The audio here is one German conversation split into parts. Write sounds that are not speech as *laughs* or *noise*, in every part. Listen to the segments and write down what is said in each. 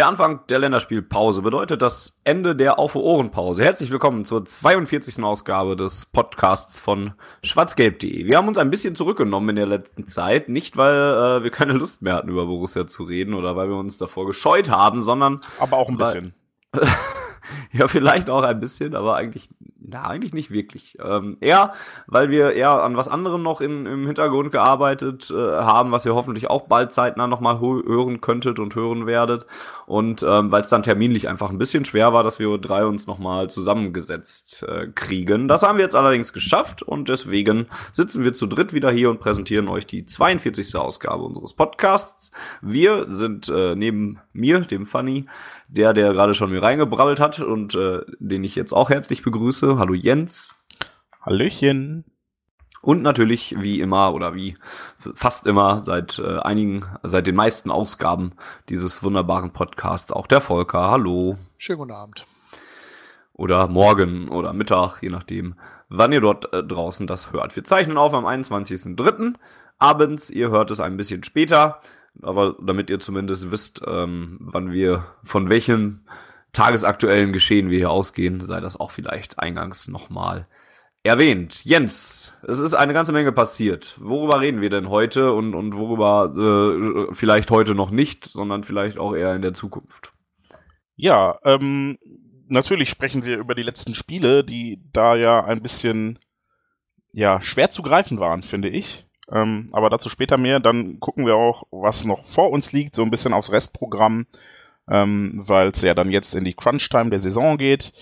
Der Anfang der Länderspielpause bedeutet das Ende der Auf Ohrenpause. Herzlich willkommen zur 42. Ausgabe des Podcasts von schwarzgelb.de. Wir haben uns ein bisschen zurückgenommen in der letzten Zeit, nicht weil äh, wir keine Lust mehr hatten über Borussia zu reden oder weil wir uns davor gescheut haben, sondern aber auch ein bisschen. *laughs* ja, vielleicht auch ein bisschen, aber eigentlich na, eigentlich nicht wirklich. Ähm, eher, weil wir eher an was anderem noch in, im Hintergrund gearbeitet äh, haben, was ihr hoffentlich auch bald zeitnah nochmal hören könntet und hören werdet. Und ähm, weil es dann terminlich einfach ein bisschen schwer war, dass wir drei uns nochmal zusammengesetzt äh, kriegen. Das haben wir jetzt allerdings geschafft und deswegen sitzen wir zu dritt wieder hier und präsentieren euch die 42. Ausgabe unseres Podcasts. Wir sind äh, neben mir, dem Funny, der, der gerade schon mir reingebrabbelt hat und äh, den ich jetzt auch herzlich begrüße. Hallo Jens. Hallöchen. Und natürlich wie immer oder wie fast immer seit äh, einigen, seit den meisten Ausgaben dieses wunderbaren Podcasts auch der Volker. Hallo. Schönen guten Abend. Oder morgen oder Mittag, je nachdem, wann ihr dort äh, draußen das hört. Wir zeichnen auf am 21.03. abends. Ihr hört es ein bisschen später, aber damit ihr zumindest wisst, ähm, wann wir von welchem tagesaktuellen Geschehen wir hier ausgehen, sei das auch vielleicht eingangs nochmal erwähnt. Jens, es ist eine ganze Menge passiert. Worüber reden wir denn heute und, und worüber äh, vielleicht heute noch nicht, sondern vielleicht auch eher in der Zukunft? Ja, ähm, natürlich sprechen wir über die letzten Spiele, die da ja ein bisschen ja schwer zu greifen waren, finde ich. Ähm, aber dazu später mehr. Dann gucken wir auch, was noch vor uns liegt, so ein bisschen aufs Restprogramm ähm, weil es ja dann jetzt in die Crunch-Time der Saison geht.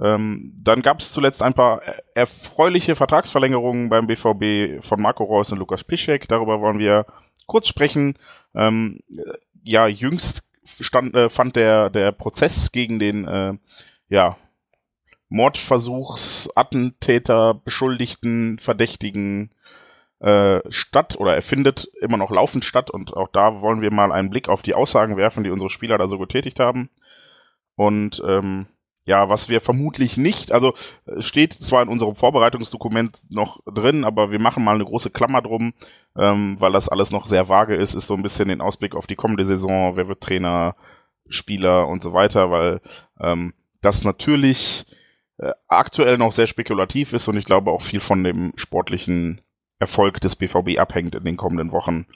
Ähm, dann gab es zuletzt ein paar erfreuliche Vertragsverlängerungen beim BVB von Marco Reus und Lukas Piszek. Darüber wollen wir kurz sprechen. Ähm, ja, jüngst stand, äh, fand der, der Prozess gegen den äh, ja, Mordversuchs, Attentäter, Beschuldigten, Verdächtigen äh, statt oder er findet immer noch laufend statt und auch da wollen wir mal einen Blick auf die Aussagen werfen, die unsere Spieler da so getätigt haben. Und ähm, ja, was wir vermutlich nicht, also steht zwar in unserem Vorbereitungsdokument noch drin, aber wir machen mal eine große Klammer drum, ähm, weil das alles noch sehr vage ist, ist so ein bisschen den Ausblick auf die kommende Saison, wer wird Trainer, Spieler und so weiter, weil ähm, das natürlich äh, aktuell noch sehr spekulativ ist und ich glaube auch viel von dem sportlichen Erfolg des BVB abhängt in den kommenden Wochen.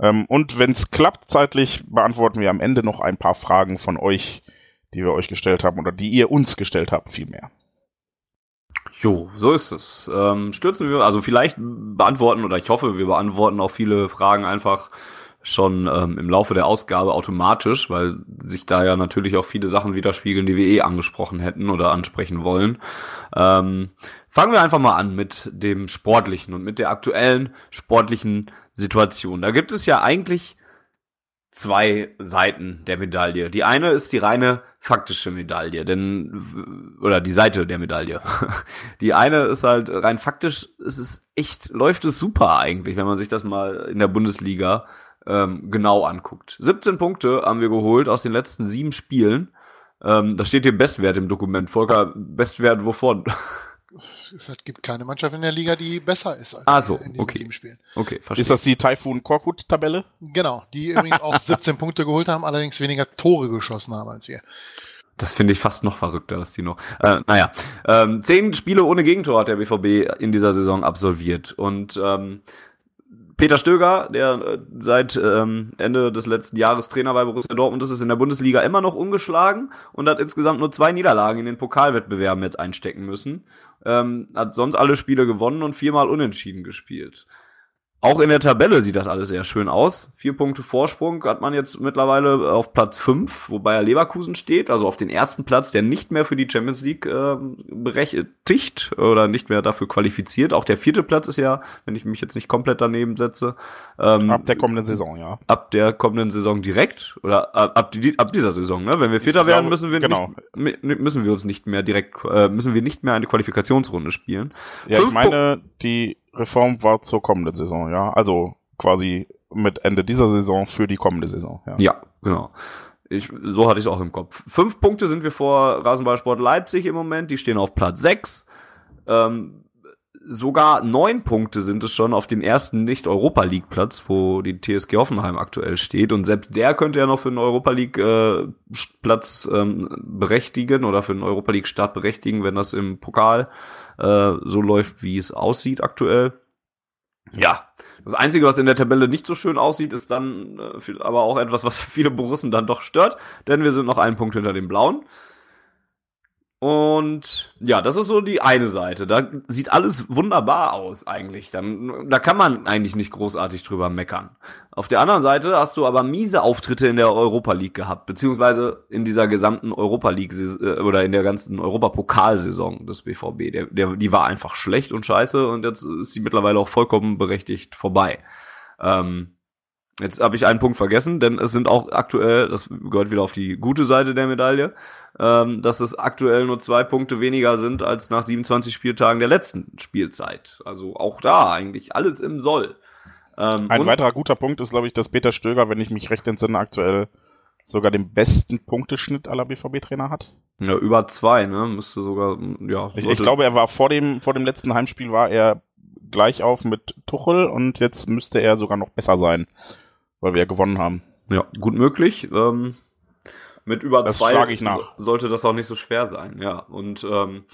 Ähm, und wenn es klappt zeitlich, beantworten wir am Ende noch ein paar Fragen von euch, die wir euch gestellt haben oder die ihr uns gestellt habt, vielmehr. Jo, so ist es. Ähm, stürzen wir, also vielleicht beantworten oder ich hoffe, wir beantworten auch viele Fragen einfach schon ähm, im Laufe der Ausgabe automatisch, weil sich da ja natürlich auch viele Sachen widerspiegeln, die wir eh angesprochen hätten oder ansprechen wollen. Ähm, fangen wir einfach mal an mit dem Sportlichen und mit der aktuellen sportlichen Situation. Da gibt es ja eigentlich zwei Seiten der Medaille. Die eine ist die reine faktische Medaille, denn oder die Seite der Medaille. *laughs* Die eine ist halt rein faktisch, es ist echt läuft es super eigentlich, wenn man sich das mal in der Bundesliga ähm, genau anguckt. 17 Punkte haben wir geholt aus den letzten sieben Spielen. Ähm, da steht hier Bestwert im Dokument. Volker, Bestwert wovon? *laughs* Es gibt keine Mannschaft in der Liga, die besser ist als ah, so, in diesen okay. sieben Spielen. Okay, verstehe. Ist das die Typhoon Korkut-Tabelle? Genau, die übrigens auch *laughs* 17 Punkte geholt haben, allerdings weniger Tore geschossen haben als wir. Das finde ich fast noch verrückter, dass die noch. Äh, naja, ähm, zehn Spiele ohne Gegentor hat der BVB in dieser Saison absolviert. Und ähm, Peter Stöger, der äh, seit ähm, Ende des letzten Jahres Trainer bei Borussia Dortmund ist, ist in der Bundesliga immer noch ungeschlagen und hat insgesamt nur zwei Niederlagen in den Pokalwettbewerben jetzt einstecken müssen. Ähm, hat sonst alle Spiele gewonnen und viermal unentschieden gespielt. Auch in der Tabelle sieht das alles sehr schön aus. Vier Punkte Vorsprung hat man jetzt mittlerweile auf Platz fünf, wobei er Leverkusen steht, also auf den ersten Platz, der nicht mehr für die Champions League äh, berechtigt oder nicht mehr dafür qualifiziert. Auch der vierte Platz ist ja, wenn ich mich jetzt nicht komplett daneben setze, ähm, ab der kommenden Saison, ja. Ab der kommenden Saison direkt oder ab, ab, die, ab dieser Saison, ne? Wenn wir Vierter glaube, werden, müssen wir genau. nicht, müssen wir uns nicht mehr direkt, äh, müssen wir nicht mehr eine Qualifikationsrunde spielen. Ja, Fünf ich meine, die Reform war zur kommenden Saison, ja. Also quasi mit Ende dieser Saison für die kommende Saison, ja. Ja, genau. Ich, so hatte ich es auch im Kopf. Fünf Punkte sind wir vor Rasenballsport Leipzig im Moment. Die stehen auf Platz sechs. Ähm, sogar neun Punkte sind es schon auf den ersten Nicht-Europa League-Platz, wo die TSG Hoffenheim aktuell steht. Und selbst der könnte ja noch für einen Europa League-Platz äh, ähm, berechtigen oder für einen Europa League-Start berechtigen, wenn das im Pokal äh, so läuft, wie es aussieht aktuell. Ja, das Einzige, was in der Tabelle nicht so schön aussieht, ist dann äh, aber auch etwas, was *laughs* viele Borussen dann doch stört, denn wir sind noch einen Punkt hinter den Blauen. Und ja, das ist so die eine Seite. Da sieht alles wunderbar aus eigentlich. Dann, da kann man eigentlich nicht großartig drüber meckern. Auf der anderen Seite hast du aber miese Auftritte in der Europa League gehabt, beziehungsweise in dieser gesamten Europa League äh, oder in der ganzen Europapokalsaison des BVB. Der, der, die war einfach schlecht und scheiße und jetzt ist sie mittlerweile auch vollkommen berechtigt vorbei. Ähm, Jetzt habe ich einen Punkt vergessen, denn es sind auch aktuell, das gehört wieder auf die gute Seite der Medaille, ähm, dass es aktuell nur zwei Punkte weniger sind als nach 27 Spieltagen der letzten Spielzeit. Also auch da eigentlich alles im Soll. Ähm, Ein weiterer guter Punkt ist, glaube ich, dass Peter Stöger, wenn ich mich recht entsinne, aktuell sogar den besten Punkteschnitt aller BVB-Trainer hat. Ja, über zwei, ne? Müsste sogar, ja. Ich, ich, glaube, er war vor dem, vor dem letzten Heimspiel war er gleich auf mit Tuchel und jetzt müsste er sogar noch besser sein weil wir ja gewonnen haben. Ja, gut möglich. Ähm, mit über das zwei. So, sollte das auch nicht so schwer sein, ja. Und ähm,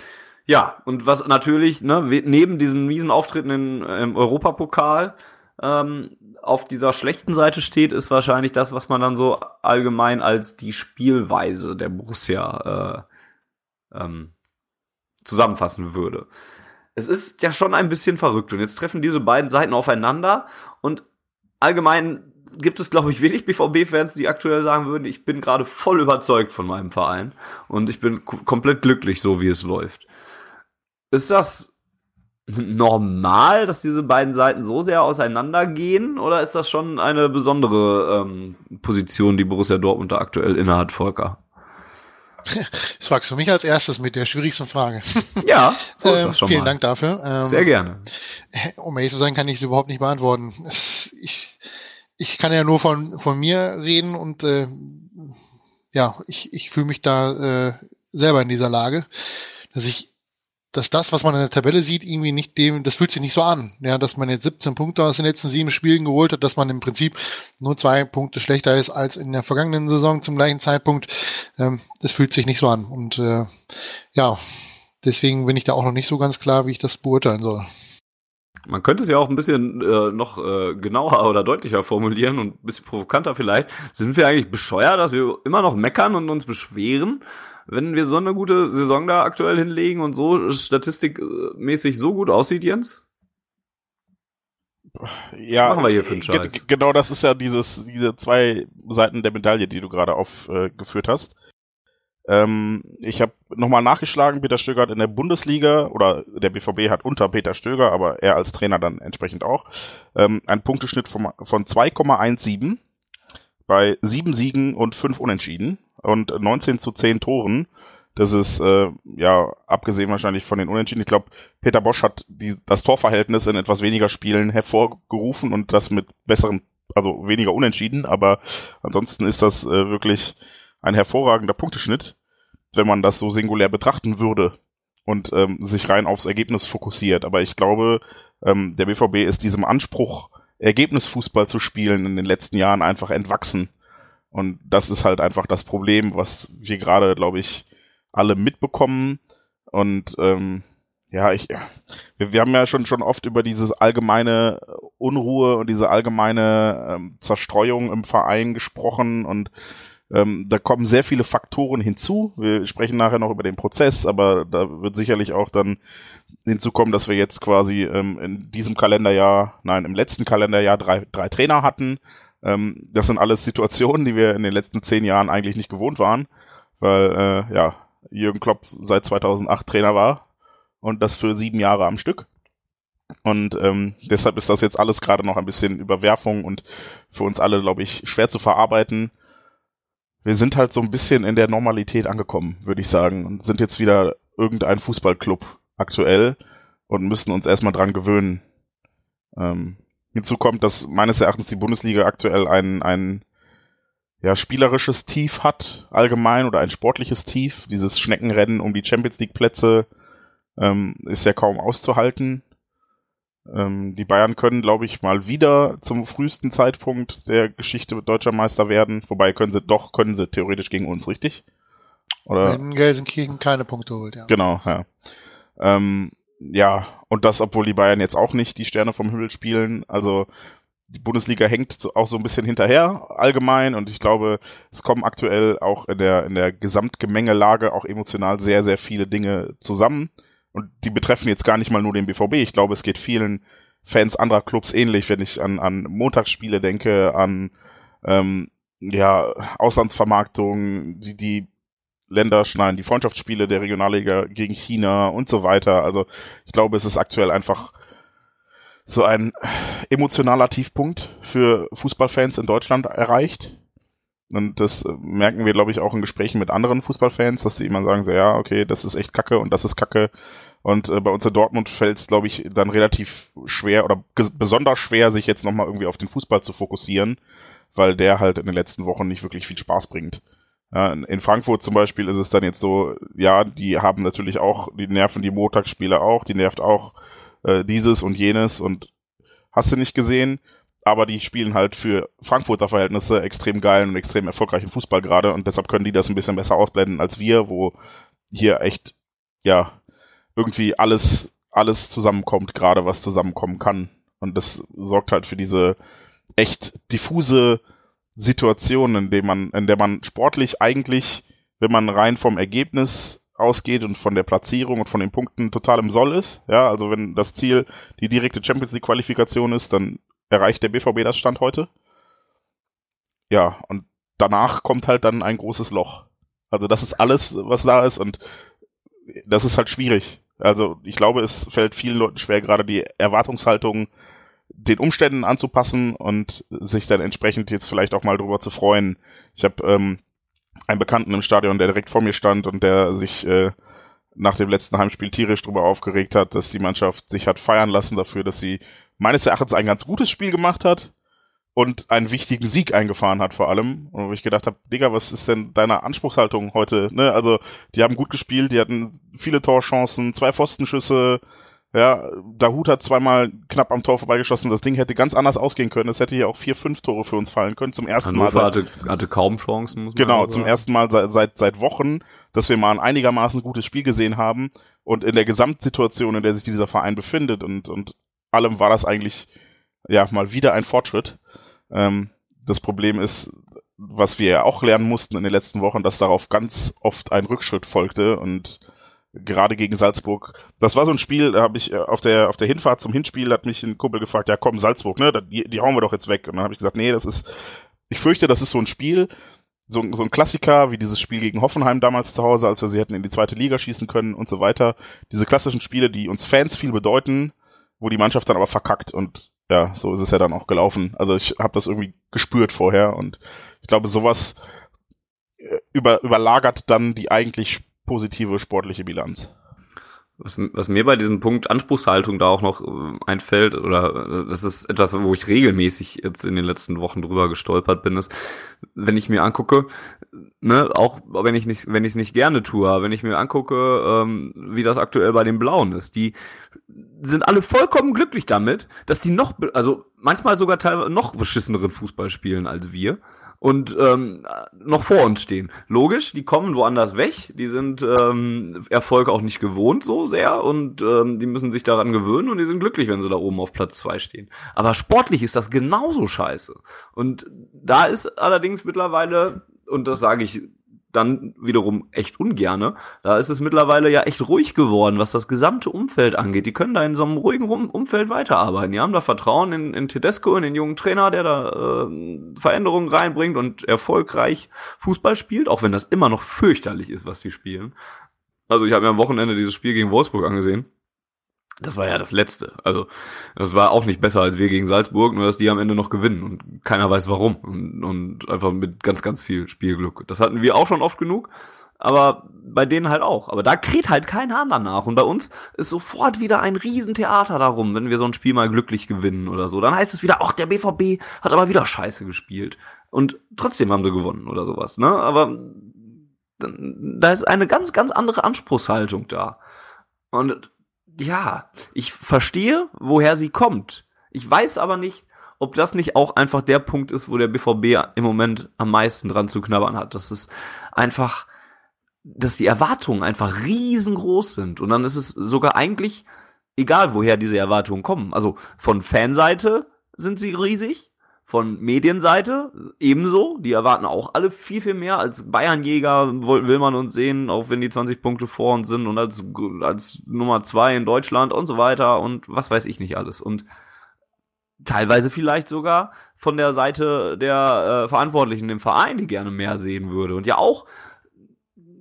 ja, und was natürlich, ne, neben diesen miesen Auftritten in, im Europapokal ähm, auf dieser schlechten Seite steht, ist wahrscheinlich das, was man dann so allgemein als die Spielweise der Borussia äh, ähm, zusammenfassen würde. Es ist ja schon ein bisschen verrückt und jetzt treffen diese beiden Seiten aufeinander und allgemein gibt es, glaube ich, wenig BVB-Fans, die aktuell sagen würden, ich bin gerade voll überzeugt von meinem Verein und ich bin komplett glücklich, so wie es läuft. Ist das normal, dass diese beiden Seiten so sehr auseinandergehen oder ist das schon eine besondere ähm, Position, die Borussia Dortmund da aktuell innehat, Volker? *laughs* Das fragst du mich als erstes mit der schwierigsten Frage. *laughs* Ja, so ist ähm, das schon Vielen mal. Dank dafür. Ähm, Sehr gerne. *laughs* Um ehrlich zu sein, kann ich es überhaupt nicht beantworten. Ich, ich kann ja nur von, von mir reden und äh, ja, ich, ich fühle mich da äh, selber in dieser Lage, dass ich, dass das, was man in der Tabelle sieht, irgendwie nicht dem, das fühlt sich nicht so an. Ja, dass man jetzt 17 Punkte aus den letzten sieben Spielen geholt hat, dass man im Prinzip nur zwei Punkte schlechter ist als in der vergangenen Saison zum gleichen Zeitpunkt. Ähm, das fühlt sich nicht so an. Und äh, ja, deswegen bin ich da auch noch nicht so ganz klar, wie ich das beurteilen soll. Man könnte es ja auch ein bisschen äh, noch äh, genauer oder deutlicher formulieren und ein bisschen provokanter vielleicht. Sind wir eigentlich bescheuert, dass wir immer noch meckern und uns beschweren, wenn wir so eine gute Saison da aktuell hinlegen und so statistikmäßig so gut aussieht, Jens? Ja, Was machen wir hier für einen Scheiß? Genau, das ist ja dieses, diese zwei Seiten der Medaille, die du gerade aufgeführt äh, hast. Ähm, ich habe nochmal nachgeschlagen, Peter Stöger hat in der Bundesliga, oder der BVB hat unter Peter Stöger, aber er als Trainer dann entsprechend auch, ähm, einen Punkteschnitt von, von 2,17 bei sieben Siegen und fünf Unentschieden und 19 zu 10 Toren. Das ist, äh, ja, abgesehen wahrscheinlich von den Unentschieden. Ich glaube, Peter Bosch hat die, das Torverhältnis in etwas weniger Spielen hervorgerufen und das mit besseren, also weniger Unentschieden, aber ansonsten ist das äh, wirklich ein hervorragender Punkteschnitt, wenn man das so singulär betrachten würde und ähm, sich rein aufs Ergebnis fokussiert. Aber ich glaube, ähm, der BVB ist diesem Anspruch, Ergebnisfußball zu spielen, in den letzten Jahren einfach entwachsen. Und das ist halt einfach das Problem, was wir gerade, glaube ich, alle mitbekommen. Und ähm, ja, ich, wir, wir haben ja schon schon oft über dieses allgemeine Unruhe und diese allgemeine ähm, Zerstreuung im Verein gesprochen und Ähm, da kommen sehr viele Faktoren hinzu. Wir sprechen nachher noch über den Prozess, aber da wird sicherlich auch dann hinzukommen, dass wir jetzt quasi ähm, in diesem Kalenderjahr, nein, im letzten Kalenderjahr drei, drei Trainer hatten. Ähm, das sind alles Situationen, die wir in den letzten zehn Jahren eigentlich nicht gewohnt waren, weil äh, ja Jürgen Klopp seit 2008 Trainer war und das für sieben Jahre am Stück. Und ähm, deshalb ist das jetzt alles gerade noch ein bisschen Überwerfung und für uns alle, glaube ich, schwer zu verarbeiten. Wir sind halt so ein bisschen in der Normalität angekommen, würde ich sagen, und sind jetzt wieder irgendein Fußballclub aktuell und müssen uns erstmal dran gewöhnen. Ähm, hinzu kommt, dass meines Erachtens die Bundesliga aktuell ein, ein ja, spielerisches Tief hat, allgemein, oder ein sportliches Tief. Dieses Schneckenrennen um die Champions League Plätze ähm, ist ja kaum auszuhalten. Ähm, die Bayern können, glaube ich, mal wieder zum frühesten Zeitpunkt der Geschichte deutscher Meister werden. Wobei können sie doch, können sie theoretisch gegen uns, richtig? Oder? Wenn Gelsenkirchen keine Punkte holt, ja. Genau, ja. Ähm, ja, und das, obwohl die Bayern jetzt auch nicht die Sterne vom Himmel spielen. Also die Bundesliga hängt auch so ein bisschen hinterher allgemein und ich glaube, es kommen aktuell auch in der, in der Gesamtgemengelage auch emotional sehr, sehr viele Dinge zusammen und die betreffen jetzt gar nicht mal nur den BVB. Ich glaube, es geht vielen Fans anderer Clubs ähnlich, wenn ich an, an Montagsspiele denke, an ähm, ja, Auslandsvermarktung, die, die Länder schneiden, die Freundschaftsspiele der Regionalliga gegen China und so weiter. Also ich glaube, es ist aktuell einfach so ein emotionaler Tiefpunkt für Fußballfans in Deutschland erreicht. Und das merken wir, glaube ich, auch in Gesprächen mit anderen Fußballfans, dass die immer sagen, so, ja, okay, das ist echt kacke und das ist kacke. Und äh, bei uns in Dortmund fällt es, glaube ich, dann relativ schwer oder besonders schwer, sich jetzt nochmal irgendwie auf den Fußball zu fokussieren, weil der halt in den letzten Wochen nicht wirklich viel Spaß bringt. Ja, in Frankfurt zum Beispiel ist es dann jetzt so, ja, die haben natürlich auch, die nerven die Montagsspiele auch, die nervt auch äh, dieses und jenes und hast du nicht gesehen aber die spielen halt für Frankfurter Verhältnisse extrem geilen und extrem erfolgreichen Fußball gerade und deshalb können die das ein bisschen besser ausblenden als wir, wo hier echt, ja, irgendwie alles, alles zusammenkommt, gerade was zusammenkommen kann. Und das sorgt halt für diese echt diffuse Situation, in der man, in der man sportlich eigentlich, wenn man rein vom Ergebnis ausgeht und von der Platzierung und von den Punkten total im Soll ist. Ja, also wenn das Ziel die direkte Champions League Qualifikation ist, dann erreicht der BVB das Stand heute. Ja, und danach kommt halt dann ein großes Loch. Also das ist alles, was da ist und das ist halt schwierig. Also ich glaube, es fällt vielen Leuten schwer, gerade die Erwartungshaltung den Umständen anzupassen und sich dann entsprechend jetzt vielleicht auch mal drüber zu freuen. Ich habe ähm, einen Bekannten im Stadion, der direkt vor mir stand und der sich äh, nach dem letzten Heimspiel tierisch drüber aufgeregt hat, dass die Mannschaft sich hat feiern lassen dafür, dass sie meines Erachtens ein ganz gutes Spiel gemacht hat und einen wichtigen Sieg eingefahren hat vor allem. Und wo ich gedacht habe, Digga, was ist denn deine Anspruchshaltung heute? Ne? Also die haben gut gespielt, die hatten viele Torchancen, zwei Pfostenschüsse, ja, Dahut hat zweimal knapp am Tor vorbeigeschossen. Das Ding hätte ganz anders ausgehen können. Es hätte hier auch vier, fünf Tore für uns fallen können. Zum ersten Hannover Mal. Hatte, hatte kaum Chancen. Genau, zum ersten Mal seit, seit, seit Wochen, dass wir mal ein einigermaßen gutes Spiel gesehen haben. Und in der Gesamtsituation, in der sich dieser Verein befindet und, und allem war das eigentlich ja mal wieder ein Fortschritt. Ähm, das Problem ist, was wir ja auch lernen mussten in den letzten Wochen, dass darauf ganz oft ein Rückschritt folgte und gerade gegen Salzburg. Das war so ein Spiel, da habe ich äh, auf der auf der Hinfahrt zum Hinspiel hat mich ein Kumpel gefragt, ja komm Salzburg, ne, die, die hauen wir doch jetzt weg. Und dann habe ich gesagt, nee, das ist, ich fürchte, das ist so ein Spiel, so, so ein Klassiker wie dieses Spiel gegen Hoffenheim damals zu Hause, als wir sie hätten in die zweite Liga schießen können und so weiter. Diese klassischen Spiele, die uns Fans viel bedeuten, wo die Mannschaft dann aber verkackt und ja, so ist es ja dann auch gelaufen. Also ich habe das irgendwie gespürt vorher und ich glaube, sowas äh, über, überlagert dann die eigentlich positive sportliche Bilanz. Was, was mir bei diesem Punkt Anspruchshaltung da auch noch äh, einfällt, oder äh, das ist etwas, wo ich regelmäßig jetzt in den letzten Wochen drüber gestolpert bin, ist, wenn ich mir angucke, ne, auch wenn ich nicht, wenn ich es nicht gerne tue, wenn ich mir angucke, ähm, wie das aktuell bei den Blauen ist, die sind alle vollkommen glücklich damit, dass die noch, also manchmal sogar teilweise noch beschisseneren Fußball spielen als wir und ähm, noch vor uns stehen. Logisch, die kommen woanders weg, die sind ähm, Erfolg auch nicht gewohnt so sehr und ähm, die müssen sich daran gewöhnen und die sind glücklich, wenn sie da oben auf Platz zwei stehen. Aber sportlich ist das genauso scheiße. Und da ist allerdings mittlerweile und das sage ich dann wiederum echt ungerne. Da ist es mittlerweile ja echt ruhig geworden, was das gesamte Umfeld angeht. Die können da in so einem ruhigen Umfeld weiterarbeiten. Die haben da Vertrauen in, in Tedesco, in den jungen Trainer, der da äh, Veränderungen reinbringt und erfolgreich Fußball spielt, auch wenn das immer noch fürchterlich ist, was die spielen. Also ich habe mir am Wochenende dieses Spiel gegen Wolfsburg angesehen. Das war ja das Letzte. Also, das war auch nicht besser als wir gegen Salzburg, nur dass die am Ende noch gewinnen und keiner weiß warum. Und, und einfach mit ganz, ganz viel Spielglück. Das hatten wir auch schon oft genug, aber bei denen halt auch. Aber da kräht halt kein Hahn danach. Und bei uns ist sofort wieder ein Riesentheater darum, wenn wir so ein Spiel mal glücklich gewinnen oder so. Dann heißt es wieder, ach, der BVB hat aber wieder scheiße gespielt. Und trotzdem haben sie gewonnen oder sowas, ne? Aber da ist eine ganz, ganz andere Anspruchshaltung da. Und ja, ich verstehe, woher sie kommt. Ich weiß aber nicht, ob das nicht auch einfach der Punkt ist, wo der BVB im Moment am meisten dran zu knabbern hat. Das ist einfach, dass die Erwartungen einfach riesengroß sind. Und dann ist es sogar eigentlich egal, woher diese Erwartungen kommen. Also von Fanseite sind sie riesig, von Medienseite ebenso. Die erwarten auch alle viel, viel mehr. Als Bayernjäger will man uns sehen, auch wenn die 20 Punkte vor uns sind und als, als Nummer zwei in Deutschland und so weiter und was weiß ich nicht alles. Und teilweise vielleicht sogar von der Seite der äh, Verantwortlichen im Verein, die gerne mehr sehen würde. Und ja auch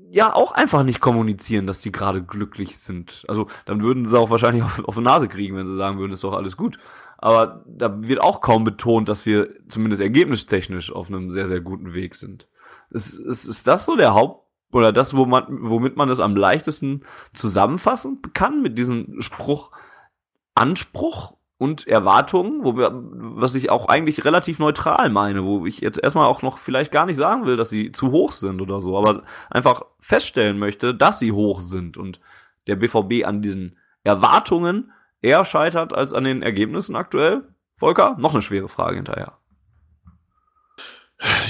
ja auch einfach nicht kommunizieren, dass die gerade glücklich sind. Also dann würden sie auch wahrscheinlich auf, auf die Nase kriegen, wenn sie sagen würden, ist doch alles gut aber da wird auch kaum betont, dass wir zumindest ergebnistechnisch auf einem sehr, sehr guten Weg sind. Ist, ist, ist das so der Haupt- oder das, wo man, womit man es am leichtesten zusammenfassen kann mit diesem Spruch Anspruch und Erwartungen, wo wir, was ich auch eigentlich relativ neutral meine, wo ich jetzt erstmal auch noch vielleicht gar nicht sagen will, dass sie zu hoch sind oder so, aber einfach feststellen möchte, dass sie hoch sind und der BVB an diesen Erwartungen eher scheitert als an den Ergebnissen aktuell? Volker, noch eine schwere Frage hinterher.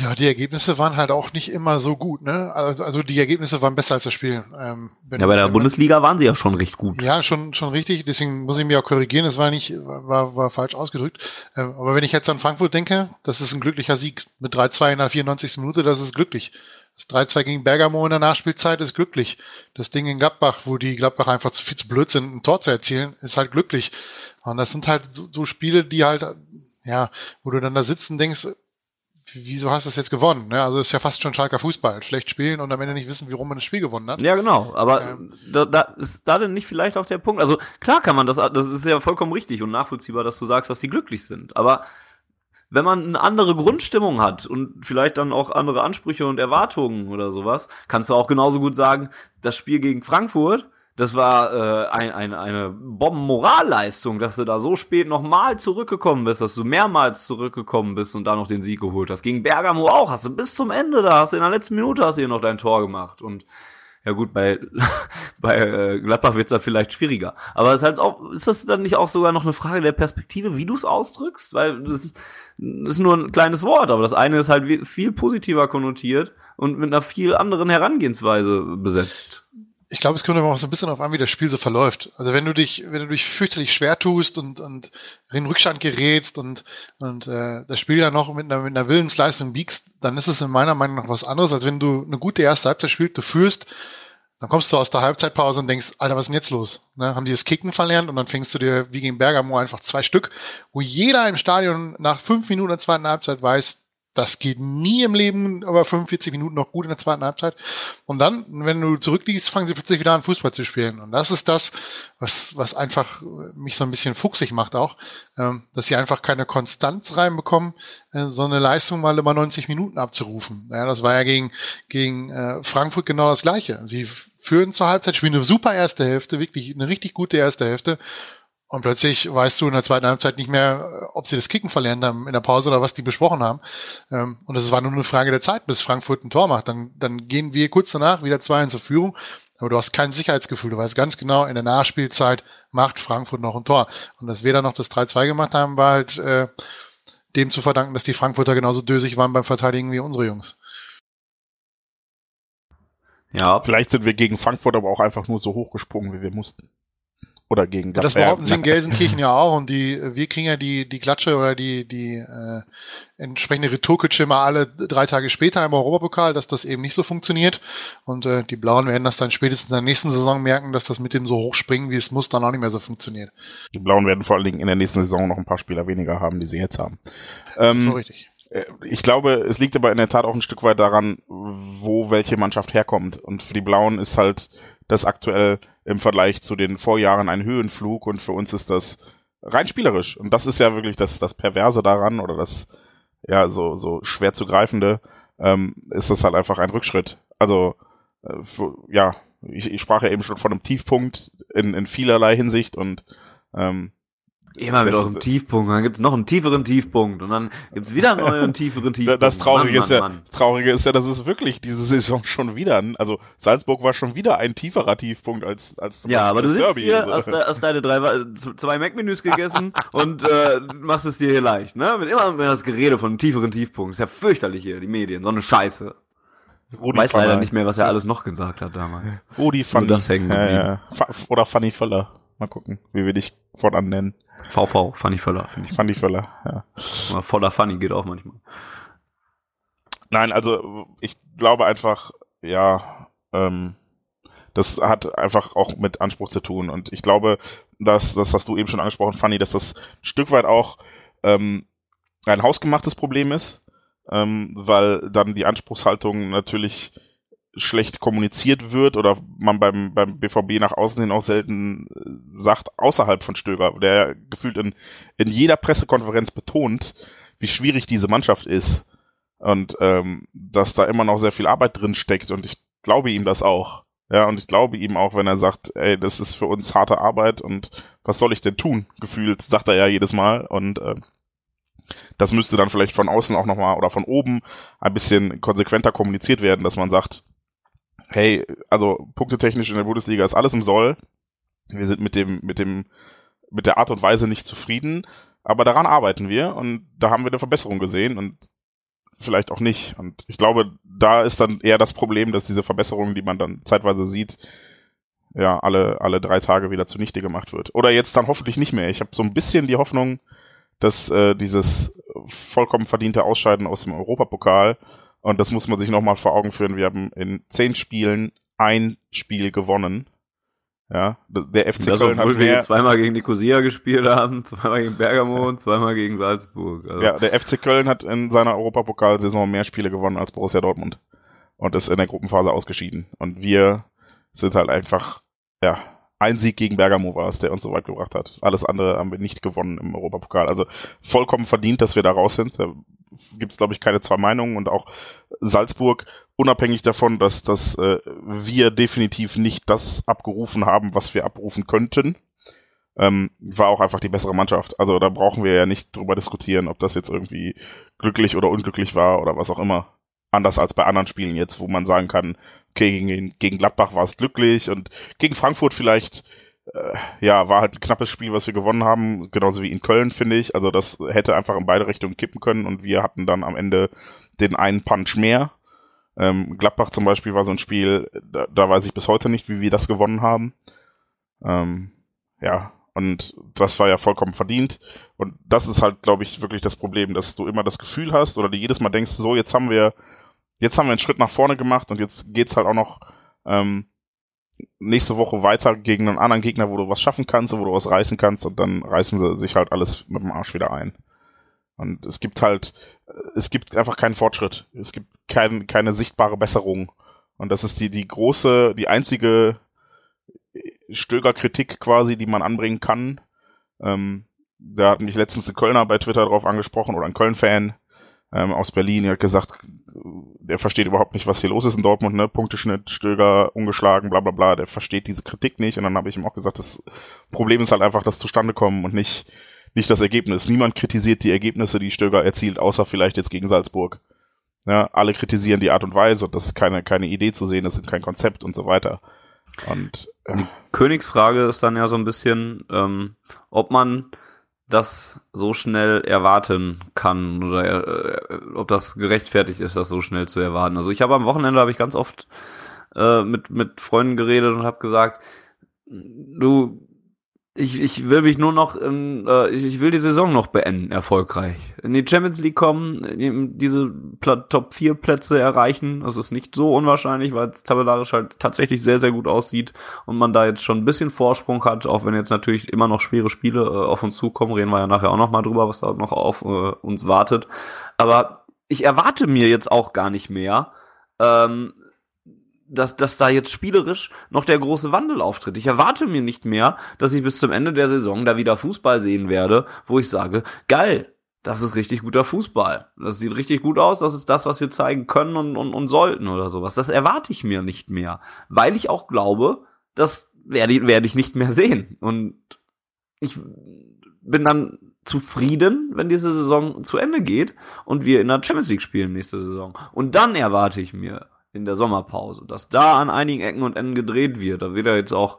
Ja, die Ergebnisse waren halt auch nicht immer so gut, ne? Also, also die Ergebnisse waren besser als das Spiel. Ähm, ja, bei der Bundesliga waren sie ja schon recht gut. Ja, schon, schon richtig. Deswegen muss ich mich auch korrigieren. Das war nicht, war, war falsch ausgedrückt. Ähm, aber wenn ich jetzt an Frankfurt denke, das ist ein glücklicher Sieg mit 3-2 in der 94. Minute, das ist glücklich. Das 3-2 gegen Bergamo in der Nachspielzeit ist glücklich. Das Ding in Gladbach, wo die Gladbach einfach zu viel zu blöd sind, ein Tor zu erzielen, ist halt glücklich. Und das sind halt so, so Spiele, die halt, ja, wo du dann da sitzt und denkst, wieso hast du das jetzt gewonnen? Ja, also ist ja fast schon Schalker Fußball. Schlecht spielen und am Ende nicht wissen, warum man das Spiel gewonnen hat. Ja, genau. Aber ähm, da, da ist da denn nicht vielleicht auch der Punkt? Also klar kann man das, das ist ja vollkommen richtig und nachvollziehbar, dass du sagst, dass die glücklich sind. Aber wenn man eine andere Grundstimmung hat und vielleicht dann auch andere Ansprüche und Erwartungen oder sowas, kannst du auch genauso gut sagen, das Spiel gegen Frankfurt, das war äh, ein, ein, eine Bombenmoralleistung, dass du da so spät nochmal zurückgekommen bist, dass du mehrmals zurückgekommen bist und da noch den Sieg geholt hast. Gegen Bergamo auch, hast du bis zum Ende da, hast du in der letzten Minute hast du hier noch dein Tor gemacht und ja gut, bei, *laughs* bei äh, Gladbach wird's da vielleicht schwieriger. Aber ist halt auch, ist das dann nicht auch sogar noch eine Frage der Perspektive, wie du es ausdrückst? Weil das, das ist nur ein kleines Wort, aber das eine ist halt viel positiver konnotiert und mit einer viel anderen Herangehensweise besetzt ich glaube, es kommt aber auch so ein bisschen darauf an, wie das Spiel so verläuft. Also wenn du dich, wenn du dich fürchterlich schwer tust und, und in Rückstand gerätst und, und äh, das Spiel ja noch mit einer, mit einer Willensleistung biegst, dann ist es in meiner Meinung nach was anderes, als wenn du eine gute erste Halbzeit spielst, du führst, dann kommst du aus der Halbzeitpause und denkst, Alter, was ist denn jetzt los? Ne, haben die das Kicken verlernt und dann fängst du dir wie gegen Bergamo einfach zwei Stück, wo jeder im Stadion nach fünf Minuten der zweiten Halbzeit weiß, das geht nie im Leben aber 45 Minuten noch gut in der zweiten Halbzeit. Und dann, wenn du zurückliegst, fangen sie plötzlich wieder an, Fußball zu spielen. Und das ist das, was, was einfach mich so ein bisschen fuchsig macht auch, ähm, dass sie einfach keine Konstanz reinbekommen, äh, so eine Leistung mal immer 90 Minuten abzurufen. Ja, das war ja gegen, gegen äh, Frankfurt genau das Gleiche. Sie führen zur Halbzeit, spielen eine super erste Hälfte, wirklich eine richtig gute erste Hälfte und plötzlich weißt du in der zweiten Halbzeit nicht mehr, ob sie das Kicken verlernt haben in der Pause oder was die besprochen haben. Ähm, und es war nur eine Frage der Zeit, bis Frankfurt ein Tor macht. Dann, dann gehen wir kurz danach wieder zwei in zur Führung. Aber du hast kein Sicherheitsgefühl. Du weißt ganz genau, in der Nachspielzeit macht Frankfurt noch ein Tor. Und dass wir dann noch das 3-2 gemacht haben, war halt äh, dem zu verdanken, dass die Frankfurter genauso dösig waren beim Verteidigen wie unsere Jungs. Ja, vielleicht sind wir gegen Frankfurt aber auch einfach nur so hochgesprungen, wie wir mussten. Oder gegen Das behaupten sie in *laughs* Gelsenkirchen ja auch und die, wir kriegen ja die, die Klatsche oder die, die äh, entsprechende Retourkutsche mal alle drei Tage später im Europapokal, dass das eben nicht so funktioniert. Und äh, die Blauen werden das dann spätestens in der nächsten Saison merken, dass das mit dem so hochspringen, wie es muss, dann auch nicht mehr so funktioniert. Die Blauen werden vor allen Dingen in der nächsten Saison noch ein paar Spieler weniger haben, die sie jetzt haben. Ähm, das war richtig. Äh, ich glaube, es liegt aber in der Tat auch ein Stück weit daran, wo welche Mannschaft herkommt. Und für die Blauen ist halt das aktuell im Vergleich zu den Vorjahren ein Höhenflug und für uns ist das rein spielerisch. Und das ist ja wirklich das, das Perverse daran oder das ja so, so schwer zu greifende, ähm, ist das halt einfach ein Rückschritt. Also äh, für, ja, ich, ich sprach ja eben schon von einem Tiefpunkt in, in vielerlei Hinsicht und ähm, Immer mit eurem Tiefpunkt, dann gibt's noch einen tieferen Tiefpunkt und dann gibt's wieder einen neuen tieferen Tiefpunkt. Das Traurige Mann, ist ja, Mann. Traurige ist ja, dass es wirklich diese Saison schon wieder, also Salzburg war schon wieder ein tieferer Tiefpunkt als als Ja, aber du sitzt Derby. hier, hast, hast deine drei, zwei Mac-Menüs gegessen *laughs* und äh, machst es dir hier leicht, ne? Mit immer mit das Gerede von einem tieferen Tiefpunkt. Ist ja fürchterlich hier, die Medien, so eine Scheiße. Rudi Weiß leider nicht mehr, was er alles noch gesagt hat damals. Rudi Funny. Das hängen ja, ja. Oder Funny Völler. Mal gucken, wie wir dich fortan nennen. VV, Funny Völler, finde ich. Funny Völler, ja. Voller Funny geht auch manchmal. Nein, also ich glaube einfach, ja, ähm, das hat einfach auch mit Anspruch zu tun. Und ich glaube, dass, das hast du eben schon angesprochen, Funny, dass das ein Stück weit auch ähm, ein hausgemachtes Problem ist, ähm, weil dann die Anspruchshaltung natürlich schlecht kommuniziert wird oder man beim, beim BVB nach außen hin auch selten äh, sagt, außerhalb von Stöger, der gefühlt in, in jeder Pressekonferenz betont, wie schwierig diese Mannschaft ist und ähm, dass da immer noch sehr viel Arbeit drin steckt und ich glaube ihm das auch. Ja, und ich glaube ihm auch, wenn er sagt, ey, das ist für uns harte Arbeit und was soll ich denn tun? Gefühlt, sagt er ja jedes Mal und äh, das müsste dann vielleicht von außen auch nochmal oder von oben ein bisschen konsequenter kommuniziert werden, dass man sagt, hey, also punktetechnisch in der Bundesliga ist alles im Soll. Wir sind mit dem, mit dem, mit der Art und Weise nicht zufrieden, aber daran arbeiten wir und da haben wir eine Verbesserung gesehen und vielleicht auch nicht. Und ich glaube, da ist dann eher das Problem, dass diese Verbesserung, die man dann zeitweise sieht, ja, alle, alle drei Tage wieder zunichte gemacht wird. Oder jetzt dann hoffentlich nicht mehr. Ich habe so ein bisschen die Hoffnung, dass äh, dieses vollkommen verdiente Ausscheiden aus dem Europapokal und das muss man sich nochmal vor Augen führen. Wir haben in zehn Spielen ein Spiel gewonnen. Ja, der FC das, Köln obwohl hat wir zweimal gegen Nicosia gespielt haben, *laughs* zweimal gegen Bergamo und zweimal gegen Salzburg. Also. Ja, der FC Köln hat in seiner Europapokalsaison mehr Spiele gewonnen als Borussia Dortmund und ist in der Gruppenphase ausgeschieden. Und wir sind halt einfach, ja, ein Sieg gegen Bergamo war es, der uns so weit gebracht hat. Alles andere haben wir nicht gewonnen im Europapokal. Also vollkommen verdient, dass wir da raus sind. Da gibt es, glaube ich, keine zwei Meinungen. Und auch Salzburg, unabhängig davon, dass, dass äh, wir definitiv nicht das abgerufen haben, was wir abrufen könnten, ähm, war auch einfach die bessere Mannschaft. Also da brauchen wir ja nicht drüber diskutieren, ob das jetzt irgendwie glücklich oder unglücklich war oder was auch immer. Anders als bei anderen Spielen jetzt, wo man sagen kann, okay, gegen, gegen Gladbach war es glücklich und gegen Frankfurt vielleicht, ja, war halt ein knappes Spiel, was wir gewonnen haben, genauso wie in Köln, finde ich. Also das hätte einfach in beide Richtungen kippen können und wir hatten dann am Ende den einen Punch mehr. Ähm, Gladbach zum Beispiel war so ein Spiel, da, da weiß ich bis heute nicht, wie wir das gewonnen haben. Ähm, ja, und das war ja vollkommen verdient. Und das ist halt, glaube ich, wirklich das Problem, dass du immer das Gefühl hast oder du jedes Mal denkst, so, jetzt haben wir jetzt haben wir einen Schritt nach vorne gemacht und jetzt geht's halt auch noch ähm, nächste Woche weiter gegen einen anderen Gegner, wo du was schaffen kannst, wo du was reißen kannst und dann reißen sie sich halt alles mit dem Arsch wieder ein. Und es gibt halt, es gibt einfach keinen Fortschritt. Es gibt kein, keine sichtbare Besserung. Und das ist die, die große, die einzige Stöger-Kritik quasi, die man anbringen kann. Ähm, da hat mich letztens ein Kölner bei Twitter drauf angesprochen oder ein Köln-Fan ähm, aus Berlin, der hat gesagt, der versteht überhaupt nicht, was hier los ist in Dortmund, ne? Punkteschnitt, Stöger, ungeschlagen, bla bla bla, der versteht diese Kritik nicht. Und dann habe ich ihm auch gesagt, das Problem ist halt einfach das Zustandekommen und nicht, nicht das Ergebnis. Niemand kritisiert die Ergebnisse, die Stöger erzielt, außer vielleicht jetzt gegen Salzburg. Ja, alle kritisieren die Art und Weise und das ist keine, keine Idee zu sehen, das ist kein Konzept und so weiter. Und äh, die Königsfrage ist dann ja so ein bisschen, ähm, ob man das so schnell erwarten kann oder äh, ob das gerechtfertigt ist, das so schnell zu erwarten. Also ich habe am Wochenende habe ich ganz oft äh, mit mit Freunden geredet und habe gesagt, du ich, ich will mich nur noch, ähm, äh, ich will die Saison noch beenden, erfolgreich. In die Champions League kommen, diese Top 4 Plätze erreichen. Das ist nicht so unwahrscheinlich, weil es tabellarisch halt tatsächlich sehr, sehr gut aussieht und man da jetzt schon ein bisschen Vorsprung hat, auch wenn jetzt natürlich immer noch schwere Spiele äh, auf uns zukommen. Reden wir ja nachher auch noch mal drüber, was da noch auf äh, uns wartet. Aber ich erwarte mir jetzt auch gar nicht mehr, ähm, dass, dass da jetzt spielerisch noch der große Wandel auftritt. Ich erwarte mir nicht mehr, dass ich bis zum Ende der Saison da wieder Fußball sehen werde, wo ich sage, geil, das ist richtig guter Fußball. Das sieht richtig gut aus, das ist das, was wir zeigen können und, und, und sollten oder sowas. Das erwarte ich mir nicht mehr, weil ich auch glaube, das werde, werde ich nicht mehr sehen. Und ich bin dann zufrieden, wenn diese Saison zu Ende geht und wir in der Champions League spielen nächste Saison. Und dann erwarte ich mir in der Sommerpause, dass da an einigen Ecken und Enden gedreht wird. Da wird ja jetzt auch,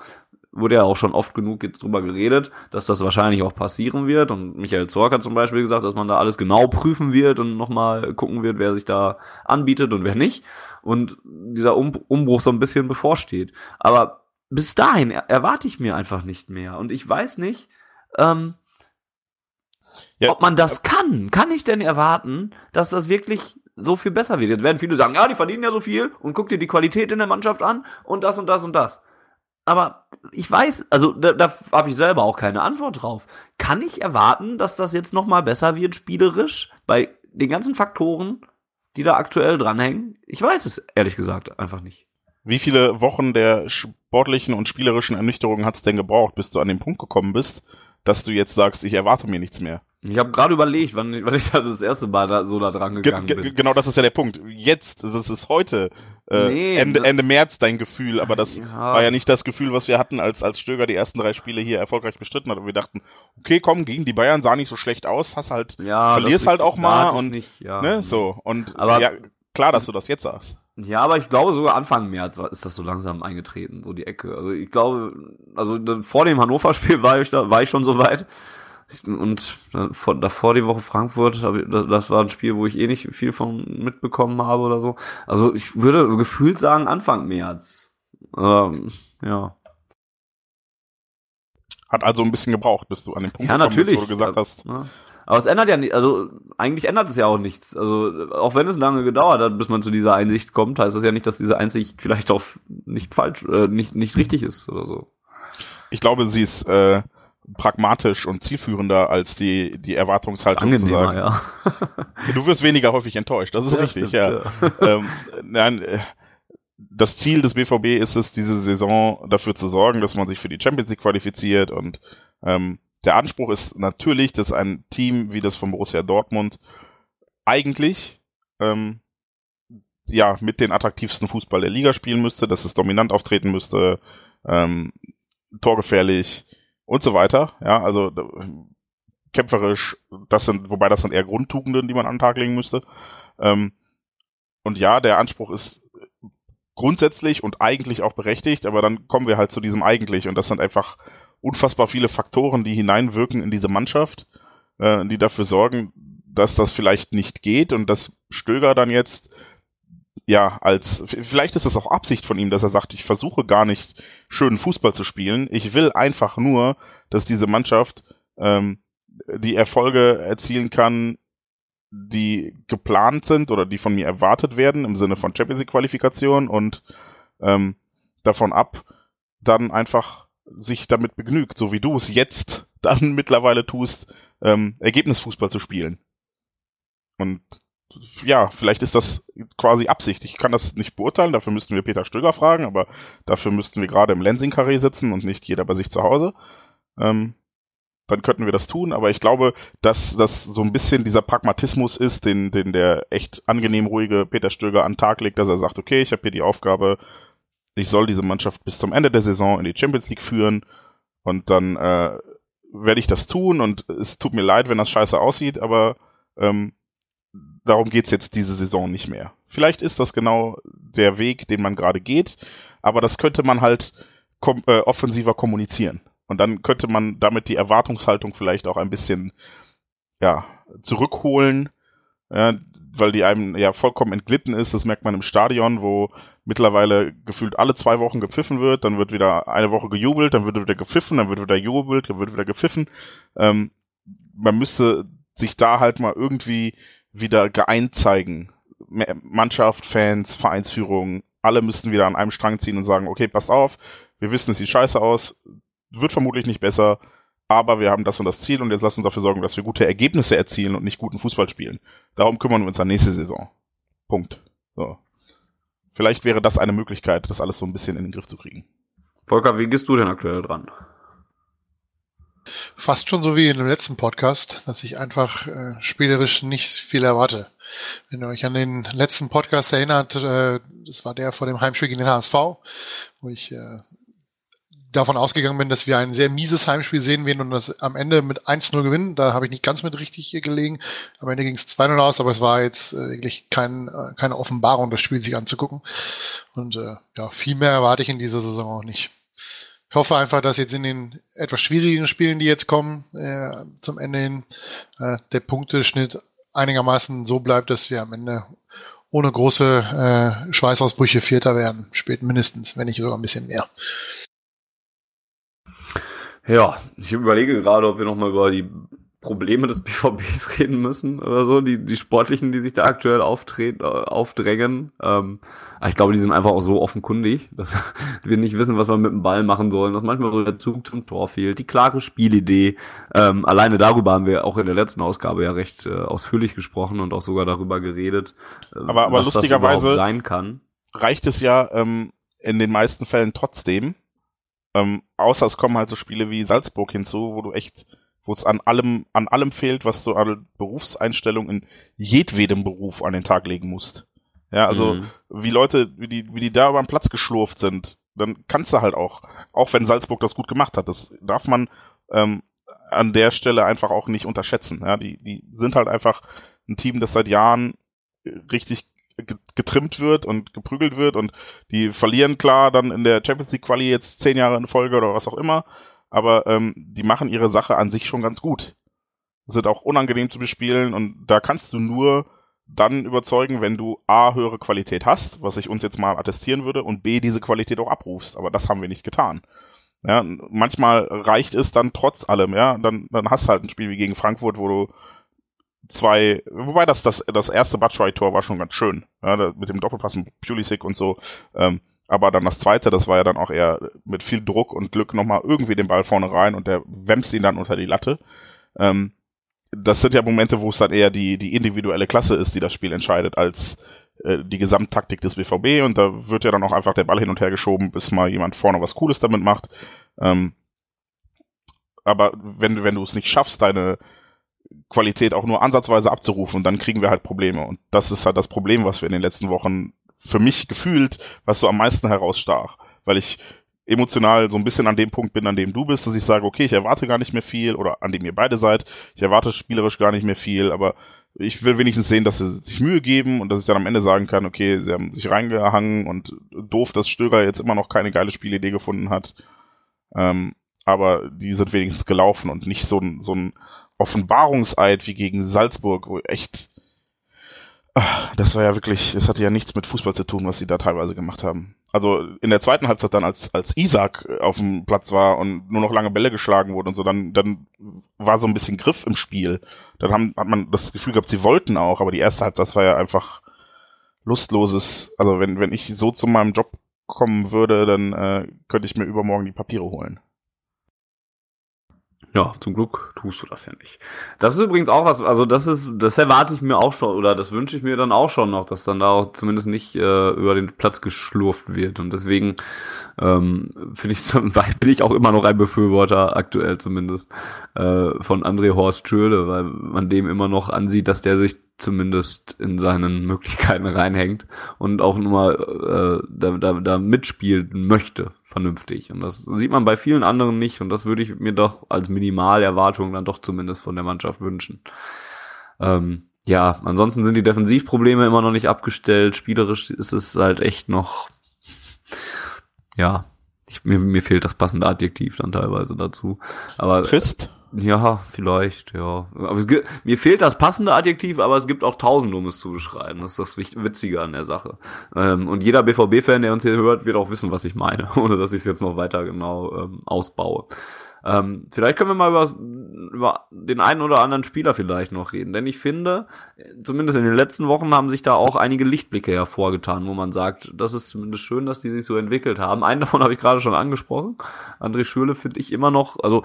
wurde ja auch schon oft genug jetzt drüber geredet, dass das wahrscheinlich auch passieren wird. Und Michael Zorc hat zum Beispiel gesagt, dass man da alles genau prüfen wird und nochmal gucken wird, wer sich da anbietet und wer nicht. Und dieser um Umbruch so ein bisschen bevorsteht. Aber bis dahin erwarte ich mir einfach nicht mehr. Und ich weiß nicht, ähm, ja. ob man das kann. Kann ich denn erwarten, dass das wirklich so viel besser wird. Jetzt werden viele sagen, ja, die verdienen ja so viel und guck dir die Qualität in der Mannschaft an und das und das und das. Aber ich weiß, also da, da habe ich selber auch keine Antwort drauf. Kann ich erwarten, dass das jetzt noch mal besser wird spielerisch bei den ganzen Faktoren, die da aktuell dranhängen? Ich weiß es ehrlich gesagt einfach nicht. Wie viele Wochen der sportlichen und spielerischen Ernüchterung hat es denn gebraucht, bis du an den Punkt gekommen bist, dass du jetzt sagst, ich erwarte mir nichts mehr? Ich habe gerade überlegt, wann, wann ich da das erste Mal da, so da dran gegangen ge bin. Genau, das ist ja der Punkt. Jetzt, das ist heute, äh, nee, Ende, ne? Ende März dein Gefühl, aber das ja. war ja nicht das Gefühl, was wir hatten, als, als Stöger die ersten drei Spiele hier erfolgreich bestritten hat. Und wir dachten, okay, komm, gegen die Bayern sah nicht so schlecht aus, hast halt, ja, verlierst halt auch mal und, nicht, ja. ne, so. Und, aber, ja, klar, dass du das jetzt sagst. Ja, aber ich glaube sogar Anfang März ist das so langsam eingetreten, so die Ecke. Also ich glaube, also vor dem Hannover-Spiel war ich da, war ich schon so weit. Und vor, davor die Woche Frankfurt, das war ein Spiel, wo ich eh nicht viel von mitbekommen habe oder so. Also ich würde gefühlt sagen Anfang März. Ähm, ja. Hat also ein bisschen gebraucht, bis du an den Punkt ja, gekommen bist, wo du gesagt hast. Ja. Aber es ändert ja nicht, also eigentlich ändert es ja auch nichts. Also auch wenn es lange gedauert hat, bis man zu dieser Einsicht kommt, heißt das ja nicht, dass diese Einsicht vielleicht auch nicht falsch, äh, nicht, nicht richtig ist oder so. Ich glaube, sie ist äh, pragmatisch und zielführender als die, die Erwartungshaltung das zu sagen. Ja. *laughs* du wirst weniger häufig enttäuscht, das ist ja, richtig, stimmt, ja. ja. ähm, nein, äh, das Ziel des BVB ist es, diese Saison dafür zu sorgen, dass man sich für die Champions League qualifiziert und ähm, der Anspruch ist natürlich, dass ein Team wie das von Borussia Dortmund eigentlich ähm, ja mit den attraktivsten Fußball der Liga spielen müsste, dass es dominant auftreten müsste, ähm, torgefährlich, und so weiter. Ja, also kämpferisch, das sind, wobei das sind eher Grundtugenden, die man an den Tag legen müsste. Ähm, und ja, der Anspruch ist grundsätzlich und eigentlich auch berechtigt, aber dann kommen wir halt zu diesem eigentlich und das sind einfach unfassbar viele Faktoren, die hineinwirken in diese Mannschaft, äh, die dafür sorgen, dass das vielleicht nicht geht und dass Stöger dann jetzt ja, als, vielleicht ist es auch Absicht von ihm, dass er sagt, ich versuche gar nicht schönen Fußball zu spielen. Ich will einfach nur, dass diese Mannschaft ähm, die Erfolge erzielen kann, die geplant sind oder die von mir erwartet werden im Sinne von Champions League Qualifikation und ähm, davon ab dann einfach sich damit begnügt, so wie du es jetzt dann *laughs* mittlerweile tust, ähm, Ergebnisfußball zu spielen. Und ja, vielleicht ist das quasi Absicht. Ich kann das nicht beurteilen, dafür müssten wir Peter Stöger fragen, aber dafür müssten wir gerade im Lensing-Karree sitzen und nicht jeder bei sich zu Hause. Ähm, dann könnten wir das tun, aber ich glaube, dass das so ein bisschen dieser Pragmatismus ist, den, den der echt angenehm ruhige Peter Stöger an den Tag legt, dass er sagt, okay, ich habe hier die Aufgabe, ich soll diese Mannschaft bis zum Ende der Saison in die Champions League führen und dann äh, werde ich das tun und es tut mir leid, wenn das scheiße aussieht, aber ähm, darum geht's jetzt diese Saison nicht mehr. Vielleicht ist das genau der Weg, den man gerade geht, aber das könnte man halt kom äh, offensiver kommunizieren. Und dann könnte man damit die Erwartungshaltung vielleicht auch ein bisschen ja, zurückholen. Äh, weil die einem ja vollkommen entglitten ist. Das merkt man im Stadion, wo mittlerweile gefühlt alle zwei Wochen gepfiffen wird. Dann wird wieder eine Woche gejubelt, dann wird wieder gepfiffen, dann wird wieder jubelt, dann wird wieder gepfiffen. Ähm, man müsste sich da halt mal irgendwie wieder geeint zeigen. Mannschaft, Fans, Vereinsführung, alle müssten wieder an einem Strang ziehen und sagen, okay, passt auf, wir wissen, es sieht scheiße aus, wird vermutlich nicht besser, aber wir haben das und das Ziel und jetzt lassen uns dafür sorgen, dass wir gute Ergebnisse erzielen und nicht guten Fußball spielen. Darum kümmern wir uns an nächste Saison. Punkt. So. Vielleicht wäre das eine Möglichkeit, das alles so ein bisschen in den Griff zu kriegen. Volker, wie gehst du denn aktuell dran? Fast schon so wie in dem letzten Podcast, dass ich einfach äh, spielerisch nicht viel erwarte. Wenn ihr euch an den letzten Podcast erinnert, äh, das war der vor dem Heimspiel gegen den HSV, wo ich äh, davon ausgegangen bin, dass wir ein sehr mieses Heimspiel sehen werden und das am Ende mit 1-0 gewinnen. Da habe ich nicht ganz mit richtig gelegen. Am Ende ging es 2-0 aus, aber es war jetzt äh, wirklich kein, äh, keine Offenbarung, das Spiel sich anzugucken. Und äh, ja, viel mehr erwarte ich in dieser Saison auch nicht. Ich hoffe einfach, dass jetzt in den etwas schwierigen Spielen, die jetzt kommen, äh, zum Ende hin, äh, der Punkteschnitt einigermaßen so bleibt, dass wir am Ende ohne große äh, Schweißausbrüche Vierter werden. Spät mindestens, wenn nicht sogar ein bisschen mehr. Ja, ich überlege gerade, ob wir nochmal über die Probleme des *laughs* BVBs reden müssen oder so, die, die sportlichen, die sich da aktuell auftreten, äh, aufdrängen. Ähm, ich glaube, die sind einfach auch so offenkundig, *laughs* dass wir nicht wissen, was wir mit dem Ball machen sollen, dass manchmal so der Zug zum Tor fehlt, die klare Spielidee. Ähm, alleine darüber haben wir auch in der letzten Ausgabe ja recht äh, ausführlich gesprochen und auch sogar darüber geredet, äh, aber, aber was lustigerweise das sein kann. Reicht es ja ähm, in den meisten Fällen trotzdem, ähm, außer es kommen halt so Spiele wie Salzburg hinzu, wo du echt, wo es an allem, an allem fehlt, was du an Berufseinstellung in jedwedem Beruf an den Tag legen musst. Ja, also mhm. wie Leute, wie die, wie die da über den Platz geschlurft sind, dann kannst du halt auch, auch wenn Salzburg das gut gemacht hat, das darf man ähm, an der Stelle einfach auch nicht unterschätzen. Ja, die, die sind halt einfach ein Team, das seit Jahren richtig getrimmt wird und geprügelt wird und die verlieren klar dann in der Champions League Quali jetzt zehn Jahre in Folge oder was auch immer, aber ähm, die machen ihre Sache an sich schon ganz gut. Sind auch unangenehm zu bespielen und da kannst du nur dann überzeugen, wenn du A, höhere Qualität hast, was ich uns jetzt mal attestieren würde, und B, diese Qualität auch abrufst. Aber das haben wir nicht getan. Ja, manchmal reicht es dann trotz allem, ja, dann, dann hast du halt ein Spiel wie gegen Frankfurt, wo du zwei, wobei das, das, das erste Batshuayi-Tor war schon ganz schön, ja, mit dem Doppelpass mit Pulisic und so, ähm, aber dann das zweite, das war ja dann auch eher mit viel Druck und Glück nochmal irgendwie den Ball vorne rein und der wämst ihn dann unter die Latte. Ähm, das sind ja Momente, wo es dann eher die, die individuelle Klasse ist, die das Spiel entscheidet, als äh, die Gesamttaktik des BVB und da wird ja dann auch einfach der Ball hin und her geschoben, bis mal jemand vorne was Cooles damit macht. Ähm, aber wenn, wenn du es nicht schaffst, deine, Qualität auch nur ansatzweise abzurufen dann kriegen wir halt Probleme. Und das ist halt das Problem, was wir in den letzten Wochen für mich gefühlt, was so am meisten herausstach. Weil ich emotional so ein bisschen an dem Punkt bin, an dem du bist, dass ich sage, okay, ich erwarte gar nicht mehr viel oder an dem ihr beide seid. Ich erwarte spielerisch gar nicht mehr viel, aber ich will wenigstens sehen, dass sie sich Mühe geben und dass ich dann am Ende sagen kann, okay, sie haben sich reingehangen und doof, dass Stöger jetzt immer noch keine geile Spielidee gefunden hat. Ähm, aber die sind wenigstens gelaufen und nicht so ein, so ein Offenbarungseid wie gegen Salzburg, wo echt, das war ja wirklich, es hatte ja nichts mit Fußball zu tun, was sie da teilweise gemacht haben. Also in der zweiten Halbzeit dann, als, als Isaac auf dem Platz war und nur noch lange Bälle geschlagen wurden und so, dann, dann war so ein bisschen Griff im Spiel. Dann haben, hat man das Gefühl gehabt, sie wollten auch, aber die erste Halbzeit, das war ja einfach lustloses. Also wenn, wenn ich so zu meinem Job kommen würde, dann äh, könnte ich mir übermorgen die Papiere holen. Ja, zum Glück tust du das ja nicht. Das ist übrigens auch was, also das ist, das erwarte ich mir auch schon, oder das wünsche ich mir dann auch schon noch, dass dann da auch zumindest nicht äh, über den Platz geschlurft wird. Und deswegen ähm, finde ich *laughs* zum Beispiel bin ich auch immer noch ein Befürworter, aktuell zumindest, äh, von André Horst Schöle, weil man dem immer noch ansieht, dass der sich zumindest in seinen *laughs* Möglichkeiten reinhängt und auch nur mal äh, da, da, da mitspielen möchte, vernünftig. Und das sieht man bei vielen anderen nicht und das würde ich mir doch als Minimalerwartung dann doch zumindest von der Mannschaft wünschen. Ähm, ja, ansonsten sind die Defensivprobleme immer noch nicht abgestellt. Spielerisch ist es halt echt noch, ja, Ich, mir, mir fehlt das passende Adjektiv dann teilweise dazu. Aber Trist? Ja, vielleicht, ja. Aber gibt, mir fehlt das passende Adjektiv, aber es gibt auch tausend, um es zu beschreiben. Das ist das Witzige an der Sache. Ähm, und jeder BVB-Fan, der uns hier hört, wird auch wissen, was ich meine, *laughs* ohne dass ich es jetzt noch weiter genau ähm, ausbaue. Ähm, vielleicht können wir mal über, über den einen oder anderen Spieler vielleicht noch reden, denn ich finde, zumindest in den letzten Wochen haben sich da auch einige Lichtblicke hervorgetan, wo man sagt, das ist zumindest schön, dass die sich so entwickelt haben. Einen davon habe ich gerade schon angesprochen. André Schürle finde ich immer noch, also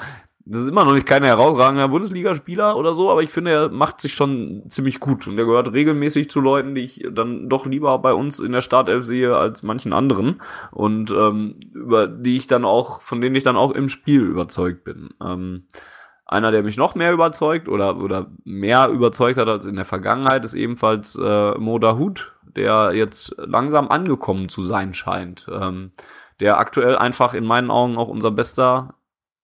das ist immer noch nicht kein herausragender Bundesligaspieler oder so, aber ich finde, er macht sich schon ziemlich gut und er gehört regelmäßig zu Leuten, die ich dann doch lieber bei uns in der Startelf sehe als manchen anderen und ähm, über die ich dann auch, von denen ich dann auch im Spiel überzeugt bin. Ähm, einer, der mich noch mehr überzeugt oder, oder mehr überzeugt hat als in der Vergangenheit, ist ebenfalls äh, Moda Hut, der jetzt langsam angekommen zu sein scheint. Ähm, der aktuell einfach in meinen Augen auch unser bester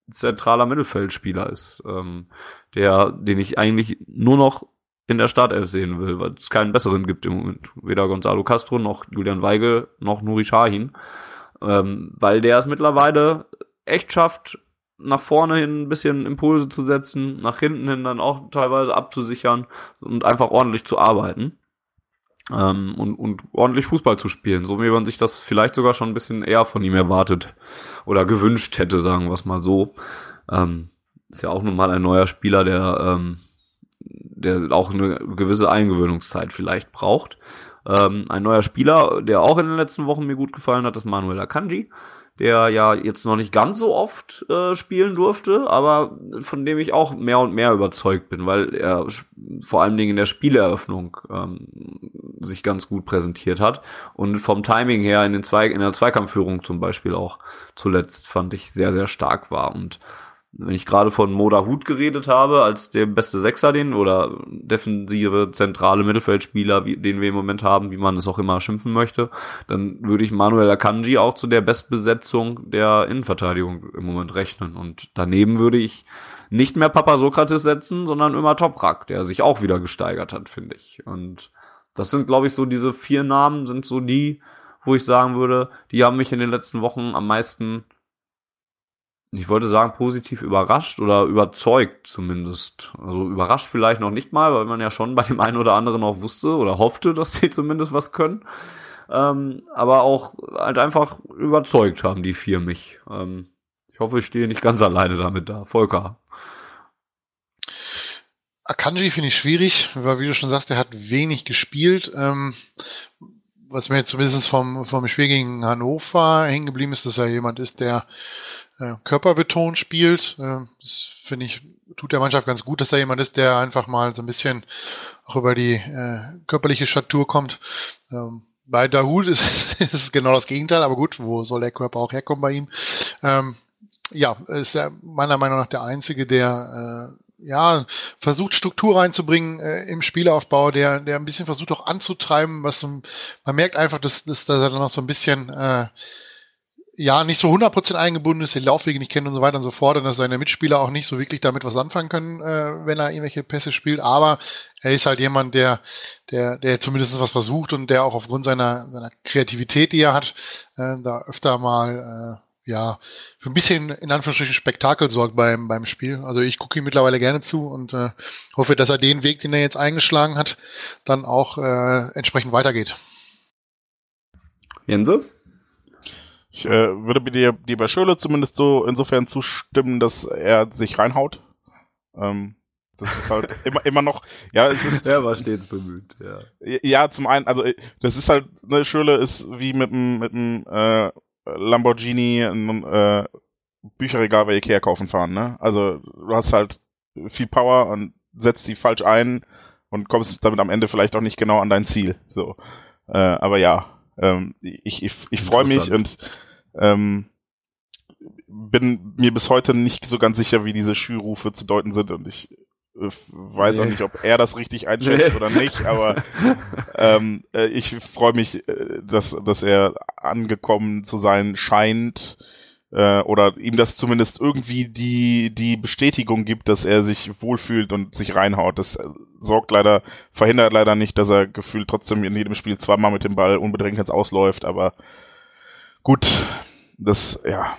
zentraler Mittelfeldspieler ist, ähm, der, den ich eigentlich nur noch in der Startelf sehen will, weil es keinen besseren gibt im Moment. Weder Gonzalo Castro noch Julian Weigel noch Nuri Shahin. Ähm, weil der es mittlerweile echt schafft, nach vorne hin ein bisschen Impulse zu setzen, nach hinten hin dann auch teilweise abzusichern und einfach ordentlich zu arbeiten ähm, und, und ordentlich Fußball zu spielen, so wie man sich das vielleicht sogar schon ein bisschen eher von ihm erwartet oder gewünscht hätte, sagen wir es mal so. Ähm, ist ja auch nun mal ein neuer Spieler, der, ähm, der auch eine gewisse Eingewöhnungszeit vielleicht braucht. Ähm, ein neuer Spieler, der auch in den letzten Wochen mir gut gefallen hat, ist Manuel Akanji der ja jetzt noch nicht ganz so oft äh, spielen durfte, aber von dem ich auch mehr und mehr überzeugt bin, weil er vor allen Dingen in der Spieleröffnung ähm, sich ganz gut präsentiert hat. Und vom Timing her in den Zwei in der Zweikampfführung zum Beispiel auch zuletzt fand ich sehr sehr stark war und wenn ich gerade von Moda Hut geredet habe, als der beste Sechser den oder defensive zentrale Mittelfeldspieler, wie, den wir im Moment haben, wie man es auch immer schimpfen möchte, dann würde ich Manuel Akanji auch zu der Bestbesetzung der Innenverteidigung im Moment rechnen. Und daneben würde ich nicht mehr Papa Sokrates setzen, sondern immer Toprak, der sich auch wieder gesteigert hat, finde ich. Und das sind, glaube ich, so diese vier Namen sind so die, wo ich sagen würde, die haben mich in den letzten Wochen am meisten ich wollte sagen, positiv überrascht oder überzeugt zumindest. Also überrascht vielleicht noch nicht mal, weil man ja schon bei dem einen oder anderen auch wusste oder hoffte, dass sie *laughs* zumindest was können. Ähm, aber auch halt einfach überzeugt haben die vier mich. Ähm, ich hoffe, ich stehe nicht ganz *laughs* alleine damit da. Volker. Akanji finde ich schwierig, weil wie du schon sagst, er hat wenig gespielt. Ähm, was mir zumindest vom, vom Spiel gegen Hannover hängen geblieben ist, dass er jemand ist, der äh, körperbetont spielt. Äh, das finde ich, tut der Mannschaft ganz gut, dass da jemand ist, der einfach mal so ein bisschen auch über die äh, körperliche Statur kommt. Ähm, bei Dahut ist, *laughs* ist es genau das Gegenteil, aber gut, wo soll der Körper auch herkommen bei ihm? Ähm, ja, ist er meiner Meinung nach der Einzige, der äh, ja, versucht Struktur reinzubringen äh, im Spielaufbau, der, der ein bisschen versucht auch anzutreiben, was so, man merkt einfach, dass, dass, dass er dann noch so ein bisschen äh, ja, nicht so 100% eingebunden ist, den Laufwege nicht kennt und so weiter und so fort und dass seine Mitspieler auch nicht so wirklich damit was anfangen können, äh, wenn er irgendwelche Pässe spielt, aber er ist halt jemand, der, der, der zumindest was versucht und der auch aufgrund seiner, seiner Kreativität, die er hat, äh, da öfter mal, äh, ja, für ein bisschen, in Anführungsstrichen, Spektakel sorgt beim, beim Spiel. Also ich gucke ihm mittlerweile gerne zu und äh, hoffe, dass er den Weg, den er jetzt eingeschlagen hat, dann auch äh, entsprechend weitergeht. Jense? Ich äh, würde dir, dir bei Schöle zumindest so insofern zustimmen, dass er sich reinhaut. Ähm, das ist halt *laughs* immer, immer noch, ja, es ist. Er war stets bemüht, ja. Ja, zum einen, also das ist halt, ne, Schöle ist wie mit einem mit einem äh, Lamborghini äh, Bücherregal bei Ikea kaufen fahren, ne? Also du hast halt viel Power und setzt sie falsch ein und kommst damit am Ende vielleicht auch nicht genau an dein Ziel. So. Äh, aber ja, ähm, ich, ich, ich freue mich und ähm, bin mir bis heute nicht so ganz sicher, wie diese Schürufe zu deuten sind und ich weiß auch nicht, ob er das richtig einschätzt oder nicht, aber *laughs* ähm, äh, ich freue mich, äh, dass, dass er angekommen zu sein scheint äh, oder ihm das zumindest irgendwie die, die Bestätigung gibt, dass er sich wohlfühlt und sich reinhaut. Das sorgt leider, verhindert leider nicht, dass er gefühlt trotzdem in jedem Spiel zweimal mit dem Ball unbedingt jetzt ausläuft, aber gut, das, ja,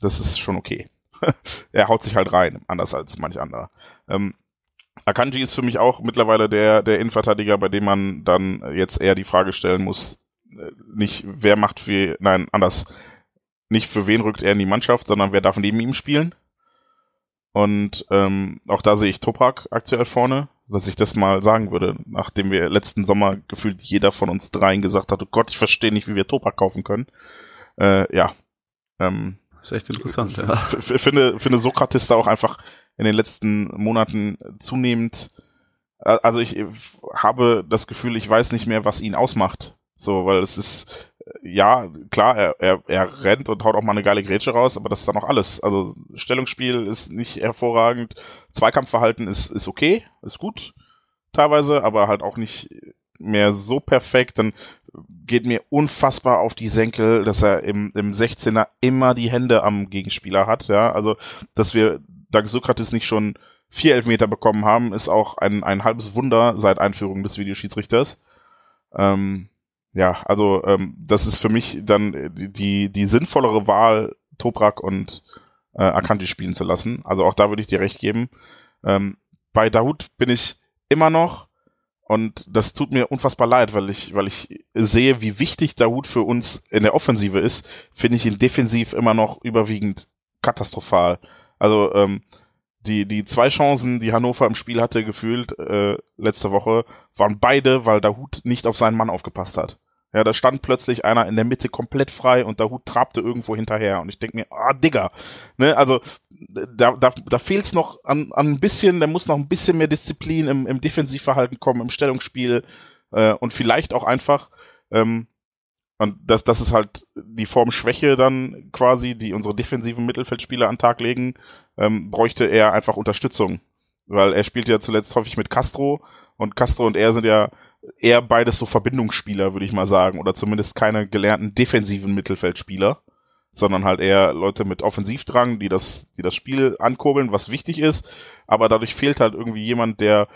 das ist schon okay. *laughs* er haut sich halt rein, anders als manch anderer. Ähm, Akanji ist für mich auch mittlerweile der, der Innenverteidiger, bei dem man dann jetzt eher die Frage stellen muss, äh, nicht wer macht für, nein, anders, nicht für wen rückt er in die Mannschaft, sondern wer darf neben ihm spielen. Und ähm, auch da sehe ich Toprak aktuell vorne, dass ich das mal sagen würde, nachdem wir letzten Sommer gefühlt jeder von uns dreien gesagt hat, oh Gott, ich verstehe nicht, wie wir Toprak kaufen können. Äh, ja. Ähm, ist echt interessant, ja. Finde, finde Sokrates da auch einfach in den letzten Monaten zunehmend, also ich habe das Gefühl, ich weiß nicht mehr, was ihn ausmacht. So, weil es ist, ja, klar, er, er, er rennt und haut auch mal eine geile Grätsche raus, aber das ist dann auch alles. Also Stellungsspiel ist nicht hervorragend, Zweikampfverhalten ist, ist okay, ist gut teilweise, aber halt auch nicht mehr so perfekt. Dann geht mir unfassbar auf die Senkel, dass er im, im 16er immer die Hände am Gegenspieler hat. Ja, also dass wir dank Sokrates nicht schon vier Elfmeter bekommen haben, ist auch ein, ein halbes Wunder seit Einführung des Videoschiedsrichters. Ähm, ja, also ähm, das ist für mich dann die, die sinnvollere Wahl, Toprak und äh, Akanji spielen zu lassen. Also auch da würde ich dir recht geben. Ähm, bei Dahoud bin ich immer noch und das tut mir unfassbar leid, weil ich, weil ich sehe, wie wichtig Dahoud für uns in der Offensive ist, finde ich ihn defensiv immer noch überwiegend katastrophal. Also ähm, die, die zwei Chancen, die Hannover im Spiel hatte, gefühlt äh, letzte Woche, waren beide, weil der Hut nicht auf seinen Mann aufgepasst hat. Ja, da stand plötzlich einer in der Mitte komplett frei und der Hut trabte irgendwo hinterher. Und ich denke mir, ah, Digga. Ne, also da, da, da fehlt es noch an, an ein bisschen, da muss noch ein bisschen mehr Disziplin im, im Defensivverhalten kommen, im Stellungsspiel äh, und vielleicht auch einfach ähm, und das, das ist halt die Formschwäche dann quasi, die unsere defensiven Mittelfeldspieler an den Tag legen, ähm, bräuchte er einfach Unterstützung. Weil er spielt ja zuletzt häufig mit Castro und Castro und er sind ja eher beides so Verbindungsspieler, würde ich mal sagen, oder zumindest keine gelernten defensiven Mittelfeldspieler, sondern halt eher Leute mit Offensivdrang, die das, die das Spiel ankurbeln, was wichtig ist, aber dadurch fehlt halt irgendwie jemand, der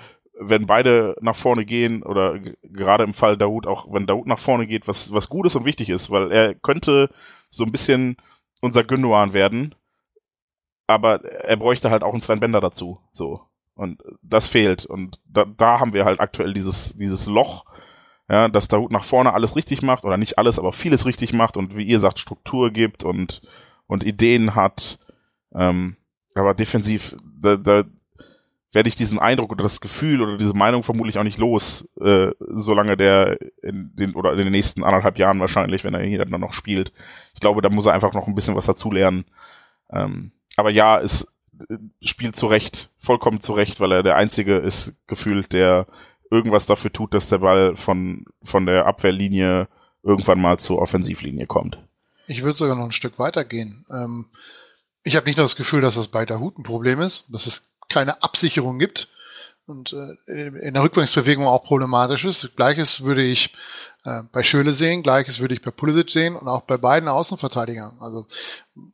wenn beide nach vorne gehen oder gerade im Fall Daoud auch, wenn Daoud nach vorne geht, was, was gut ist und wichtig ist, weil er könnte so ein bisschen unser Gündogan werden, aber er bräuchte halt auch einen Sven Bender dazu, so. Und das fehlt. Und da, da haben wir halt aktuell dieses, dieses Loch, ja, dass Daoud nach vorne alles richtig macht, oder nicht alles, aber vieles richtig macht und wie ihr sagt, Struktur gibt und, und Ideen hat. Ähm, aber defensiv, da, da, werde ich diesen Eindruck oder das Gefühl oder diese Meinung vermutlich auch nicht los, äh, solange der in den oder in den nächsten anderthalb Jahren wahrscheinlich, wenn er hier dann noch spielt. Ich glaube, da muss er einfach noch ein bisschen was dazu lernen. Ähm, aber ja, es äh, spielt zu Recht, vollkommen zu Recht, weil er der Einzige ist, gefühlt, der irgendwas dafür tut, dass der Ball von, von der Abwehrlinie irgendwann mal zur Offensivlinie kommt. Ich würde sogar noch ein Stück weiter gehen. Ähm, ich habe nicht nur das Gefühl, dass das bei der Hut ein Problem ist. Das ist keine Absicherung gibt und äh, in der Rückwärtsbewegung auch problematisch ist. Gleiches würde ich äh, bei Schöle sehen, gleiches würde ich bei Pulisic sehen und auch bei beiden Außenverteidigern. Also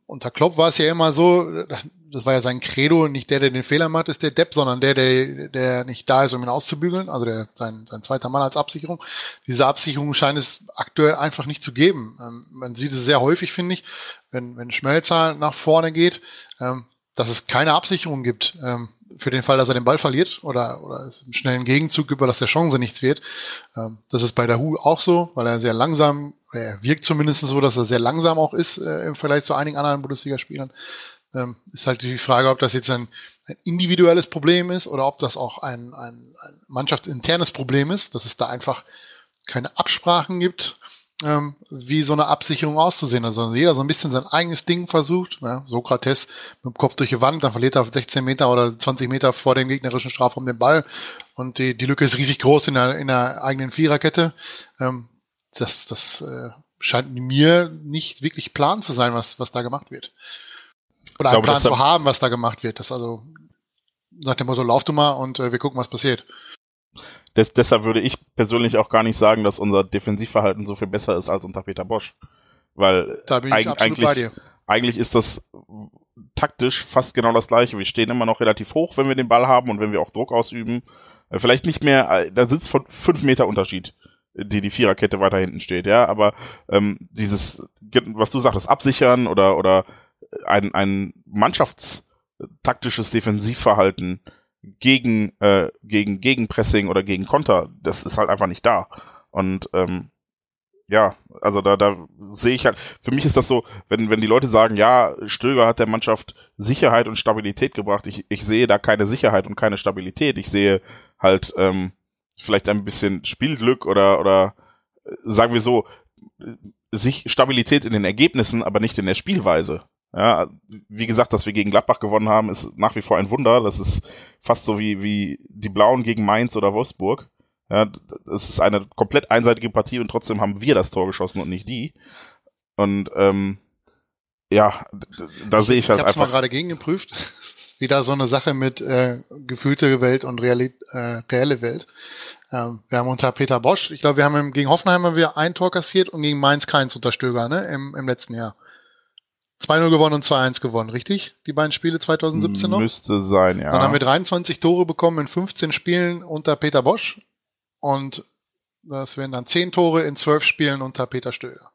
unter Klopp war es ja immer so, das war ja sein Credo, nicht der, der den Fehler macht, ist der Depp, sondern der, der, der nicht da ist, um ihn auszubügeln, also der, sein, sein zweiter Mann als Absicherung. Diese Absicherung scheint es aktuell einfach nicht zu geben. Ähm, man sieht es sehr häufig, finde ich, wenn, wenn Schmelzer nach vorne geht, ähm, dass es keine Absicherung gibt ähm, für den Fall, dass er den Ball verliert oder, oder es einen schnellen Gegenzug gibt, dass der Chance nichts wird. Ähm, das ist bei der Hu auch so, weil er sehr langsam, er wirkt zumindest so, dass er sehr langsam auch ist äh, im Vergleich zu einigen anderen Bundesligaspielern. Ähm, ist halt die Frage, ob das jetzt ein, ein individuelles Problem ist oder ob das auch ein, ein, ein mannschaftsinternes Problem ist, dass es da einfach keine Absprachen gibt ähm, wie so eine Absicherung auszusehen hat, sondern jeder so ein bisschen sein eigenes Ding versucht. Ja, Sokrates mit dem Kopf durch die Wand, dann verliert er 16 Meter oder 20 Meter vor dem gegnerischen Strafraum den Ball und die, die Lücke ist riesig groß in der, in der eigenen Viererkette. Ähm, das das äh, scheint mir nicht wirklich Plan zu sein, was, was da gemacht wird. Oder einen Plan zu haben, was da gemacht wird. Das also nach dem Motto, lauf du mal und äh, wir gucken, was passiert. Des, deshalb würde ich persönlich auch gar nicht sagen, dass unser Defensivverhalten so viel besser ist als unter Peter Bosch. Weil eig eigentlich, eigentlich ist das taktisch fast genau das gleiche. Wir stehen immer noch relativ hoch, wenn wir den Ball haben und wenn wir auch Druck ausüben. Äh, vielleicht nicht mehr, äh, da sitzt von fünf Meter Unterschied, die die Viererkette weiter hinten steht, ja. Aber ähm, dieses, was du sagtest, absichern oder oder ein, ein mannschaftstaktisches Defensivverhalten gegen, äh, gegen Gegenpressing oder gegen Konter, das ist halt einfach nicht da. Und ähm, ja, also da, da sehe ich halt, für mich ist das so, wenn, wenn die Leute sagen, ja, Stöger hat der Mannschaft Sicherheit und Stabilität gebracht, ich, ich sehe da keine Sicherheit und keine Stabilität. Ich sehe halt ähm, vielleicht ein bisschen Spielglück oder, oder äh, sagen wir so, sich Stabilität in den Ergebnissen, aber nicht in der Spielweise. Ja, wie gesagt, dass wir gegen Gladbach gewonnen haben, ist nach wie vor ein Wunder. Das ist fast so wie, wie die Blauen gegen Mainz oder Wolfsburg. Ja, das ist eine komplett einseitige Partie und trotzdem haben wir das Tor geschossen und nicht die. Und ähm, ja, da sehe ich halt ich einfach. Ich habe mal gerade gegengeprüft. *laughs* wieder so eine Sache mit äh, gefühlte Welt und reale, äh, reelle Welt. Ähm, wir haben unter Peter Bosch, ich glaube, wir haben gegen Hoffenheim haben wir ein Tor kassiert und gegen Mainz keins unter Stöger, ne, im, im letzten Jahr. 2-0 gewonnen und 2-1 gewonnen, richtig? Die beiden Spiele 2017 noch? Müsste sein, ja. Dann haben wir 23 Tore bekommen in 15 Spielen unter Peter Bosch und das wären dann 10 Tore in 12 Spielen unter Peter Stöger.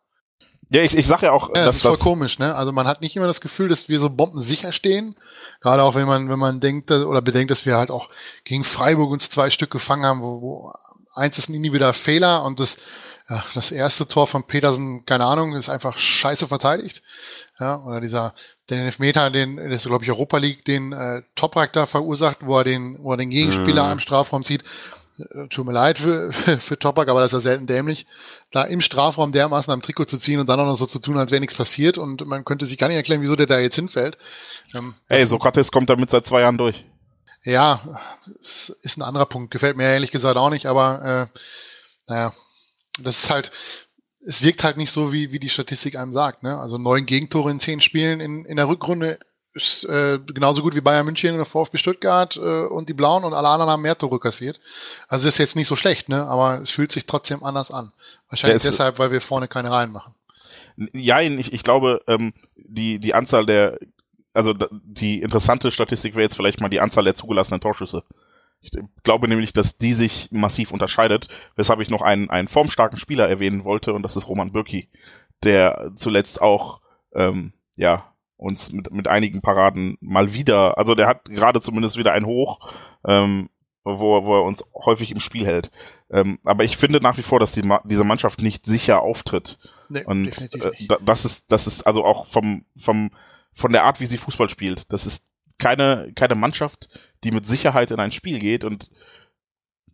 Ja, ich, ich sag ja auch, ja, das ist voll komisch, ne? Also man hat nicht immer das Gefühl, dass wir so bombensicher stehen. Gerade auch wenn man, wenn man denkt oder bedenkt, dass wir halt auch gegen Freiburg uns zwei Stück gefangen haben, wo, wo eins ist ein individueller Fehler und das, ja, das erste Tor von Petersen, keine Ahnung, ist einfach scheiße verteidigt. Ja, oder dieser, den Elfmeter, den, das ist, glaube ich, Europa League, den äh, Toprak da verursacht, wo er den, wo er den Gegenspieler mhm. im Strafraum zieht. Äh, tut mir leid für, *laughs* für, Topak, aber das ist ja selten dämlich, da im Strafraum dermaßen am Trikot zu ziehen und dann auch noch so zu tun, als wäre nichts passiert und man könnte sich gar nicht erklären, wieso der da jetzt hinfällt. Ähm, Ey, Sokrates kommt damit seit zwei Jahren durch. Ja, ist ein anderer Punkt. Gefällt mir ehrlich gesagt auch nicht, aber äh, naja, das ist halt, es wirkt halt nicht so, wie, wie die Statistik einem sagt. Ne? Also neun Gegentore in zehn Spielen in, in der Rückrunde ist äh, genauso gut wie Bayern München oder VfB Stuttgart äh, und die Blauen und alle anderen haben mehr Tore kassiert. Also ist jetzt nicht so schlecht, ne? Aber es fühlt sich trotzdem anders an. Wahrscheinlich deshalb, weil wir vorne keine Reihen machen. Ja, ich, ich glaube, ähm, die, die Anzahl der, also die interessante Statistik wäre jetzt vielleicht mal die Anzahl der zugelassenen Torschüsse. Ich glaube nämlich, dass die sich massiv unterscheidet, weshalb ich noch einen, einen formstarken Spieler erwähnen wollte, und das ist Roman Bürki, der zuletzt auch ähm, ja uns mit, mit einigen Paraden mal wieder, also der hat gerade zumindest wieder ein Hoch, ähm, wo, wo er uns häufig im Spiel hält. Ähm, aber ich finde nach wie vor, dass die, diese Mannschaft nicht sicher auftritt. Nee, und äh, das ist, das ist also auch vom, vom, von der Art, wie sie Fußball spielt. Das ist keine, keine Mannschaft, die mit Sicherheit in ein Spiel geht und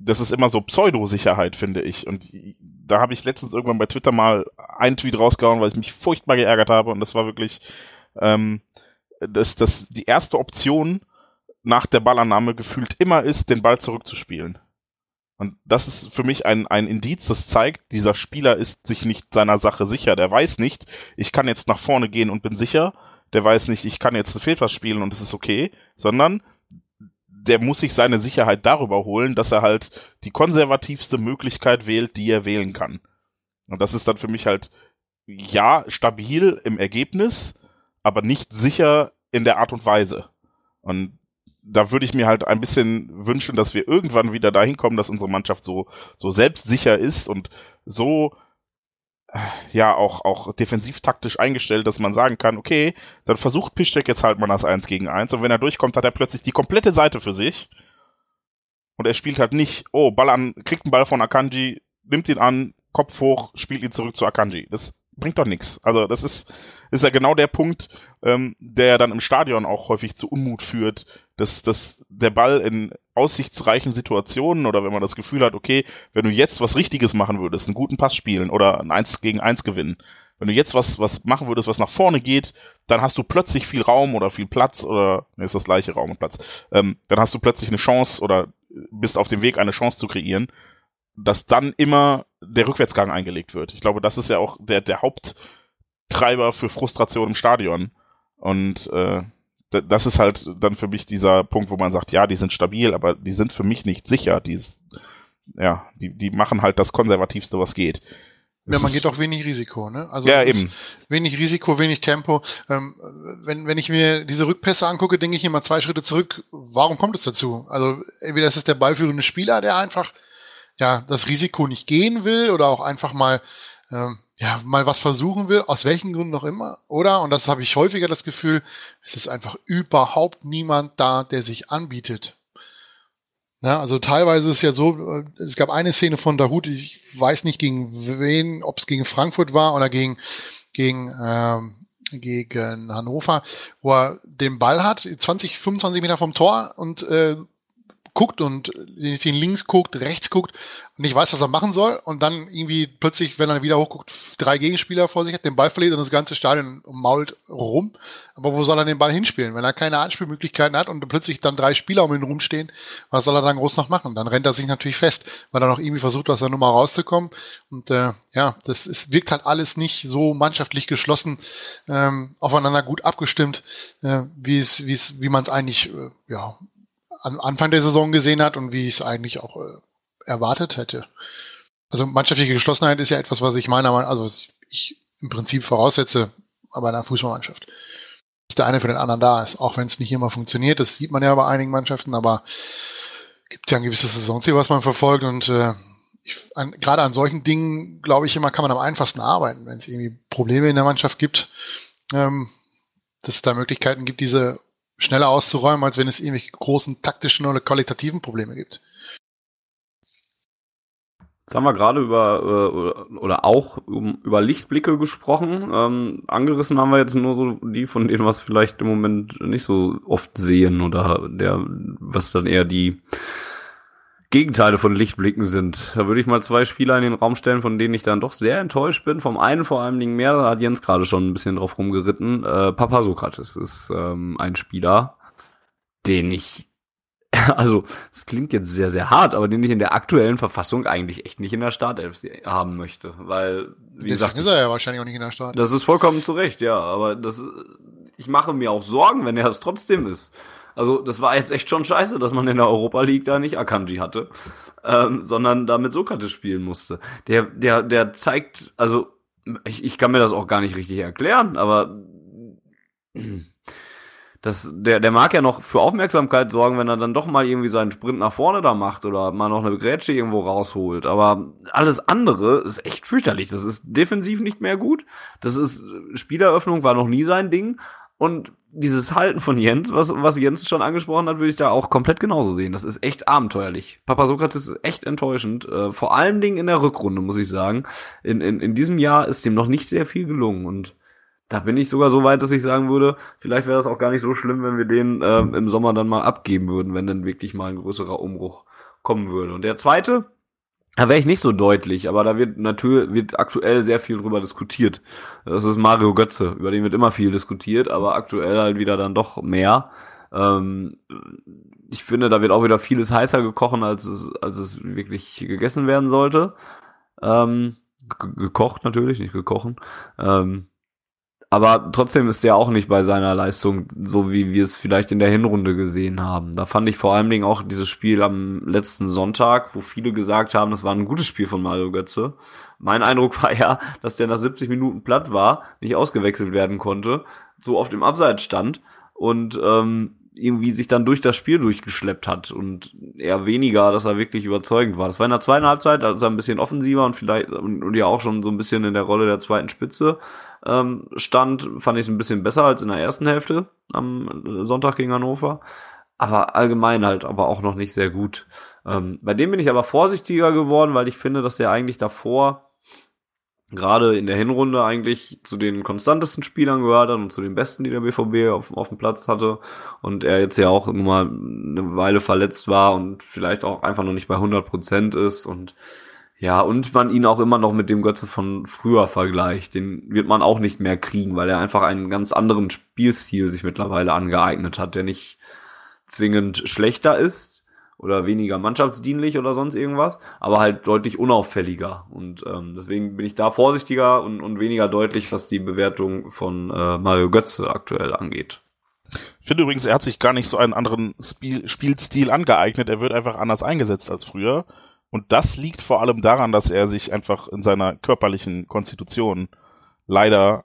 das ist immer so Pseudo-Sicherheit, finde ich. Und da habe ich letztens irgendwann bei Twitter mal einen Tweet rausgehauen, weil ich mich furchtbar geärgert habe und das war wirklich, ähm, dass, dass die erste Option nach der Ballannahme gefühlt immer ist, den Ball zurückzuspielen. Und das ist für mich ein, ein Indiz, das zeigt, dieser Spieler ist sich nicht seiner Sache sicher. Der weiß nicht, ich kann jetzt nach vorne gehen und bin sicher. Der weiß nicht, ich kann jetzt einen Fehlpass spielen und es ist okay, sondern der muss sich seine Sicherheit darüber holen, dass er halt die konservativste Möglichkeit wählt, die er wählen kann. Und das ist dann für mich halt, ja, stabil im Ergebnis, aber nicht sicher in der Art und Weise. Und da würde ich mir halt ein bisschen wünschen, dass wir irgendwann wieder dahin kommen, dass unsere Mannschaft so, so selbstsicher ist und so, ja, auch, auch defensivtaktisch eingestellt, dass man sagen kann, okay, dann versucht Piszczek jetzt halt mal das 1 gegen 1 und wenn er durchkommt, hat er plötzlich die komplette Seite für sich und er spielt halt nicht, oh, Ball an, kriegt einen Ball von Akanji, nimmt ihn an, Kopf hoch, spielt ihn zurück zu Akanji. Das bringt doch nichts. Also das ist, ist ja genau der Punkt, ähm, der dann im Stadion auch häufig zu Unmut führt, dass, dass der Ball in aussichtsreichen Situationen oder wenn man das Gefühl hat, okay, wenn du jetzt was Richtiges machen würdest, einen guten Pass spielen oder ein 1 gegen 1 gewinnen, wenn du jetzt was, was machen würdest, was nach vorne geht, dann hast du plötzlich viel Raum oder viel Platz oder, ne, ist das gleiche Raum und Platz, ähm, dann hast du plötzlich eine Chance oder bist auf dem Weg, eine Chance zu kreieren dass dann immer der Rückwärtsgang eingelegt wird. Ich glaube, das ist ja auch der, der Haupttreiber für Frustration im Stadion. Und äh, das ist halt dann für mich dieser Punkt, wo man sagt, ja, die sind stabil, aber die sind für mich nicht sicher. Die, ist, ja, die, die machen halt das Konservativste, was geht. Ja, man geht auch wenig Risiko, ne? Also ja, eben. wenig Risiko, wenig Tempo. Ähm, wenn, wenn ich mir diese Rückpässe angucke, denke ich immer zwei Schritte zurück. Warum kommt es dazu? Also entweder ist es der ballführende Spieler, der einfach ja das Risiko nicht gehen will oder auch einfach mal ähm, ja, mal was versuchen will, aus welchen Gründen auch immer, oder? Und das habe ich häufiger das Gefühl, es ist einfach überhaupt niemand da, der sich anbietet. Ja, also teilweise ist ja so, äh, es gab eine Szene von Dahut, ich weiß nicht gegen wen, ob es gegen Frankfurt war oder gegen, gegen, ähm, gegen Hannover, wo er den Ball hat, 20, 25 Meter vom Tor und äh, guckt und ihn links guckt, rechts guckt und nicht weiß, was er machen soll und dann irgendwie plötzlich, wenn er wieder hochguckt, drei Gegenspieler vor sich hat, den Ball verliert und das ganze Stadion mault rum. Aber wo soll er den Ball hinspielen? Wenn er keine Anspielmöglichkeiten hat und plötzlich dann drei Spieler um ihn rumstehen, was soll er dann groß noch machen? Dann rennt er sich natürlich fest, weil er noch irgendwie versucht, aus der Nummer rauszukommen. Und äh, ja, das ist, wirkt halt alles nicht so mannschaftlich geschlossen, ähm, aufeinander gut abgestimmt, äh, wie es, wie es, wie man es eigentlich äh, ja, am Anfang der Saison gesehen hat und wie ich es eigentlich auch äh, erwartet hätte. Also mannschaftliche Geschlossenheit ist ja etwas, was ich meiner Meinung also was ich im Prinzip voraussetze bei einer Fußballmannschaft. Dass der eine für den anderen da ist, auch wenn es nicht immer funktioniert. Das sieht man ja bei einigen Mannschaften, aber gibt ja ein gewisses Saisonziel, was man verfolgt und äh, ich, an, gerade an solchen Dingen, glaube ich, immer kann man am einfachsten arbeiten, wenn es irgendwie Probleme in der Mannschaft gibt, ähm, dass es da Möglichkeiten gibt, diese schneller auszuräumen, als wenn es irgendwelche großen taktischen oder qualitativen Probleme gibt. Jetzt haben wir gerade über äh, oder auch über Lichtblicke gesprochen. Ähm, angerissen haben wir jetzt nur so die von denen, was vielleicht im Moment nicht so oft sehen oder der, was dann eher die Gegenteile von Lichtblicken sind. Da würde ich mal zwei Spieler in den Raum stellen, von denen ich dann doch sehr enttäuscht bin. Vom einen vor allen Dingen mehr, da hat Jens gerade schon ein bisschen drauf rumgeritten. Äh, Papa Sokrates ist ähm, ein Spieler, den ich, *laughs* also es klingt jetzt sehr, sehr hart, aber den ich in der aktuellen Verfassung eigentlich echt nicht in der Startelf haben möchte. Weil, wie Deswegen gesagt, ist er ja wahrscheinlich auch nicht in der Startelf. Das ist vollkommen zu Recht, ja. Aber das, ich mache mir auch Sorgen, wenn er es trotzdem ist. Also das war jetzt echt schon scheiße, dass man in der Europa League da nicht Akanji hatte, ähm, sondern da mit Sokrates spielen musste. Der, der, der zeigt, also ich, ich kann mir das auch gar nicht richtig erklären, aber das, der, der mag ja noch für Aufmerksamkeit sorgen, wenn er dann doch mal irgendwie seinen Sprint nach vorne da macht oder mal noch eine Grätsche irgendwo rausholt. Aber alles andere ist echt fürchterlich. Das ist defensiv nicht mehr gut. Das ist, Spieleröffnung war noch nie sein Ding. Und dieses Halten von Jens, was, was Jens schon angesprochen hat, würde ich da auch komplett genauso sehen. Das ist echt abenteuerlich. Papa Sokrates ist echt enttäuschend. Äh, vor allen Dingen in der Rückrunde, muss ich sagen. In, in, in diesem Jahr ist dem noch nicht sehr viel gelungen. Und da bin ich sogar so weit, dass ich sagen würde, vielleicht wäre das auch gar nicht so schlimm, wenn wir den äh, im Sommer dann mal abgeben würden, wenn dann wirklich mal ein größerer Umbruch kommen würde. Und der zweite, da wäre ich nicht so deutlich, aber da wird natürlich wird aktuell sehr viel drüber diskutiert. Das ist Mario Götze, über den wird immer viel diskutiert, aber aktuell halt wieder dann doch mehr. Ähm, ich finde, da wird auch wieder vieles heißer gekochen, als es, als es wirklich gegessen werden sollte. Ähm, gekocht natürlich, nicht gekochen. Ähm, aber trotzdem ist der auch nicht bei seiner Leistung so, wie wir es vielleicht in der Hinrunde gesehen haben. Da fand ich vor allen Dingen auch dieses Spiel am letzten Sonntag, wo viele gesagt haben, das war ein gutes Spiel von Mario Götze. Mein Eindruck *laughs* war ja, dass der nach 70 Minuten platt war, nicht ausgewechselt werden konnte, so oft im Abseits stand und ähm, irgendwie sich dann durch das Spiel durchgeschleppt hat und eher weniger, dass er wirklich überzeugend war. Das war in der zweiten Halbzeit, als er ein bisschen offensiver und vielleicht und, und ja auch schon so ein bisschen in der Rolle der zweiten Spitze ähm, stand, fand ich es ein bisschen besser als in der ersten Hälfte am Sonntag gegen Hannover. Aber allgemein halt, aber auch noch nicht sehr gut. Ähm, bei dem bin ich aber vorsichtiger geworden, weil ich finde, dass der eigentlich davor gerade in der Hinrunde eigentlich zu den konstantesten Spielern gehört hat und zu den besten, die der BVB auf, auf dem Platz hatte. Und er jetzt ja auch immer mal eine Weile verletzt war und vielleicht auch einfach noch nicht bei 100 Prozent ist und ja, und man ihn auch immer noch mit dem Götze von früher vergleicht. Den wird man auch nicht mehr kriegen, weil er einfach einen ganz anderen Spielstil sich mittlerweile angeeignet hat, der nicht zwingend schlechter ist oder weniger mannschaftsdienlich oder sonst irgendwas, aber halt deutlich unauffälliger. Und ähm, deswegen bin ich da vorsichtiger und, und weniger deutlich, was die Bewertung von äh, Mario Götze aktuell angeht. Ich finde übrigens, er hat sich gar nicht so einen anderen Spiel Spielstil angeeignet. Er wird einfach anders eingesetzt als früher. Und das liegt vor allem daran, dass er sich einfach in seiner körperlichen Konstitution leider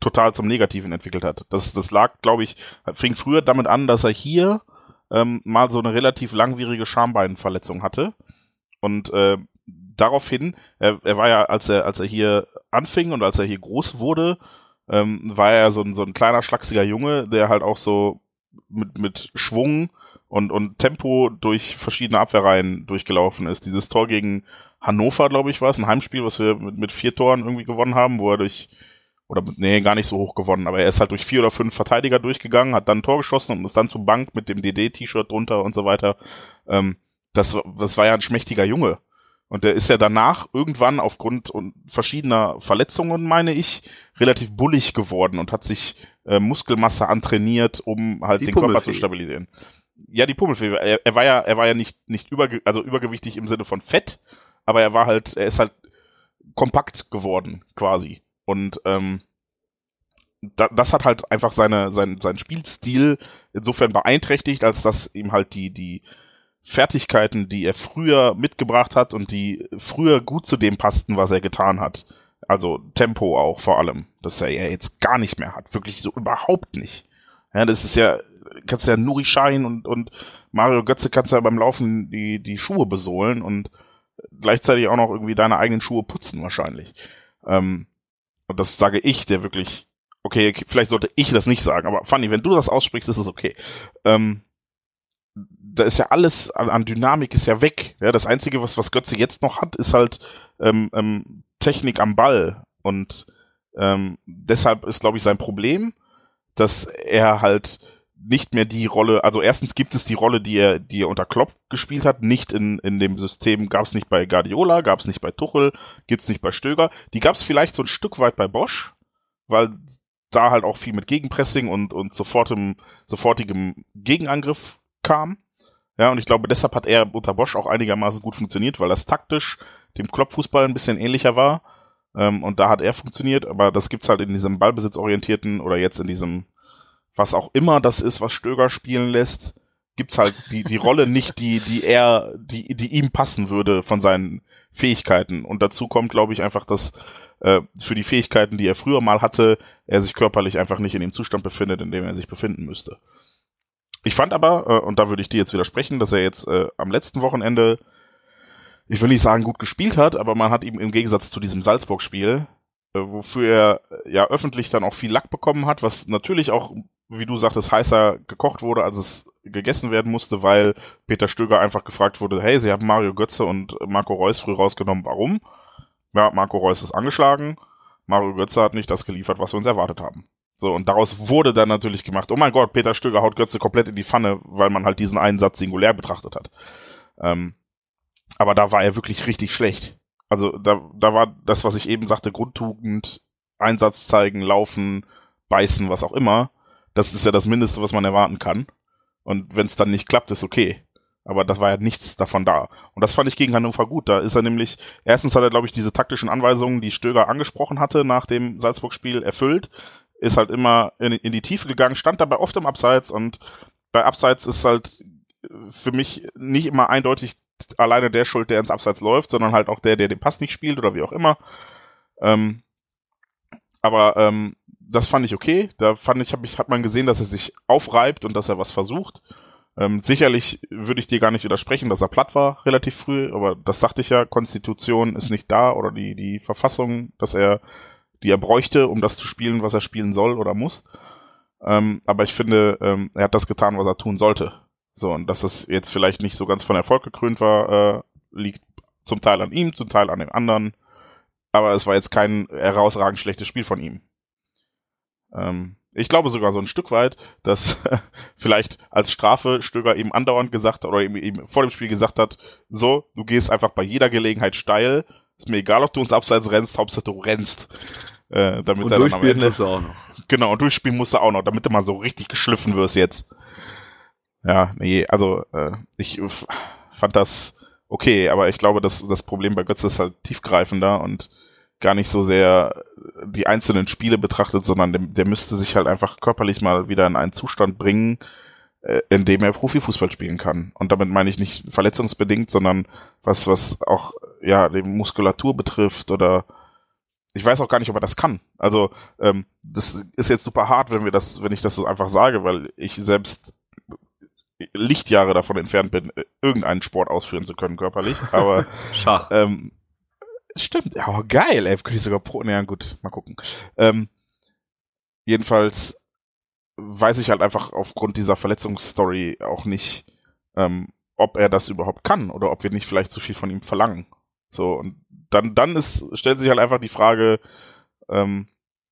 total zum Negativen entwickelt hat. Das, das lag, glaube ich, fing früher damit an, dass er hier ähm, mal so eine relativ langwierige Schambeinverletzung hatte. Und äh, daraufhin, er, er war ja, als er, als er hier anfing und als er hier groß wurde, ähm, war er so ein, so ein kleiner, schlachsiger Junge, der halt auch so mit, mit Schwung und, und Tempo durch verschiedene Abwehrreihen durchgelaufen ist. Dieses Tor gegen Hannover, glaube ich, war es, ein Heimspiel, was wir mit, mit vier Toren irgendwie gewonnen haben, wo er durch, oder nee, gar nicht so hoch gewonnen, aber er ist halt durch vier oder fünf Verteidiger durchgegangen, hat dann ein Tor geschossen und ist dann zur Bank mit dem DD-T-Shirt drunter und so weiter. Ähm, das, das war ja ein schmächtiger Junge. Und der ist ja danach irgendwann aufgrund verschiedener Verletzungen, meine ich, relativ bullig geworden und hat sich äh, Muskelmasse antrainiert, um halt Die den Körper zu stabilisieren. Ja, die Pummelfee. Er, er war ja, er war ja nicht nicht überge also übergewichtig im Sinne von Fett, aber er war halt, er ist halt kompakt geworden quasi. Und ähm, da, das hat halt einfach seine, sein, sein Spielstil insofern beeinträchtigt, als dass ihm halt die, die Fertigkeiten, die er früher mitgebracht hat und die früher gut zu dem passten, was er getan hat. Also Tempo auch vor allem, dass er ja jetzt gar nicht mehr hat. Wirklich so überhaupt nicht. Ja, das ist ja, kannst ja Nuri Schein und, und Mario Götze kannst ja beim Laufen die, die Schuhe besohlen und gleichzeitig auch noch irgendwie deine eigenen Schuhe putzen wahrscheinlich. Ähm, und das sage ich, der wirklich, okay, vielleicht sollte ich das nicht sagen, aber Fanny, wenn du das aussprichst, ist es okay. Ähm, da ist ja alles an, an Dynamik ist ja weg. Ja, das Einzige, was, was Götze jetzt noch hat, ist halt ähm, ähm, Technik am Ball. Und ähm, deshalb ist, glaube ich, sein Problem, dass er halt nicht mehr die Rolle, also erstens gibt es die Rolle, die er, die er unter Klopp gespielt hat, nicht in, in dem System, gab es nicht bei Guardiola, gab es nicht bei Tuchel, gibt es nicht bei Stöger. Die gab es vielleicht so ein Stück weit bei Bosch, weil da halt auch viel mit Gegenpressing und, und sofortem, sofortigem Gegenangriff kam. Ja, und ich glaube, deshalb hat er unter Bosch auch einigermaßen gut funktioniert, weil das taktisch dem Klopp-Fußball ein bisschen ähnlicher war. Ähm, und da hat er funktioniert, aber das gibt's halt in diesem Ballbesitzorientierten oder jetzt in diesem, was auch immer das ist, was Stöger spielen lässt, gibt's halt die, die Rolle nicht, die, die er, die, die ihm passen würde von seinen Fähigkeiten. Und dazu kommt, glaube ich, einfach, dass äh, für die Fähigkeiten, die er früher mal hatte, er sich körperlich einfach nicht in dem Zustand befindet, in dem er sich befinden müsste. Ich fand aber, äh, und da würde ich dir jetzt widersprechen, dass er jetzt äh, am letzten Wochenende, ich will nicht sagen gut gespielt hat, aber man hat ihm im Gegensatz zu diesem Salzburg-Spiel, wofür er äh, ja öffentlich dann auch viel Lack bekommen hat, was natürlich auch, wie du sagtest, heißer gekocht wurde, als es gegessen werden musste, weil Peter Stöger einfach gefragt wurde, hey, sie haben Mario Götze und Marco Reus früh rausgenommen, warum? Ja, Marco Reus ist angeschlagen, Mario Götze hat nicht das geliefert, was wir uns erwartet haben. So, und daraus wurde dann natürlich gemacht, oh mein Gott, Peter Stöger haut Götze komplett in die Pfanne, weil man halt diesen einen Satz singulär betrachtet hat. Ähm, aber da war er wirklich richtig schlecht. Also da, da war das, was ich eben sagte, Grundtugend, Einsatz zeigen, laufen, beißen, was auch immer. Das ist ja das Mindeste, was man erwarten kann. Und wenn es dann nicht klappt, ist okay. Aber das war ja nichts davon da. Und das fand ich gegen Hannover gut. Da ist er nämlich, erstens hat er, glaube ich, diese taktischen Anweisungen, die Stöger angesprochen hatte nach dem Salzburg-Spiel, erfüllt. Ist halt immer in, in die Tiefe gegangen, stand dabei oft im Abseits und bei Abseits ist halt für mich nicht immer eindeutig alleine der Schuld, der ins Abseits läuft, sondern halt auch der, der den Pass nicht spielt oder wie auch immer. Ähm, aber ähm, das fand ich okay. Da fand ich, hab ich, hat man gesehen, dass er sich aufreibt und dass er was versucht. Ähm, sicherlich würde ich dir gar nicht widersprechen, dass er platt war relativ früh, aber das sagte ich ja, Konstitution ist nicht da oder die, die Verfassung, dass er, die er bräuchte, um das zu spielen, was er spielen soll oder muss. Ähm, aber ich finde, ähm, er hat das getan, was er tun sollte. So, und dass es jetzt vielleicht nicht so ganz von Erfolg gekrönt war, äh, liegt zum Teil an ihm, zum Teil an den anderen. Aber es war jetzt kein herausragend schlechtes Spiel von ihm. Ähm, ich glaube sogar so ein Stück weit, dass *laughs* vielleicht als Strafe Stöger ihm andauernd gesagt oder ihm, ihm vor dem Spiel gesagt hat, so, du gehst einfach bei jeder Gelegenheit steil, ist mir egal, ob du uns abseits rennst, Hauptsache du rennst. Äh, damit Und er dann am durchspielen Ende, musst du auch noch. genau, und durchspielen musst du auch noch, damit du mal so richtig geschliffen wirst jetzt. Ja, nee, also äh, ich fand das okay, aber ich glaube, dass das Problem bei Götze ist halt tiefgreifender und gar nicht so sehr die einzelnen Spiele betrachtet, sondern der, der müsste sich halt einfach körperlich mal wieder in einen Zustand bringen, äh, in dem er Profifußball spielen kann. Und damit meine ich nicht verletzungsbedingt, sondern was, was auch ja die Muskulatur betrifft oder ich weiß auch gar nicht, ob er das kann. Also ähm, das ist jetzt super hart, wenn wir das, wenn ich das so einfach sage, weil ich selbst Lichtjahre davon entfernt bin, irgendeinen Sport ausführen zu können körperlich. Aber *laughs* Schach. ähm, Stimmt, ja, oh, geil, ey, könnte ich sogar pro, naja, gut, mal gucken. Ähm, jedenfalls weiß ich halt einfach aufgrund dieser Verletzungsstory auch nicht, ähm, ob er das überhaupt kann oder ob wir nicht vielleicht zu viel von ihm verlangen. So, und dann, dann ist, stellt sich halt einfach die Frage, ähm,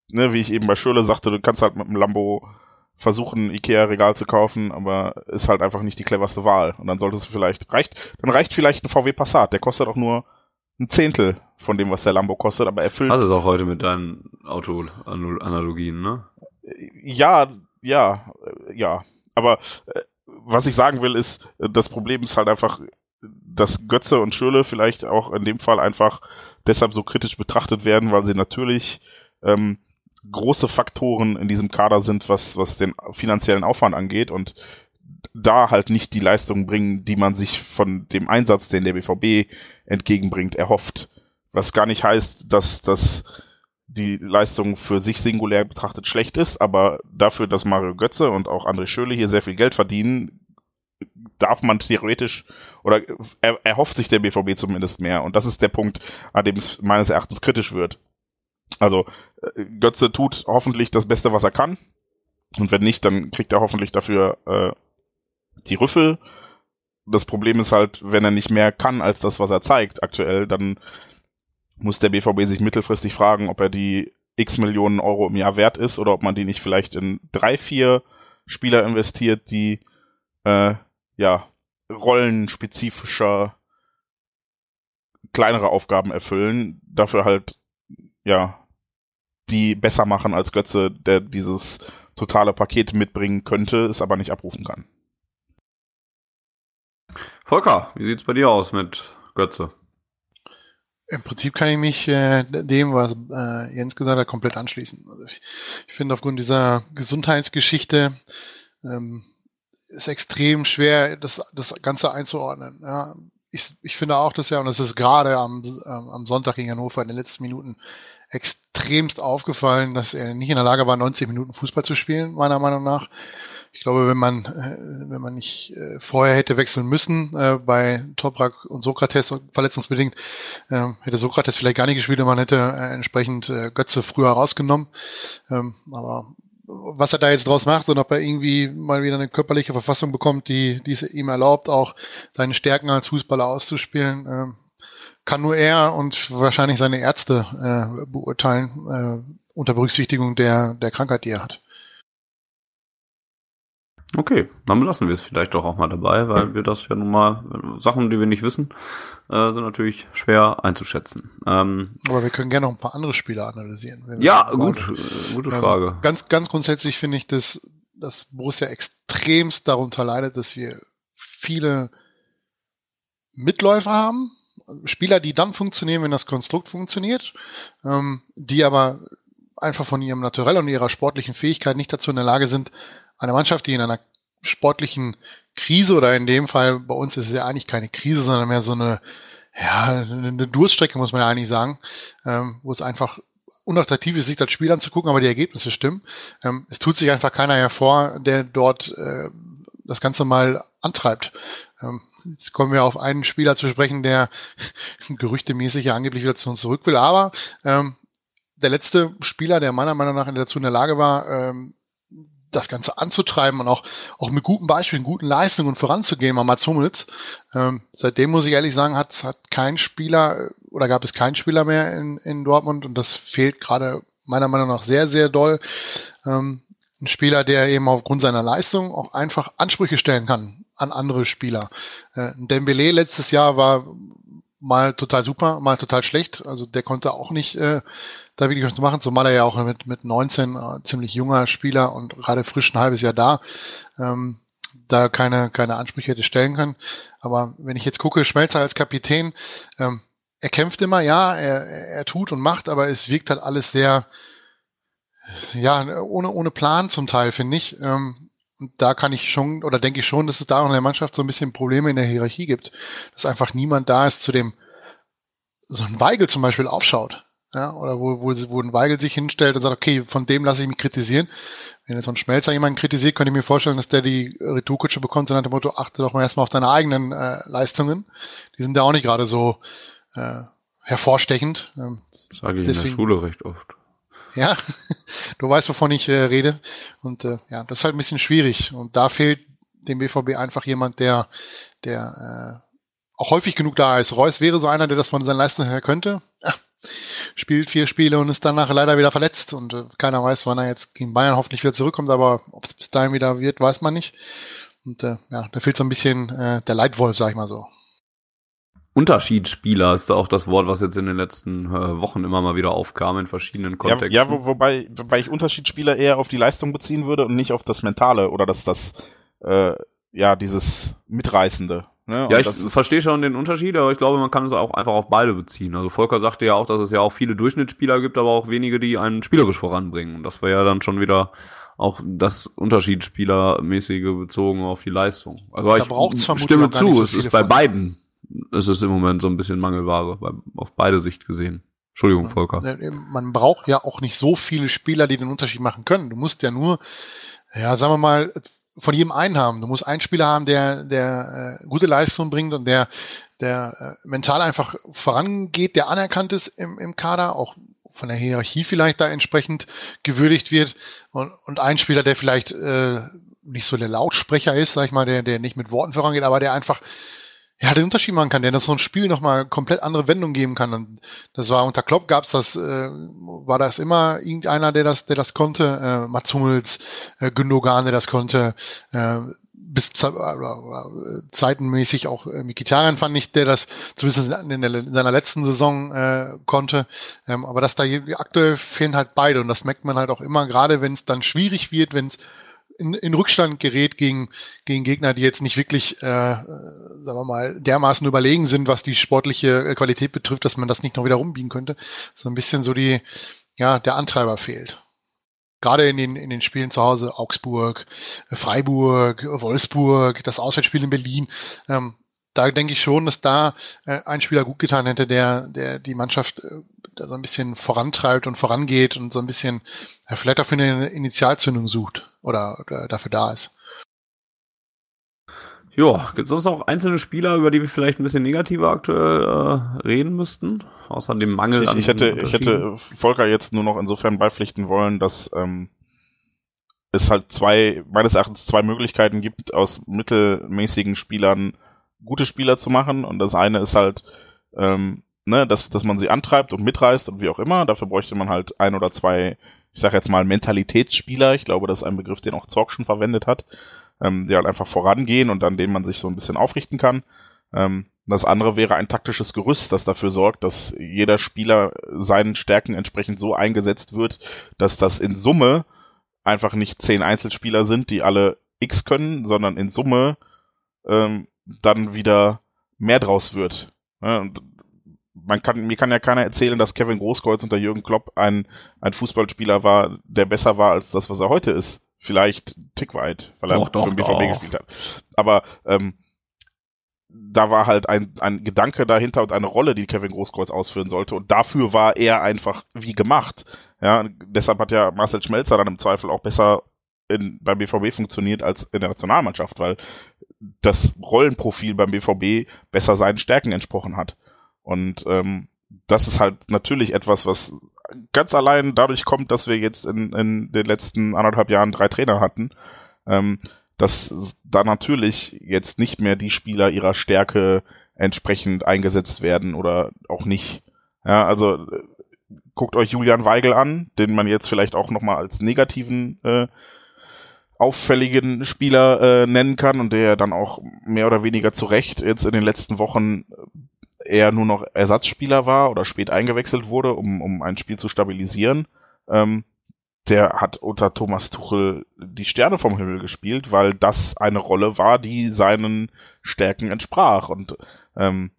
ne, wie ich eben bei Schöle sagte, du kannst halt mit dem Lambo versuchen, Ikea-Regal zu kaufen, aber ist halt einfach nicht die cleverste Wahl. Und dann solltest du vielleicht, reicht, dann reicht vielleicht ein VW Passat, der kostet auch nur ein Zehntel von dem, was der Lambo kostet, aber erfüllt. Das ist auch heute mit deinen Auto-Analogien, ne? Ja, ja, ja. Aber äh, was ich sagen will, ist, das Problem ist halt einfach, dass Götze und Schöle vielleicht auch in dem Fall einfach deshalb so kritisch betrachtet werden, weil sie natürlich ähm, große Faktoren in diesem Kader sind, was, was den finanziellen Aufwand angeht und da halt nicht die Leistung bringen, die man sich von dem Einsatz, den der BVB entgegenbringt, erhofft. Was gar nicht heißt, dass das die Leistung für sich singulär betrachtet schlecht ist, aber dafür, dass Mario Götze und auch André Schöle hier sehr viel Geld verdienen, darf man theoretisch oder er, erhofft sich der BVB zumindest mehr. Und das ist der Punkt, an dem es meines Erachtens kritisch wird. Also äh, Götze tut hoffentlich das Beste, was er kann. Und wenn nicht, dann kriegt er hoffentlich dafür äh, die Rüffel. Das Problem ist halt, wenn er nicht mehr kann als das, was er zeigt aktuell, dann muss der BVB sich mittelfristig fragen, ob er die x Millionen Euro im Jahr wert ist oder ob man die nicht vielleicht in drei, vier Spieler investiert, die äh, ja rollenspezifischer kleinere Aufgaben erfüllen, dafür halt ja die besser machen als Götze, der dieses totale Paket mitbringen könnte, es aber nicht abrufen kann. Volker, wie sieht's bei dir aus mit Götze? Im Prinzip kann ich mich äh, dem, was äh, Jens gesagt hat, komplett anschließen. Also ich, ich finde aufgrund dieser Gesundheitsgeschichte ähm, ist extrem schwer, das, das Ganze einzuordnen. Ja. Ich, ich finde auch, dass ja, und das ist gerade am, ähm, am Sonntag gegen Hannover in den letzten Minuten extremst aufgefallen, dass er nicht in der Lage war, 90 Minuten Fußball zu spielen, meiner Meinung nach. Ich glaube, wenn man, äh, wenn man nicht äh, vorher hätte wechseln müssen äh, bei Toprak und Sokrates verletzungsbedingt, äh, hätte Sokrates vielleicht gar nicht gespielt und man hätte entsprechend Götze früher rausgenommen. Ähm, aber was er da jetzt draus macht und ob er irgendwie mal wieder eine körperliche Verfassung bekommt, die, die es ihm erlaubt, auch seine Stärken als Fußballer auszuspielen, äh, kann nur er und wahrscheinlich seine Ärzte äh, beurteilen, äh, unter Berücksichtigung der, der Krankheit, die er hat. Okay, dann belassen wir es vielleicht doch auch mal dabei, weil wir das ja nun mal, Sachen, die wir nicht wissen, äh, sind natürlich schwer einzuschätzen. Ähm, Aber wir können gerne noch ein paar andere Spieler analysieren. Ja, gut, äh, gute ähm, Frage. ganz, ganz grundsätzlich finde ich, dass, dass Borussia extremst darunter leidet, dass wir viele Mitläufer haben, Spieler, die dann funktionieren, wenn das Konstrukt funktioniert, ähm, die aber einfach von ihrem Naturell und ihrer sportlichen Fähigkeit nicht dazu in der Lage sind, eine Mannschaft, die in einer sportlichen Krise oder in dem Fall bei uns ist es ja eigentlich keine Krise, sondern mehr so eine, ja, eine Durststrecke, muss man ja eigentlich sagen, ähm, wo es einfach unattraktiv ist, sich das Spiel anzugucken, aber die Ergebnisse stimmen. Ähm, es tut sich einfach keiner hervor, der dort äh, das Ganze mal antreibt. Ähm, jetzt kommen wir auf einen Spieler zu sprechen, der *laughs* gerüchtemäßig ja angeblich wieder zu uns zurück will, aber ähm, der letzte Spieler, der meiner Meinung nach dazu in der Lage war, ähm, das Ganze anzutreiben und auch, auch mit guten Beispielen, guten Leistungen voranzugehen, mal Mats Hummels. Ähm, seitdem muss ich ehrlich sagen, hat, hat kein Spieler oder gab es keinen Spieler mehr in, in Dortmund und das fehlt gerade meiner Meinung nach sehr, sehr doll. Ähm, ein Spieler, der eben aufgrund seiner Leistung auch einfach Ansprüche stellen kann an andere Spieler. Äh, Dembele letztes Jahr war mal total super, mal total schlecht. Also der konnte auch nicht äh, da wirklich was machen, zumal er ja auch mit, mit 19 äh, ziemlich junger Spieler und gerade frisch ein halbes Jahr da, ähm, da keine, keine Ansprüche hätte stellen können. Aber wenn ich jetzt gucke, Schmelzer als Kapitän, ähm, er kämpft immer, ja, er, er tut und macht, aber es wirkt halt alles sehr, ja, ohne, ohne Plan zum Teil, finde ich. Ähm, und da kann ich schon, oder denke ich schon, dass es da auch in der Mannschaft so ein bisschen Probleme in der Hierarchie gibt. Dass einfach niemand da ist, zu dem so ein Weigel zum Beispiel aufschaut. Ja, oder wo, wo, wo ein Weigel sich hinstellt und sagt, okay, von dem lasse ich mich kritisieren. Wenn jetzt so ein Schmelzer jemanden kritisiert, könnte ich mir vorstellen, dass der die Retourkutsche bekommt, so nach dem Motto, achte doch mal erstmal auf deine eigenen äh, Leistungen. Die sind da auch nicht gerade so äh, hervorstechend. Ähm, Das sage ich Deswegen- in der Schule recht oft. Ja, du weißt, wovon ich äh, rede. Und äh, ja, das ist halt ein bisschen schwierig. Und da fehlt dem BVB einfach jemand, der, der äh, auch häufig genug da ist. Reus wäre so einer, der das von seinen Leistungen her könnte. Ja, spielt vier Spiele und ist danach leider wieder verletzt. Und äh, keiner weiß, wann er jetzt gegen Bayern hoffentlich wieder zurückkommt. Aber ob es bis dahin wieder wird, weiß man nicht. Und äh, ja, da fehlt so ein bisschen äh, der Leitwolf, sag ich mal so. Unterschiedsspieler ist da auch das Wort, was jetzt in den letzten äh, Wochen immer mal wieder aufkam in verschiedenen Ja, Kontexten. ja wo, wobei, wobei ich Unterschiedsspieler eher auf die Leistung beziehen würde und nicht auf das Mentale oder das, das äh, ja, dieses Mitreißende. Ne? Ja, ich verstehe schon den Unterschied, aber ich glaube, man kann es auch einfach auf beide beziehen. Also Volker sagte ja auch, dass es ja auch viele Durchschnittsspieler gibt, aber auch wenige, die einen spielerisch voranbringen. Und das wäre ja dann schon wieder auch das Unterschiedsspielermäßige bezogen auf die Leistung. Also Da ich stimme zu, so es ist bei von. beiden, es ist im Moment so ein bisschen Mangelware, auf beide Sicht gesehen. Entschuldigung, Volker. Man braucht ja auch nicht so viele Spieler, die den Unterschied machen können. Du musst ja nur, ja, sagen wir mal, von jedem einen haben. Du musst einen Spieler haben, der, der äh, gute Leistung bringt und der, der äh, mental einfach vorangeht, der anerkannt ist im, im Kader, auch von der Hierarchie vielleicht da entsprechend gewürdigt wird und, und ein Spieler, der vielleicht äh, nicht so der Lautsprecher ist, sag ich mal, der, der nicht mit Worten vorangeht, aber der einfach ja, den Unterschied machen kann, der das so ein Spiel nochmal komplett andere Wendung geben kann. Und das war unter Klopp gab's das, äh, war das immer irgendeiner, der das, der das konnte, äh, Mats Hummels, äh, Gündogan, der das konnte, äh, bis ze- äh, zeitenmäßig auch äh, Mikitarian fand ich, der das zumindest in, der, in seiner letzten Saison äh, konnte. Ähm, aber dass da aktuell fehlen halt beide und das merkt man halt auch immer, gerade wenn es dann schwierig wird, wenn es in, in Rückstand gerät gegen, gegen Gegner, die jetzt nicht wirklich, äh, äh, sagen wir mal, dermaßen überlegen sind, was die sportliche äh, Qualität betrifft, dass man das nicht noch wieder rumbiegen könnte. So ein bisschen so die, ja, der Antreiber fehlt. Gerade in den, in den Spielen zu Hause, Augsburg, äh, Freiburg, Wolfsburg, das Auswärtsspiel in Berlin, ähm, da denke ich schon, dass da äh, ein Spieler gut getan hätte, der, der die Mannschaft äh, da so ein bisschen vorantreibt und vorangeht und so ein bisschen ja, vielleicht dafür eine Initialzündung sucht oder, oder dafür da ist. Ja, gibt es sonst noch einzelne Spieler, über die wir vielleicht ein bisschen negativer aktuell äh, reden müssten? Außer dem Mangel ich, an ich, hätte, ich hätte Volker jetzt nur noch insofern beipflichten wollen, dass ähm, es halt zwei, meines Erachtens zwei Möglichkeiten gibt, aus mittelmäßigen Spielern gute Spieler zu machen. Und das eine ist halt, ähm, ne, dass, dass man sie antreibt und mitreißt und wie auch immer. Dafür bräuchte man halt ein oder zwei, ich sag jetzt mal, Mentalitätsspieler. Ich glaube, das ist ein Begriff, den auch Zorg schon verwendet hat, ähm, die halt einfach vorangehen und an denen man sich so ein bisschen aufrichten kann. Ähm, das andere wäre ein taktisches Gerüst, das dafür sorgt, dass jeder Spieler seinen Stärken entsprechend so eingesetzt wird, dass das in Summe einfach nicht zehn Einzelspieler sind, die alle X können, sondern in Summe ähm, dann wieder mehr draus wird. Ja, und man kann, mir kann ja keiner erzählen, dass Kevin Großkreuz unter Jürgen Klopp ein, ein Fußballspieler war, der besser war als das, was er heute ist. Vielleicht einen Tick weit, weil Doch, er doch, für den BVB doch. gespielt hat. Aber ähm, da war halt ein, ein Gedanke dahinter und eine Rolle, die Kevin Großkreuz ausführen sollte. Und dafür war er einfach wie gemacht. Ja, deshalb hat ja Marcel Schmelzer dann im Zweifel auch besser in, beim BVB funktioniert als in der Nationalmannschaft, weil das Rollenprofil beim BVB besser seinen Stärken entsprochen hat. Und ähm, das ist halt natürlich etwas, was ganz allein dadurch kommt, dass wir jetzt in, in den letzten anderthalb Jahren drei Trainer hatten, ähm, dass da natürlich jetzt nicht mehr die Spieler ihrer Stärke entsprechend eingesetzt werden oder auch nicht. Ja, also äh, guckt euch Julian Weigel an, den man jetzt vielleicht auch nochmal als negativen äh, auffälligen Spieler äh, nennen kann und der dann auch mehr oder weniger zu Recht jetzt in den letzten Wochen eher nur noch Ersatzspieler war oder spät eingewechselt wurde, um, um ein Spiel zu stabilisieren. Ähm, der hat unter Thomas Tuchel die Sterne vom Himmel gespielt, weil das eine Rolle war, die seinen Stärken entsprach. Und ähm,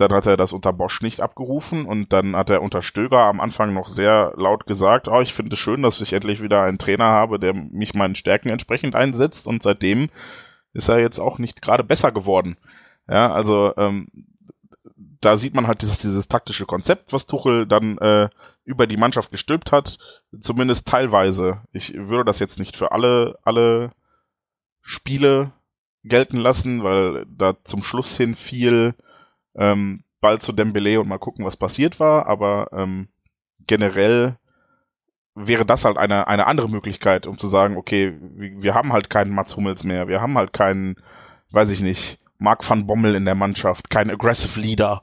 dann hat er das unter Bosch nicht abgerufen und dann hat er unter Stöger am Anfang noch sehr laut gesagt, oh, ich finde es schön, dass ich endlich wieder einen Trainer habe, der mich meinen Stärken entsprechend einsetzt und seitdem ist er jetzt auch nicht gerade besser geworden. Ja, also ähm, da sieht man halt dieses, dieses taktische Konzept, was Tuchel dann äh, über die Mannschaft gestülpt hat, zumindest teilweise. Ich würde das jetzt nicht für alle, alle Spiele gelten lassen, weil da zum Schluss hin viel ähm, bald zu Dembele und mal gucken, was passiert war, aber ähm, generell wäre das halt eine, eine andere Möglichkeit, um zu sagen, okay, wir haben halt keinen Mats Hummels mehr, wir haben halt keinen, weiß ich nicht, Mark van Bommel in der Mannschaft, kein Aggressive Leader,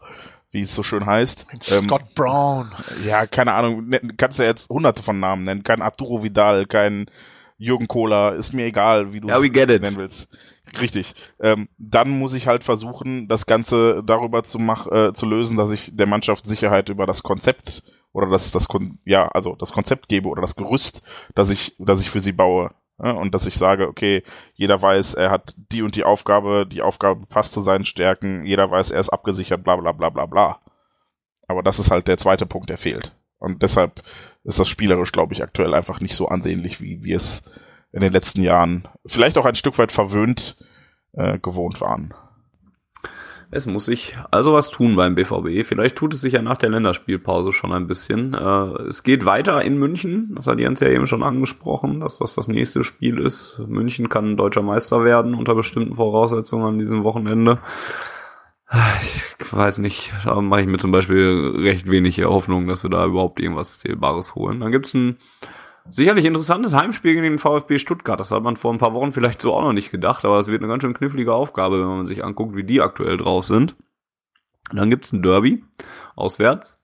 wie es so schön heißt. Scott ähm, Brown. Ja, keine Ahnung, ne, kannst du ja jetzt hunderte von Namen nennen, kein Arturo Vidal, kein Jürgen Kohler, ist mir egal, wie du es nennen willst. Richtig. Ähm, dann muss ich halt versuchen, das Ganze darüber zu mach, äh, zu lösen, dass ich der Mannschaft Sicherheit über das Konzept oder das, das, ja, also das Konzept gebe oder das Gerüst, dass ich, dass ich für sie baue. Ja, und dass ich sage, okay, jeder weiß, er hat die und die Aufgabe, die Aufgabe passt zu seinen Stärken, jeder weiß, er ist abgesichert, bla bla bla bla bla. Aber das ist halt der zweite Punkt, der fehlt. Und deshalb ist das spielerisch, glaube ich, aktuell einfach nicht so ansehnlich, wie wir es in den letzten Jahren vielleicht auch ein Stück weit verwöhnt äh, gewohnt waren. Es muss sich also was tun beim BVB. Vielleicht tut es sich ja nach der Länderspielpause schon ein bisschen. Äh, es geht weiter in München. Das hat Jens ja eben schon angesprochen, dass das das nächste Spiel ist. München kann deutscher Meister werden unter bestimmten Voraussetzungen an diesem Wochenende. Ich weiß nicht, da mache ich mir zum Beispiel recht wenig Hoffnung, dass wir da überhaupt irgendwas Zählbares holen. Dann gibt's ein Sicherlich interessantes Heimspiel gegen den VfB Stuttgart. Das hat man vor ein paar Wochen vielleicht so auch noch nicht gedacht, aber es wird eine ganz schön knifflige Aufgabe, wenn man sich anguckt, wie die aktuell drauf sind. Und dann gibt's ein Derby auswärts.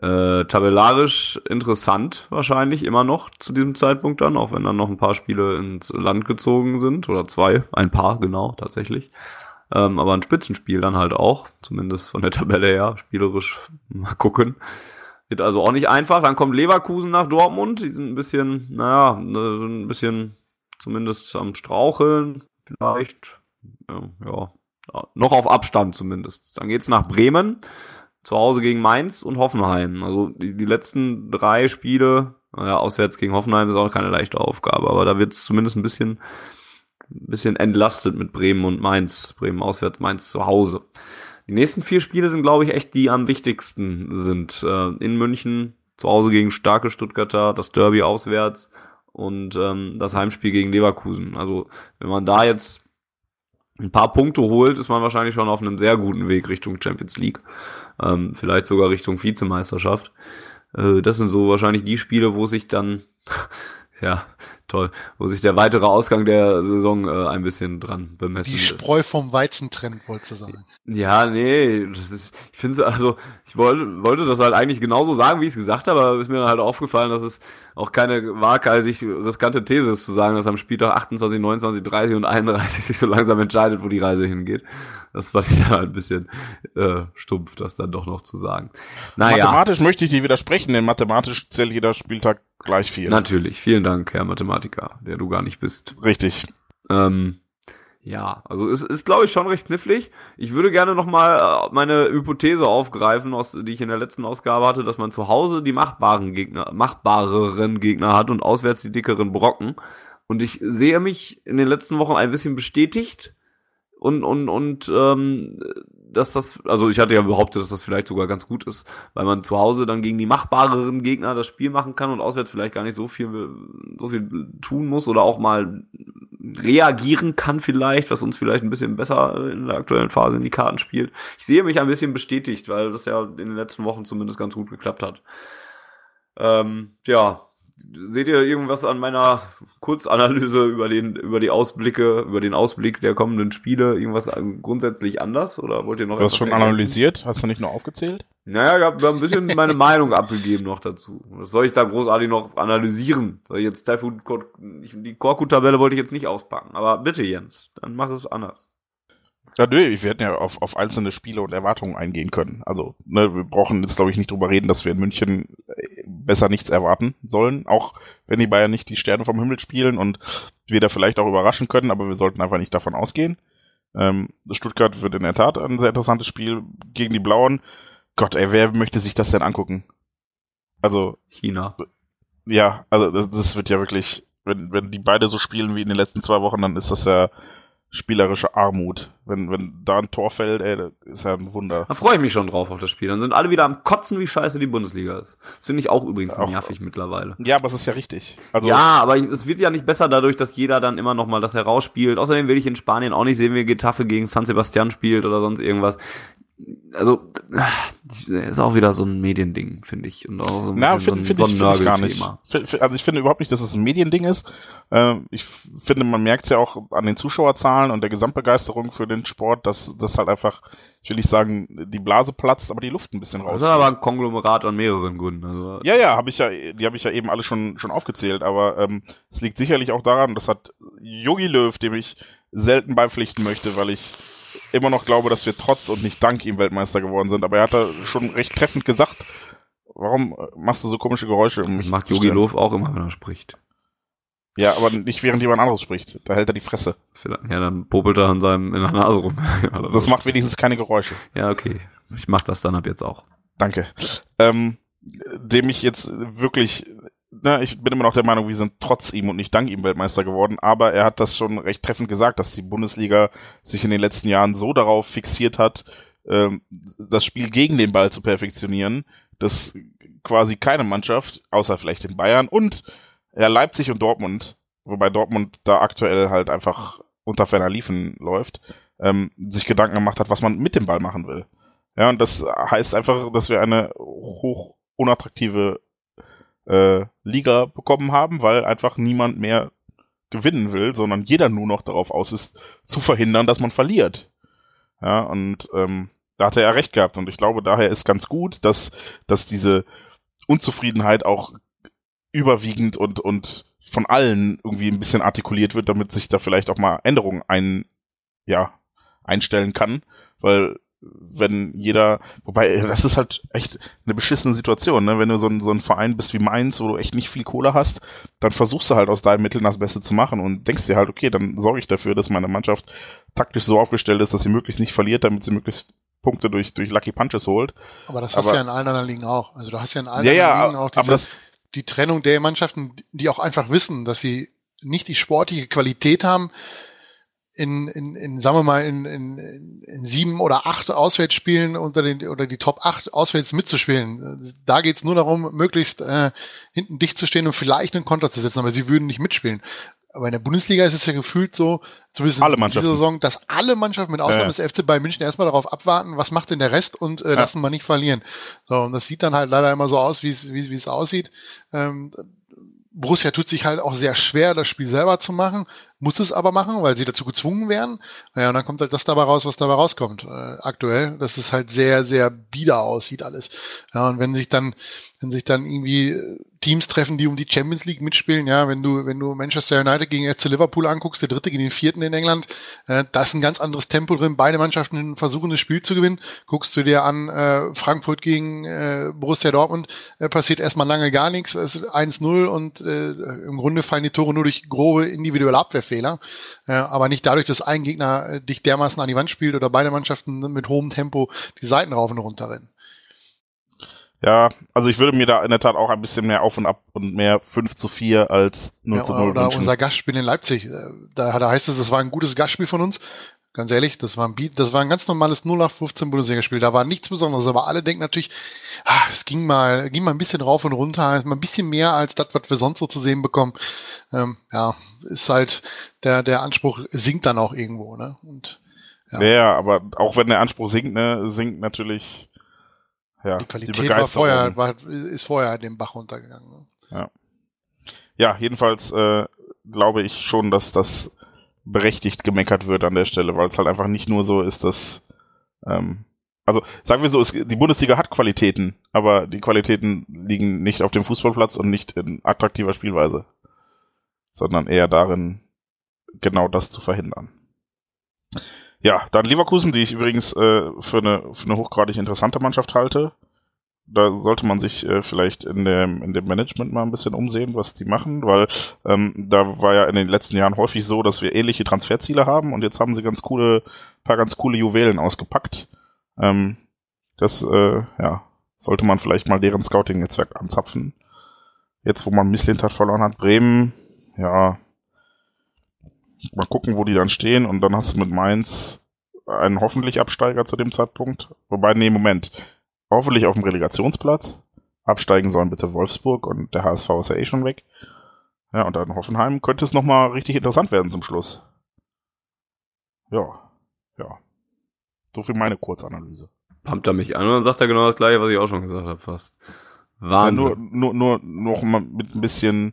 Äh, tabellarisch interessant wahrscheinlich immer noch zu diesem Zeitpunkt dann, auch wenn dann noch ein paar Spiele ins Land gezogen sind oder zwei, ein paar genau tatsächlich. Ähm, aber ein Spitzenspiel dann halt auch, zumindest von der Tabelle her, spielerisch mal gucken. Wird also auch nicht einfach. Dann kommt Leverkusen nach Dortmund. Die sind ein bisschen, naja, ne, ein bisschen zumindest am Straucheln. Vielleicht, ja, ja, noch auf Abstand zumindest. Dann geht's nach Bremen. Zu Hause gegen Mainz und Hoffenheim. Also die, die letzten drei Spiele, naja, auswärts gegen Hoffenheim ist auch keine leichte Aufgabe, aber da wird's zumindest ein bisschen, ein bisschen entlastet mit Bremen und Mainz. Bremen auswärts, Mainz zu Hause. Die nächsten vier Spiele sind, glaube ich, echt die am wichtigsten sind. Äh, in München, zu Hause gegen starke Stuttgarter, das Derby auswärts und ähm, das Heimspiel gegen Leverkusen. Also wenn man da jetzt ein paar Punkte holt, ist man wahrscheinlich schon auf einem sehr guten Weg Richtung Champions League. Ähm, vielleicht sogar Richtung Vizemeisterschaft. Äh, das sind so wahrscheinlich die Spiele, wo sich dann *laughs* ja, toll. Wo sich der weitere Ausgang der Saison äh, ein bisschen dran bemessen Die Spreu ist. vom Weizen trennt, wollte du sagen. Ja, nee, das ist, ich finde also, ich wollte, wollte das halt eigentlich genauso sagen, wie ich es gesagt habe, aber ist mir halt aufgefallen, dass es auch keine waghalsig riskante These ist zu sagen, dass am Spieltag 28, 29, 30 und 31 *laughs* sich so langsam entscheidet, wo die Reise hingeht. Das fand ich dann halt ein bisschen äh, stumpf, das dann doch noch zu sagen. Naja. Mathematisch möchte ich dir widersprechen, denn mathematisch zählt jeder Spieltag gleich viel. Natürlich. Vielen Dank, Herr Mathematiker, der du gar nicht bist. Richtig. Ähm, ja, also es ist, glaube ich, schon recht knifflig. Ich würde gerne nochmal äh, meine Hypothese aufgreifen, aus, die ich in der letzten Ausgabe hatte, dass man zu Hause die machbaren Gegner, machbareren Gegner hat und auswärts die dickeren Brocken. Und ich sehe mich in den letzten Wochen ein bisschen bestätigt und, und, und ähm, dass das, also ich hatte ja behauptet, dass das vielleicht sogar ganz gut ist, weil man zu Hause dann gegen die machbareren Gegner das Spiel machen kann und auswärts vielleicht gar nicht so viel, so viel tun muss oder auch mal reagieren kann vielleicht, was uns vielleicht ein bisschen besser in der aktuellen Phase in die Karten spielt. Ich sehe mich ein bisschen bestätigt, weil das ja in den letzten Wochen zumindest ganz gut geklappt hat. Ähm, ja, seht ihr irgendwas an meiner Kurzanalyse über den, über die Ausblicke, über den Ausblick der kommenden Spiele, irgendwas grundsätzlich anders? Oder wollt ihr noch Du hast schon ergänzen? analysiert? Hast du nicht nur aufgezählt? Naja, ich habe ein bisschen meine Meinung abgegeben noch dazu. Was soll ich da großartig noch analysieren? Weil jetzt Typhoon, die Korku-Tabelle wollte ich jetzt nicht auspacken. Aber bitte, Jens, dann mach es anders. Ja, nö, wir hätten ja auf, auf einzelne Spiele und Erwartungen eingehen können. Also, ne, wir brauchen jetzt, glaube ich, nicht drüber reden, dass wir in München äh, besser nichts erwarten sollen. Auch wenn die Bayern nicht die Sterne vom Himmel spielen und wir da vielleicht auch überraschen können, aber wir sollten einfach nicht davon ausgehen. Ähm, Stuttgart wird in der Tat ein sehr interessantes Spiel gegen die Blauen. Gott, ey, wer möchte sich das denn angucken? Also. China. Ja, also das, das wird ja wirklich, wenn, wenn die beide so spielen wie in den letzten zwei Wochen, dann ist das ja spielerische Armut. Wenn, wenn da ein Tor fällt, ey, ist ja ein Wunder. Da freue ich mich schon drauf auf das Spiel. Dann sind alle wieder am Kotzen, wie scheiße die Bundesliga ist. Das finde ich auch übrigens auch, nervig mittlerweile. Ja, aber es ist ja richtig. Also ja, aber es wird ja nicht besser dadurch, dass jeder dann immer noch mal das herausspielt. Außerdem will ich in Spanien auch nicht sehen, wie Getafe gegen San Sebastian spielt oder sonst irgendwas. Also ist auch wieder so ein Mediending, finde ich. Und auch so ein Na, bisschen finde so find ein, ich, so ein find ich gar nicht. Nörgelthema. Also ich finde überhaupt nicht, dass es ein Mediending ist. Äh, ich finde, man merkt es ja auch an den Zuschauerzahlen und der Gesamtbegeisterung für den Sport, dass das halt einfach, ich will nicht sagen, die Blase platzt, aber die Luft ein bisschen Das raus. ist aber ein Konglomerat an mehreren Gründen. Also, Ja, ja, habe ich ja, die habe ich ja eben alle schon schon aufgezählt, aber ähm, es liegt sicherlich auch daran, das hat Yogi Löw, dem ich selten beipflichten möchte, weil ich immer noch glaube, dass wir trotz und nicht dank ihm Weltmeister geworden sind. Aber er hat da schon recht treffend gesagt, warum äh, machst du so komische Geräusche, um mich macht Jogi? Löw auch immer, wenn er spricht. Ja, aber nicht während jemand anderes spricht. Da hält er die Fresse. Ja, dann popelt er an seinem, in der Nase rum. *laughs* Also, Das macht wenigstens keine Geräusche. Ja, okay. Ich mach das dann ab jetzt auch. Danke. Ähm, dem ich jetzt wirklich, na, ich bin immer noch der Meinung, wir sind trotz ihm und nicht dank ihm Weltmeister geworden, aber er hat das schon recht treffend gesagt, dass die Bundesliga sich in den letzten Jahren so darauf fixiert hat, ähm, das Spiel gegen den Ball zu perfektionieren, dass quasi keine Mannschaft, außer vielleicht in Bayern und ja, Leipzig und Dortmund, wobei Dortmund da aktuell halt einfach unter ferner Liefen läuft, ähm, sich Gedanken gemacht hat, was man mit dem Ball machen will. Ja, und das heißt einfach, dass wir eine hoch unattraktive äh, Liga bekommen haben, weil einfach niemand mehr gewinnen will, sondern jeder nur noch darauf aus ist, zu verhindern, dass man verliert. Ja, und ähm, da hat er ja recht gehabt. Und ich glaube, daher ist ganz gut, dass, dass diese Unzufriedenheit auch überwiegend und, und von allen irgendwie ein bisschen artikuliert wird, damit sich da vielleicht auch mal Änderungen ein, ja, einstellen kann. Weil wenn jeder, wobei, das ist halt echt eine beschissene Situation, ne? Wenn du so ein, so ein Verein bist wie Mainz, wo du echt nicht viel Kohle hast, dann versuchst du halt aus deinen Mitteln das Beste zu machen und denkst dir halt, okay, dann sorge ich dafür, dass meine Mannschaft taktisch so aufgestellt ist, dass sie möglichst nicht verliert, damit sie möglichst Punkte durch, durch Lucky Punches holt. Aber das hast Aber- du ja in allen anderen Ligen auch. Also du hast ja in allen Ja, ja, anderen Ligen auch diese, das, die Trennung der Mannschaften, die auch einfach wissen, dass sie nicht die sportliche Qualität haben, in, in, in sagen wir mal, in, in, in sieben oder acht Auswärtsspielen unter den oder die Top 8 auswärts mitzuspielen. Da geht's nur darum, möglichst äh, hinten dicht zu stehen und vielleicht einen Konter zu setzen, aber sie würden nicht mitspielen. Aber in der Bundesliga ist es ja gefühlt so, zumindest Alle in dieser Saison, dass alle Mannschaften mit Ausnahme Ja, des FC Bayern München erstmal darauf abwarten, was macht denn der Rest und äh, Ja. lassen wir nicht verlieren. So, und das sieht dann halt leider immer so aus, wie es wie es- wie es aussieht. Ähm, Borussia tut sich halt auch sehr schwer, das Spiel selber zu machen, muss es aber machen, weil sie dazu gezwungen werden. Ja, und dann kommt halt das dabei raus, was dabei rauskommt. Äh, aktuell, dass es halt sehr, sehr bieder aussieht alles. Ja, und wenn sich dann, wenn sich dann irgendwie Teams treffen, die um die Champions League mitspielen, ja, wenn du, wenn du Manchester United gegen FC Liverpool anguckst, der dritte gegen den vierten in England, äh, da ist ein ganz anderes Tempo drin. Beide Mannschaften versuchen das Spiel zu gewinnen. Guckst du dir an, äh, Frankfurt gegen äh, Borussia Dortmund, äh, passiert erstmal lange gar nichts, es ist 1-0 und äh, im Grunde fallen die Tore nur durch grobe individuelle Abwehrfehler, äh, aber nicht dadurch, dass ein Gegner äh, dich dermaßen an die Wand spielt oder beide Mannschaften mit hohem Tempo die Seiten rauf und runter rennen. ja, also ich würde mir da in der Tat auch ein bisschen mehr auf und ab und mehr 5 zu 4 als 0 Ja, zu 0 oder wünschen. unser Gastspiel in Leipzig. äh, Da, da heißt es, das war ein gutes Gastspiel von uns. Ganz ehrlich, das war ein Beat, das war ein ganz normales 0815 Bundesliga-Spiel. Da war nichts Besonderes, aber alle denken natürlich, ah, es ging mal, ging mal ein bisschen rauf und runter, mal ein bisschen mehr als das, was wir sonst so zu sehen bekommen. Ähm, ja, ist halt, der, der Anspruch sinkt dann auch irgendwo, ne? Und ja. Ja. ja, aber auch wenn der Anspruch sinkt, ne, sinkt natürlich ja, die Qualität war Begeisterung. vorher, war, ist vorher den Bach runtergegangen. Ne? Ja, jedenfalls äh, glaube ich schon, dass das berechtigt gemeckert wird an der Stelle, weil es halt einfach nicht nur so ist, dass ähm, also sagen wir so, es, die Bundesliga hat Qualitäten, aber die Qualitäten liegen nicht auf dem Fußballplatz und nicht in attraktiver Spielweise, sondern eher darin, genau das zu verhindern. Ja, dann Leverkusen, die ich übrigens äh, für, eine, für eine hochgradig interessante Mannschaft halte. Da sollte man sich äh, vielleicht in dem, in dem Management mal ein bisschen umsehen, was die machen, weil ähm, da war ja in den letzten Jahren häufig so, dass wir ähnliche Transferziele haben und jetzt haben sie ganz coole, paar ganz coole Juwelen ausgepackt. Ähm, das, äh, ja, sollte man vielleicht mal deren Scouting-Netzwerk anzapfen. Jetzt, wo man Misslintat verloren hat, Bremen, ja, mal gucken, wo die dann stehen und dann hast du mit Mainz einen hoffentlich Absteiger zu dem Zeitpunkt. Wobei, nee, Moment. Hoffentlich auf dem Relegationsplatz. Absteigen sollen bitte Wolfsburg und der HSV ist ja eh schon weg. Ja, und dann Hoffenheim könnte es nochmal richtig interessant werden zum Schluss. Ja, ja. So viel meine Kurzanalyse. pumpt er mich an und dann sagt er genau das gleiche, was ich auch schon gesagt habe, fast. Wahnsinn. Ja, nur, nur, nur noch mal mit ein bisschen.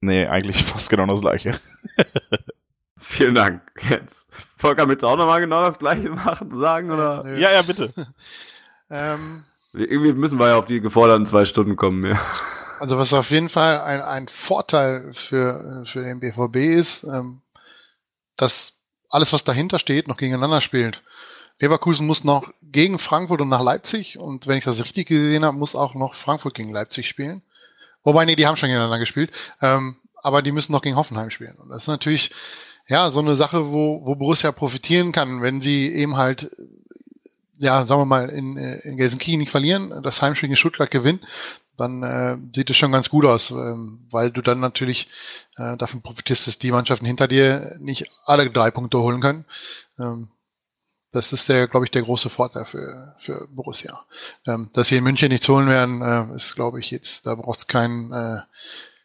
Nee, eigentlich *laughs* fast genau das gleiche. Vielen Dank. Jetzt. Volker, willst du auch nochmal genau das gleiche machen, sagen, oder? Nö. Ja, ja, bitte. *laughs* Ähm, Irgendwie müssen wir ja auf die geforderten zwei Stunden kommen, ja. Also was auf jeden Fall ein, ein Vorteil für, für den BVB ist, ähm, dass alles, was dahinter steht, noch gegeneinander spielt. Leverkusen muss noch gegen Frankfurt und nach Leipzig und wenn ich das richtig gesehen habe, muss auch noch Frankfurt gegen Leipzig spielen. Wobei, nee, die haben schon gegeneinander gespielt. Ähm, aber die müssen noch gegen Hoffenheim spielen. Und das ist natürlich ja so eine Sache, wo, wo Borussia profitieren kann, wenn sie eben halt ja, sagen wir mal, in, äh, in Gelsenkirchen nicht verlieren, das Heimspiel gegen Stuttgart gewinnen, dann äh, sieht es schon ganz gut aus, ähm, weil du dann natürlich äh, davon profitierst, dass die Mannschaften hinter dir nicht alle drei Punkte holen können. Ähm, das ist der, glaube ich, der große Vorteil für, für Borussia. Ähm, dass sie in München nichts holen werden, äh, ist, glaube ich, jetzt, da braucht es kein, äh,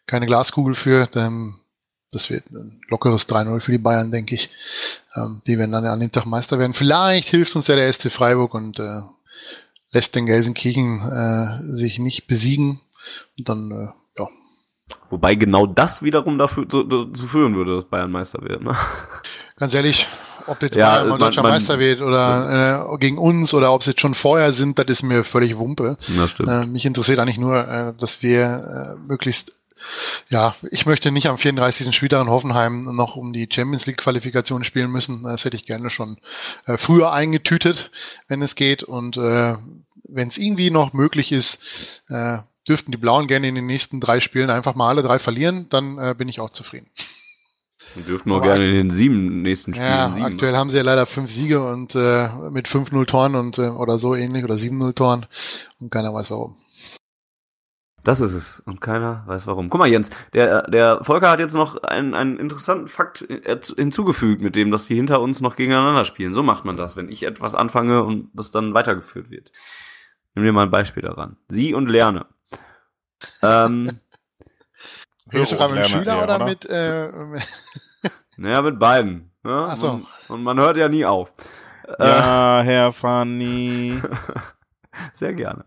keine Glaskugel für. Ähm, das wird ein lockeres 3-0 für die Bayern, denke ich. Ähm, die werden dann an dem Tag Meister werden. Vielleicht hilft uns ja der SC Freiburg und äh, lässt den Gelsenkirchen äh, sich nicht besiegen. Und dann, äh, ja. Wobei genau das wiederum dafür, dazu führen würde, dass Bayern Meister wird. Ne? Ganz ehrlich, ob jetzt Ja, Bayern mal deutscher man- Meister wird oder äh, gegen uns oder ob es jetzt schon vorher sind, das ist mir völlig Wumpe. Das stimmt. Äh, mich interessiert eigentlich nur, äh, dass wir äh, möglichst, ja, ich möchte nicht am 34. Spieltag in Hoffenheim noch um die Champions League Qualifikation spielen müssen. Das hätte ich gerne schon äh, früher eingetütet, wenn es geht. Und äh, wenn es irgendwie noch möglich ist, äh, dürften die Blauen gerne in den nächsten drei Spielen einfach mal alle drei verlieren, dann äh, bin ich auch zufrieden. Wir dürfen auch gerne in den sieben nächsten Spielen Ja, sieben. aktuell haben sie ja leider fünf Siege und äh, mit 5-0 Toren und äh, oder so ähnlich oder 7-0 Toren und keiner weiß warum. Das ist es. Und keiner weiß warum. Guck mal, Jens, der, der Volker hat jetzt noch einen, einen interessanten Fakt äh, hinzugefügt, mit dem, dass die hinter uns noch gegeneinander spielen. So macht man das, wenn ich etwas anfange und das dann weitergeführt wird. Nimm dir mal ein Beispiel daran. Sie und Lerne. Ähm, *laughs* Redest du gerade mit dem Lerne Schüler eher, oder, oder? mit äh, *laughs* naja, mit beiden. Ne? Ach so. Und, und man hört ja nie auf. Ja, Herr Fanny, Äh, *laughs* sehr gerne.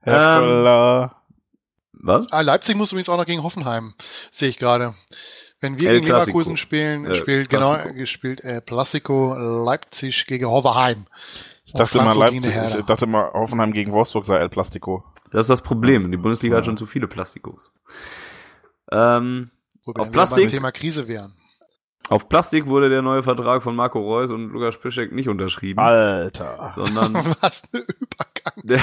Herr Ähm. Was? ah, Leipzig muss übrigens auch noch gegen Hoffenheim, sehe ich gerade. Wenn wir El gegen Clasico. Leverkusen spielen, Äh, spielt genau gespielt äh, Plastico Leipzig gegen Hoffenheim. Ich dachte mal Leipzig, ich dachte mal Hoffenheim gegen Wolfsburg sei El Plastico. Das ist das Problem. Die Bundesliga hat Ja. schon zu viele Plastikos. Ähm, Wo wir Auf Plastik? Thema Krise wären. Auf Plastik wurde der neue Vertrag von Marco Reus und Lukas Piszek nicht unterschrieben, Alter. sondern *laughs* Was ein Übergang. der,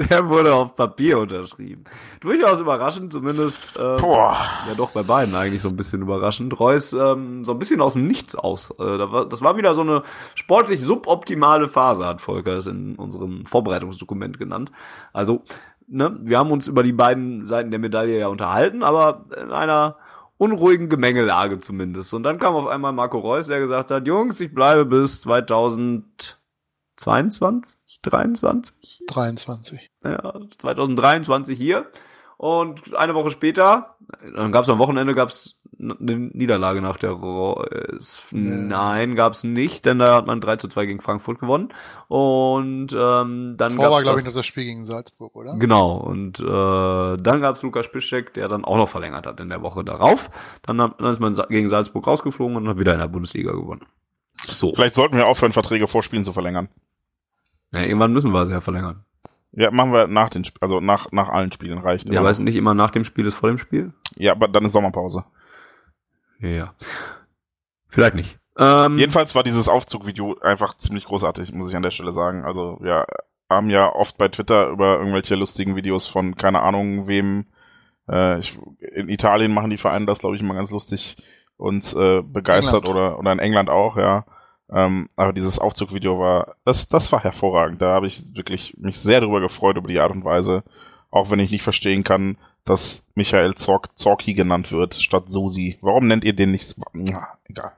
*laughs* der wurde auf Papier unterschrieben. Durchaus überraschend, zumindest. Ähm, Boah. Ja, doch, bei beiden eigentlich so ein bisschen überraschend. Reus ähm, so ein bisschen aus dem Nichts aus. Äh, das war wieder so eine sportlich suboptimale Phase, hat Volker es in unserem Vorbereitungsdokument genannt. Also, ne, wir haben uns über die beiden Seiten der Medaille ja unterhalten, aber in einer unruhigen Gemengelage zumindest. Und dann kam auf einmal Marco Reus, der gesagt hat, Jungs, ich bleibe bis 2022, 23? 23. ja, 2023 hier. Und eine Woche später, dann gab es am Wochenende gab's eine Niederlage nach der Reus. Nein, gab's nicht, denn da hat man 3 zu 2 gegen Frankfurt gewonnen. Und ähm, dann Vor war, glaube ich, das- noch das Spiel gegen Salzburg, oder? Genau, und äh, dann gab's Lukas Piszczek, der dann auch noch verlängert hat in der Woche darauf. Dann, hat- dann ist man sa- gegen Salzburg rausgeflogen und hat wieder in der Bundesliga gewonnen. So, Vielleicht sollten wir aufhören, Verträge vor Spielen zu verlängern. ja, irgendwann müssen wir sie ja verlängern. Ja, machen wir nach den, Sp also nach, nach allen Spielen reicht. Ja, weiß nicht immer nach dem Spiel ist vor dem Spiel? ja, aber dann ist Sommerpause. Ja. Vielleicht nicht. Ähm, Jedenfalls war dieses Aufzugvideo einfach ziemlich großartig, muss ich an der Stelle sagen. Also wir haben ja oft bei Twitter über irgendwelche lustigen Videos von keine Ahnung wem. Äh, ich, in Italien machen die Vereine das, glaube ich, immer ganz lustig uns äh, begeistert England. oder oder in England auch, ja. Ähm, aber dieses Aufzugvideo war, das das war hervorragend. Da habe ich wirklich mich sehr darüber gefreut über die Art und Weise, auch wenn ich nicht verstehen kann, dass Michael Zork, Zorki genannt wird statt Susi. Warum nennt ihr den nicht? Na, egal.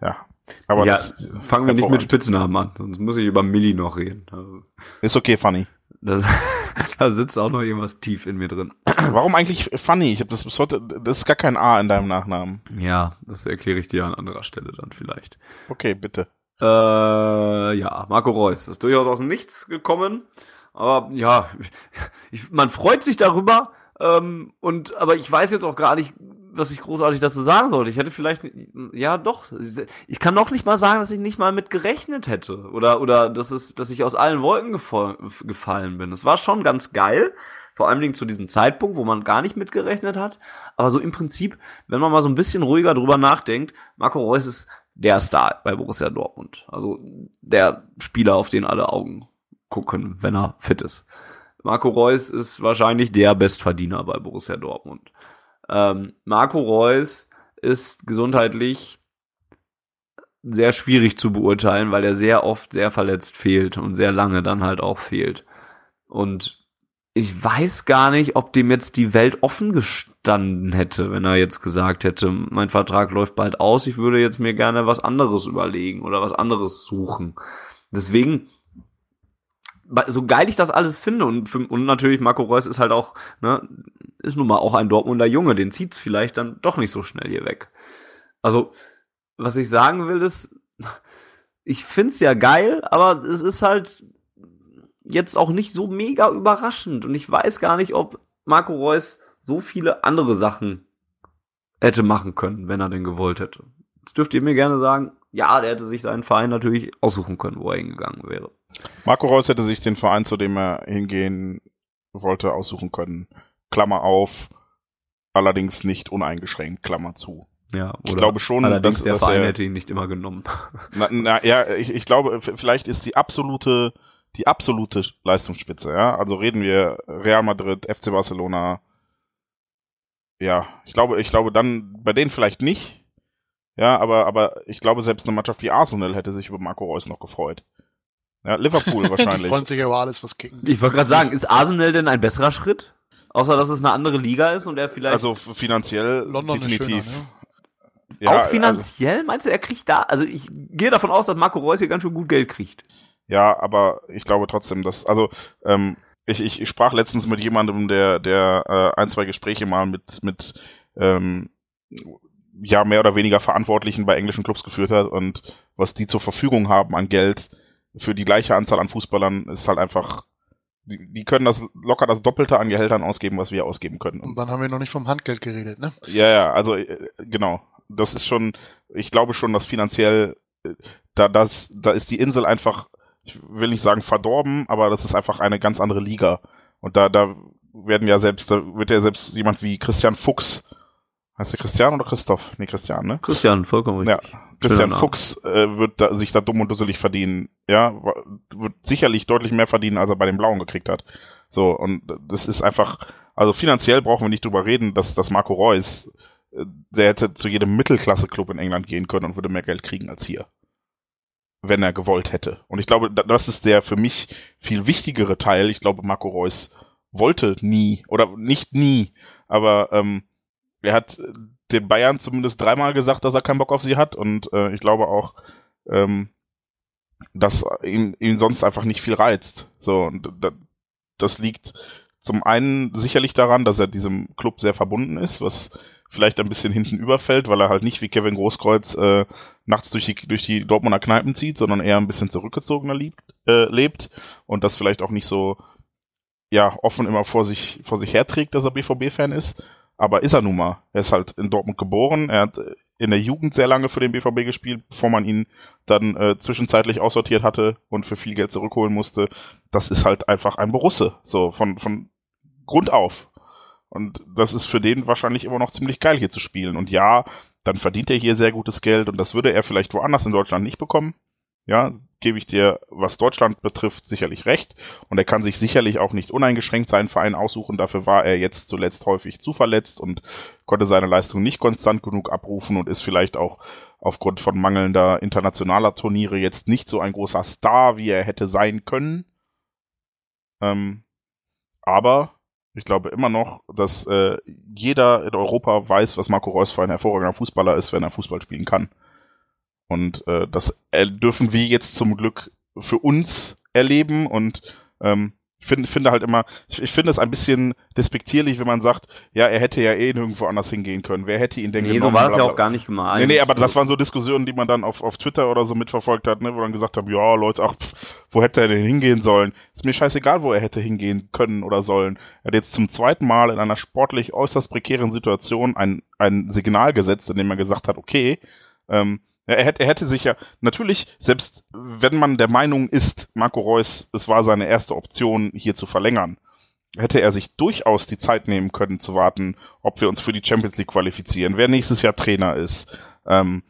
Ja. Aber ja, das fangen wir nicht mit. Spitznamen an, sonst muss ich über Milli noch reden. Also, ist okay, funny. Das, *laughs* da sitzt auch noch irgendwas tief in mir drin. *clears throat* Warum eigentlich funny? Ich habe das bis heute, das ist gar kein A in deinem Nachnamen. Ja, das erkläre ich dir an anderer Stelle dann vielleicht. Okay, bitte. Äh, ja, Marco Reus ist durchaus aus dem Nichts gekommen. Aber ja, ich, man freut sich darüber. Ähm, und aber ich weiß jetzt auch gar nicht, was ich großartig dazu sagen sollte. Ich hätte vielleicht, ja doch, ich kann noch nicht mal sagen, dass ich nicht mal mit gerechnet hätte oder oder dass es, dass ich aus allen Wolken gefallen bin. Es war schon ganz geil, vor allen Dingen zu diesem Zeitpunkt, wo man gar nicht mit gerechnet hat. Aber so im Prinzip, wenn man mal so ein bisschen ruhiger drüber nachdenkt, Marco Reus ist der Star bei Borussia Dortmund. Also der Spieler, auf den alle Augen gucken, wenn er fit ist. Marco Reus ist wahrscheinlich der Bestverdiener bei Borussia Dortmund. Ähm, Marco Reus ist gesundheitlich sehr schwierig zu beurteilen, weil er sehr oft sehr verletzt fehlt und sehr lange dann halt auch fehlt. Und ich weiß gar nicht, ob dem jetzt die Welt offen gestanden hätte, wenn er jetzt gesagt hätte, mein Vertrag läuft bald aus, ich würde jetzt mir gerne was anderes überlegen oder was anderes suchen. Deswegen so geil ich das alles finde und, für, und natürlich Marco Reus ist halt auch, ne, ist nun mal auch ein Dortmunder Junge, den zieht's vielleicht dann doch nicht so schnell hier weg. Also, was ich sagen will ist, ich find's ja geil, aber es ist halt jetzt auch nicht so mega überraschend und ich weiß gar nicht, ob Marco Reus so viele andere Sachen hätte machen können, wenn er denn gewollt hätte. Jetzt dürft ihr mir gerne sagen, ja, der hätte sich seinen Verein natürlich aussuchen können, wo er hingegangen wäre. Marco Reus hätte sich den Verein, zu dem er hingehen wollte, aussuchen können. Klammer auf, allerdings nicht uneingeschränkt, Klammer zu. Ja, ich glaube schon, allerdings dass, der dass Verein er, hätte ihn nicht immer genommen. *laughs* Na, na ja, ich, ich glaube, vielleicht ist die absolute, die absolute Leistungsspitze, ja. Also reden wir Real Madrid, FC Barcelona. Ja, ich glaube, ich glaube dann bei denen vielleicht nicht. Ja, aber, aber ich glaube, selbst eine Mannschaft wie Arsenal hätte sich über Marco Reus noch gefreut. Ja, Liverpool *laughs* wahrscheinlich. Die freuen sich über alles, was kicken. Ich wollte gerade sagen, ist Arsenal denn ein besserer Schritt? Außer, dass es eine andere Liga ist und er vielleicht. Also finanziell London definitiv. Schöner, ne? Ja, auch finanziell, also, meinst du, er kriegt da, also ich gehe davon aus, dass Marco Reus hier ganz schön gut Geld kriegt. Ja, aber ich glaube trotzdem, dass, also, ähm, ich, ich, ich sprach letztens mit jemandem, der, der äh, ein, zwei Gespräche mal mit, mit ähm, ja, mehr oder weniger Verantwortlichen bei englischen Clubs geführt hat und was die zur Verfügung haben an Geld, für die gleiche Anzahl an Fußballern ist halt einfach, die, die können das locker das Doppelte an Gehältern ausgeben, was wir ausgeben können. Und dann haben wir noch nicht vom Handgeld geredet, ne? Ja, ja, also äh, genau. Das ist schon, ich glaube schon, dass finanziell äh, da das, da ist die Insel einfach, ich will nicht sagen verdorben, aber das ist einfach eine ganz andere Liga. Und da, da werden ja selbst, da wird ja selbst jemand wie Christian Fuchs Heißt der Christian oder Christoph? Nee, Christian, ne? Christian, vollkommen richtig. Ja, Christian Fuchs äh, wird da, sich da dumm und dusselig verdienen. Ja, wird sicherlich deutlich mehr verdienen, als er bei den Blauen gekriegt hat. So, und das ist einfach, also finanziell brauchen wir nicht drüber reden, dass, dass Marco Reus, äh, der hätte zu jedem Mittelklasse-Club in England gehen können und würde mehr Geld kriegen als hier. Wenn er gewollt hätte. Und ich glaube, das ist der für mich viel wichtigere Teil. Ich glaube, Marco Reus wollte nie, oder nicht nie, aber ähm, er hat den Bayern zumindest dreimal gesagt, dass er keinen Bock auf sie hat und äh, ich glaube auch, ähm, dass ihn, ihn sonst einfach nicht viel reizt. So, und das liegt zum einen sicherlich daran, dass er diesem Club sehr verbunden ist, was vielleicht ein bisschen hinten überfällt, weil er halt nicht wie Kevin Großkreuz äh, nachts durch die, durch die Dortmunder Kneipen zieht, sondern eher ein bisschen zurückgezogener liebt, äh, lebt und das vielleicht auch nicht so ja offen immer vor sich vor sich herträgt, dass er BVB-Fan ist. Aber ist er nun mal. Er ist halt in Dortmund geboren. Er hat in der Jugend sehr lange für den BVB gespielt, bevor man ihn dann äh, zwischenzeitlich aussortiert hatte und für viel Geld zurückholen musste. Das ist halt einfach ein Borusse. So, von, von Grund auf. Und das ist für den wahrscheinlich immer noch ziemlich geil hier zu spielen. Und ja, dann verdient er hier sehr gutes Geld und das würde er vielleicht woanders in Deutschland nicht bekommen. Ja, gebe ich dir, was Deutschland betrifft, sicherlich recht. Und er kann sich sicherlich auch nicht uneingeschränkt seinen Verein aussuchen. Dafür war er jetzt zuletzt häufig zu verletzt und konnte seine Leistung nicht konstant genug abrufen und ist vielleicht auch aufgrund von mangelnder internationaler Turniere jetzt nicht so ein großer Star, wie er hätte sein können. Ähm, aber ich glaube immer noch, dass äh, jeder in Europa weiß, was Marco Reus für ein hervorragender Fußballer ist, wenn er Fußball spielen kann. Und äh, das dürfen wir jetzt zum Glück für uns erleben und ähm, Ich finde, finde halt immer, ich, ich finde es ein bisschen despektierlich, wenn man sagt, ja, er hätte ja eh nirgendwo anders hingehen können. Wer hätte ihn denn Nee, genommen? so war es ja auch gar nicht gemeint. Nee, nee, aber das waren so Diskussionen, die man dann auf, auf Twitter oder so mitverfolgt hat, ne, wo dann gesagt haben, ja, Leute, ach, pff, wo hätte er denn hingehen sollen? Ist mir scheißegal, wo er hätte hingehen können oder sollen. Er hat jetzt zum zweiten Mal in einer sportlich äußerst prekären Situation ein, ein Signal gesetzt, in dem er gesagt hat, okay, ähm, er hätte, er hätte sich ja, natürlich, selbst wenn man der Meinung ist, Marco Reus, es war seine erste Option, hier zu verlängern, hätte er sich durchaus die Zeit nehmen können zu warten, ob wir uns für die Champions League qualifizieren, wer nächstes Jahr Trainer ist, ähm,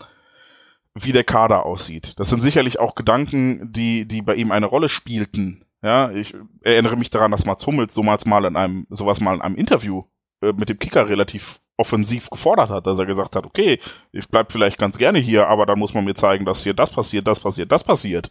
wie der Kader aussieht. Das sind sicherlich auch Gedanken, die, die bei ihm eine Rolle spielten. Ja, ich erinnere mich daran, dass Mats Hummels so mal in einem, sowas mal in einem Interview äh, mit dem Kicker relativ offensiv gefordert hat, dass er gesagt hat, okay, ich bleib vielleicht ganz gerne hier, aber dann muss man mir zeigen, dass hier das passiert, das passiert, das passiert.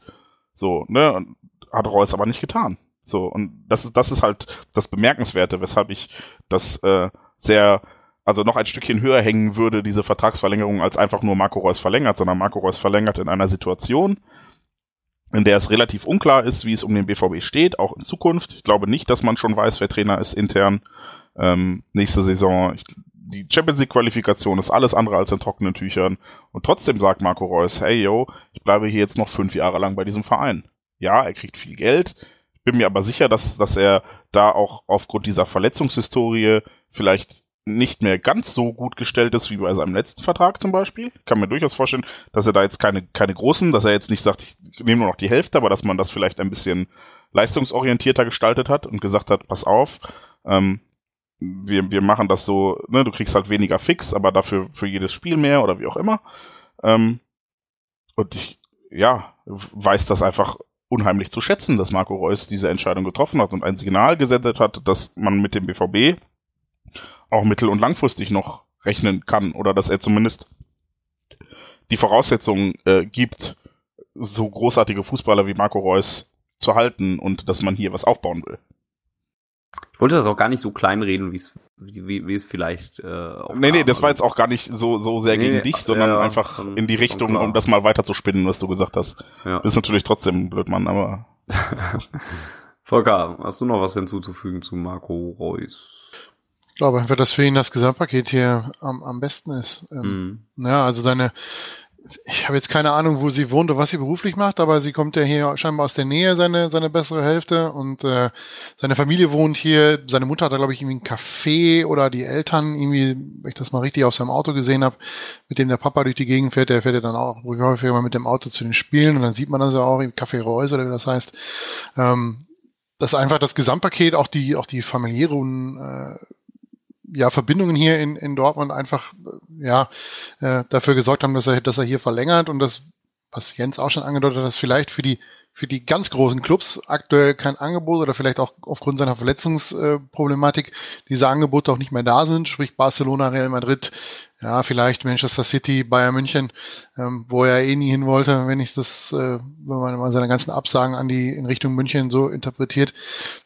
So, ne, und hat Reus aber nicht getan. So, und das ist, das ist halt das Bemerkenswerte, weshalb ich das äh, sehr, also noch ein Stückchen höher hängen würde, diese Vertragsverlängerung, als einfach nur Marco Reus verlängert, sondern Marco Reus verlängert in einer Situation, in der es relativ unklar ist, wie es um den BVB steht, auch in Zukunft. Ich glaube nicht, dass man schon weiß, wer Trainer ist intern ähm, nächste Saison. Ich, die Champions League Qualifikation ist alles andere als in trockenen Tüchern. Und trotzdem sagt Marco Reus, hey yo, ich bleibe hier jetzt noch fünf Jahre lang bei diesem Verein. Ja, er kriegt viel Geld. Ich bin mir aber sicher, dass, dass er da auch aufgrund dieser Verletzungshistorie vielleicht nicht mehr ganz so gut gestellt ist wie bei seinem letzten Vertrag zum Beispiel. Ich kann mir durchaus vorstellen, dass er da jetzt keine, keine großen, dass er jetzt nicht sagt, ich nehme nur noch die Hälfte, aber dass man das vielleicht ein bisschen leistungsorientierter gestaltet hat und gesagt hat, pass auf, ähm, wir, wir machen das so, ne, du kriegst halt weniger fix, aber dafür für jedes Spiel mehr oder wie auch immer. Ähm, und ich, ja, weiß das einfach unheimlich zu schätzen, dass Marco Reus diese Entscheidung getroffen hat und ein Signal gesendet hat, dass man mit dem BVB auch mittel- und langfristig noch rechnen kann oder dass er zumindest die Voraussetzungen äh, gibt, so großartige Fußballer wie Marco Reus zu halten und dass man hier was aufbauen will. Ich wollte das auch gar nicht so kleinreden, wie es wie, wie es vielleicht äh, auch Nee, nee, das war Also, jetzt auch gar nicht so, so sehr Nee, gegen dich, sondern ja, einfach in die Richtung, um das mal weiter zu spinnen, was du gesagt hast. ja. Das ist natürlich trotzdem ein Blödmann, aber *laughs* Volker, hast du noch was hinzuzufügen zu Marco Reus? Ich glaube einfach, dass für ihn das Gesamtpaket hier am, am besten ist. Ähm, Mhm. Ja, also seine, ich habe jetzt keine Ahnung, wo sie wohnt oder was sie beruflich macht, aber sie kommt ja hier scheinbar aus der Nähe, seine, seine bessere Hälfte und äh, seine Familie wohnt hier. Seine Mutter hat da, glaube ich, irgendwie ein Café oder die Eltern, irgendwie, wenn ich das mal richtig auf seinem Auto gesehen habe, mit dem der Papa durch die Gegend fährt, der fährt ja dann auch häufiger mal mit dem Auto zu den Spielen und dann sieht man das ja auch im Café Reus oder wie das heißt. Ähm, dass einfach das Gesamtpaket, auch die, auch die familiären äh, ja, Verbindungen hier in, in Dortmund einfach äh, ja, äh, dafür gesorgt haben, dass er, dass er hier verlängert und das, was Jens auch schon angedeutet hat, dass vielleicht für die für die ganz großen Clubs aktuell kein Angebot oder vielleicht auch aufgrund seiner Verletzungsproblematik diese Angebote auch nicht mehr da sind, sprich Barcelona, Real Madrid, ja, vielleicht Manchester City, Bayern München, ähm, wo er eh nie hin wollte, wenn ich das, äh, wenn man mal seine ganzen Absagen an die in Richtung München so interpretiert.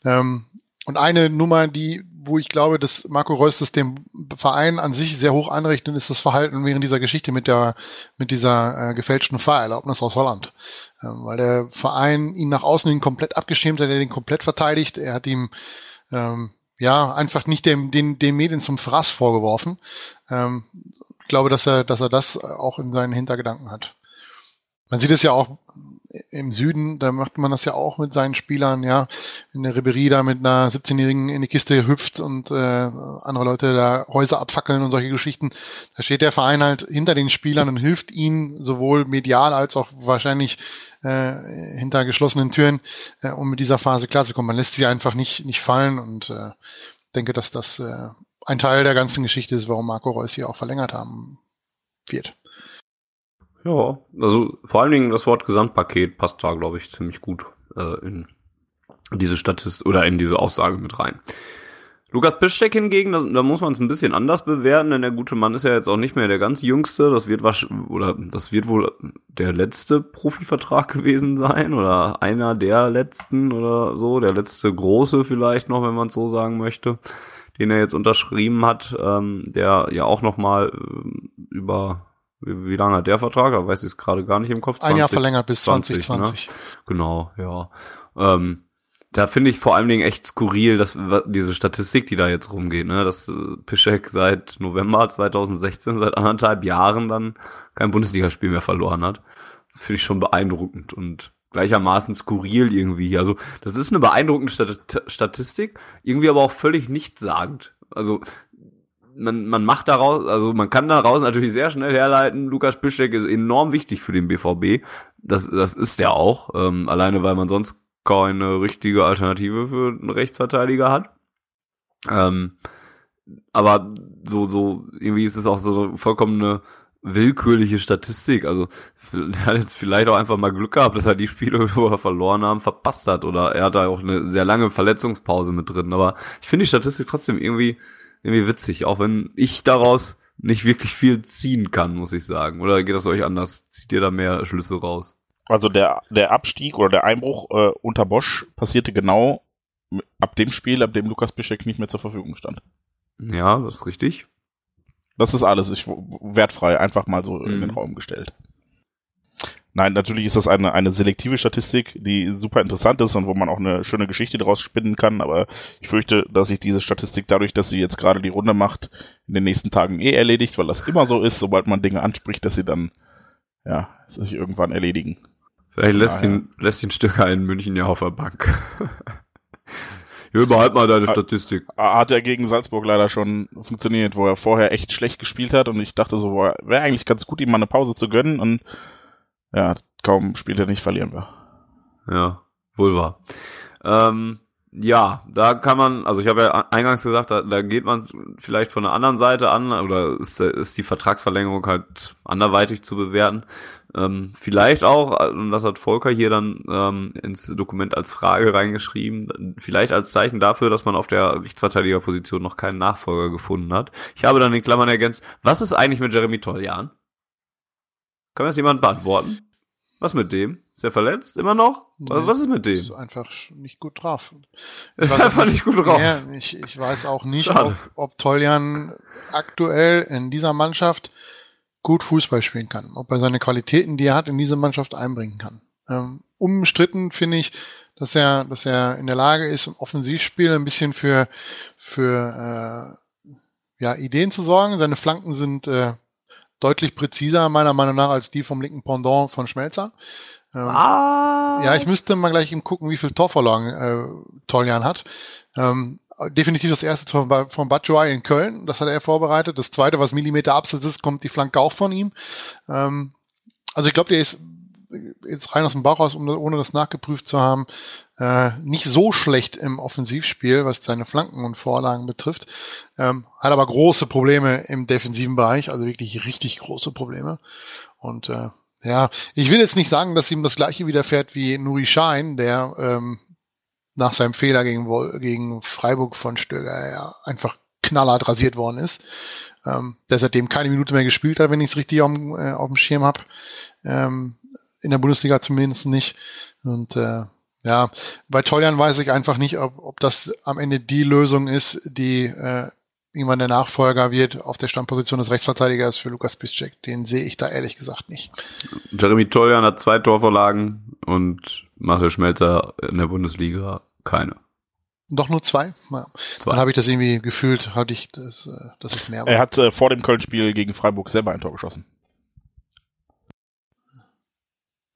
Ähm, und eine Nummer, die, wo ich glaube, dass Marco Reus das dem Verein an sich sehr hoch anrechnet, ist das Verhalten während dieser Geschichte mit der, mit dieser äh, gefälschten Fahrerlaubnis aus Holland. Ähm, weil der Verein ihn nach außen hin komplett abgeschirmt hat, er den komplett verteidigt. Er hat ihm ähm, ja einfach nicht dem, den, den Medien zum Fraß vorgeworfen. Ähm, ich glaube, dass er, dass er das auch in seinen Hintergedanken hat. Man sieht es ja auch im Süden, da macht man das ja auch mit seinen Spielern, ja, in der Ribery da mit einer 17-Jährigen in die Kiste hüpft und äh, andere Leute da Häuser abfackeln und solche Geschichten. Da steht der Verein halt hinter den Spielern und hilft ihnen sowohl medial als auch wahrscheinlich äh, hinter geschlossenen Türen, äh, um mit dieser Phase klarzukommen. Man lässt sie einfach nicht, nicht fallen und äh, denke, dass das äh, ein Teil der ganzen Geschichte ist, warum Marco Reus hier auch verlängert haben wird. Ja, also vor allen Dingen das Wort Gesamtpaket passt da, glaube ich, ziemlich gut äh, in diese Statistik oder in diese Aussage mit rein. Lukas Piszczek hingegen, da, da muss man es ein bisschen anders bewerten, denn der gute Mann ist ja jetzt auch nicht mehr der ganz jüngste. Das wird wasch oder das wird wohl der letzte Profivertrag gewesen sein oder einer der letzten oder so, der letzte große vielleicht noch, wenn man es so sagen möchte, den er jetzt unterschrieben hat, ähm, der ja auch noch mal äh, über wie, wie lange hat der Vertrag? Da weiß ich es gerade gar nicht im Kopf. Ein Jahr verlängert bis 20, 2020. Genau, ja. Ähm, da finde ich vor allen Dingen echt skurril, dass diese Statistik, die da jetzt rumgeht, ne, dass äh, Piszek seit November 2016, seit anderthalb Jahren dann kein Bundesligaspiel mehr verloren hat. Das finde ich schon beeindruckend und gleichermaßen skurril irgendwie. Also, das ist eine beeindruckende Stat Statistik, irgendwie aber auch völlig nichtssagend. Also, man, man macht daraus, also man kann daraus natürlich sehr schnell herleiten, Lukas Piszek ist enorm wichtig für den BVB. Das, das ist der auch, ähm, alleine weil man sonst keine richtige Alternative für einen Rechtsverteidiger hat. Ähm, aber so, so, irgendwie ist es auch so vollkommen eine willkürliche Statistik. Also er hat jetzt vielleicht auch einfach mal Glück gehabt, dass er die Spiele, *laughs* wo er verloren haben, verpasst hat. Oder er hat da auch eine sehr lange Verletzungspause mit drin. Aber ich finde die Statistik trotzdem irgendwie, irgendwie witzig, auch wenn ich daraus nicht wirklich viel ziehen kann, muss ich sagen. Oder geht das euch anders? Zieht ihr da mehr Schlüsse raus? Also der, der Abstieg oder der Einbruch äh, unter Bosch passierte genau ab dem Spiel, ab dem Lukas Bischek nicht mehr zur Verfügung stand. Ja, das ist richtig. Das ist alles. Ich, wertfrei, einfach mal so mhm. in den mhm. Raum gestellt. Nein, natürlich ist das eine, eine selektive Statistik, die super interessant ist und wo man auch eine schöne Geschichte daraus spinnen kann, aber ich fürchte, dass sich diese Statistik dadurch, dass sie jetzt gerade die Runde macht, in den nächsten Tagen eh erledigt, weil das immer so ist, sobald man Dinge anspricht, dass sie dann, ja, sich irgendwann erledigen. Vielleicht lässt, ihn, lässt ihn Stöcker in München ja auf der Bank. *laughs* ja, behalt mal deine Statistik. Hat er gegen Salzburg leider schon funktioniert, wo er vorher echt schlecht gespielt hat und ich dachte so, wäre eigentlich ganz gut, ihm mal eine Pause zu gönnen und ja, kaum spielt er nicht, verlieren wir. Ja, wohl wahr. Ähm, ja, da kann man, also ich habe ja eingangs gesagt, da, da geht man vielleicht von der anderen Seite an oder ist, ist die Vertragsverlängerung halt anderweitig zu bewerten. Ähm, vielleicht auch, und das hat Volker hier dann ähm, ins Dokument als Frage reingeschrieben, vielleicht als Zeichen dafür, dass man auf der Rechtsverteidigerposition noch keinen Nachfolger gefunden hat. Ich habe dann in Klammern ergänzt, was ist eigentlich mit Jeremy Toljan? Kann das jemand beantworten? Was mit dem? Ist er verletzt? Immer noch? Nee, was ist mit dem? Ist einfach nicht gut drauf. Ist einfach nicht gut drauf. Ja, ich, ich weiß auch nicht, ob, ob Toljan aktuell in dieser Mannschaft gut Fußball spielen kann. Ob er seine Qualitäten, die er hat, in diese Mannschaft einbringen kann. Ähm, umstritten finde ich, dass er, dass er in der Lage ist, im Offensivspiel ein bisschen für, für äh, ja, Ideen zu sorgen. Seine Flanken sind äh, deutlich präziser, meiner Meinung nach, als die vom linken Pendant von Schmelzer. Ähm, ah. Ja, ich müsste mal gleich ihm gucken, wie viel Torvorlagen äh, Toljan hat. Ähm, definitiv das erste Tor von Batshuayi in Köln, das hat er vorbereitet. Das zweite, was Millimeter abseits ist, kommt die Flanke auch von ihm. Ähm, also ich glaube, der ist jetzt rein aus dem Bauch raus, ohne das nachgeprüft zu haben, äh, nicht so schlecht im Offensivspiel, was seine Flanken und Vorlagen betrifft. Ähm, hat aber große Probleme im defensiven Bereich, also wirklich richtig große Probleme. Und äh, ja, ich will jetzt nicht sagen, dass ihm das gleiche widerfährt wie Nuri Schein, der ähm, nach seinem Fehler gegen, gegen Freiburg von Stöger ja einfach knallhart rasiert worden ist. Ähm, der seitdem keine Minute mehr gespielt hat, wenn ich es richtig auf, äh, auf dem Schirm habe. Ähm, in der Bundesliga zumindest nicht. Und äh, ja, bei Toljan weiß ich einfach nicht, ob, ob das am Ende die Lösung ist, die äh, irgendwann der Nachfolger wird auf der Standposition des Rechtsverteidigers für Lukas Piszczek. Den sehe ich da ehrlich gesagt nicht. Jeremy Toljan hat zwei Torvorlagen und Marcel Schmelzer in der Bundesliga keine. Doch nur zwei? Ja. zwei. Dann habe ich das irgendwie gefühlt, hatte ich, das, äh, das ist mehr. Er hat äh, vor dem Köln-Spiel gegen Freiburg selber ein Tor geschossen.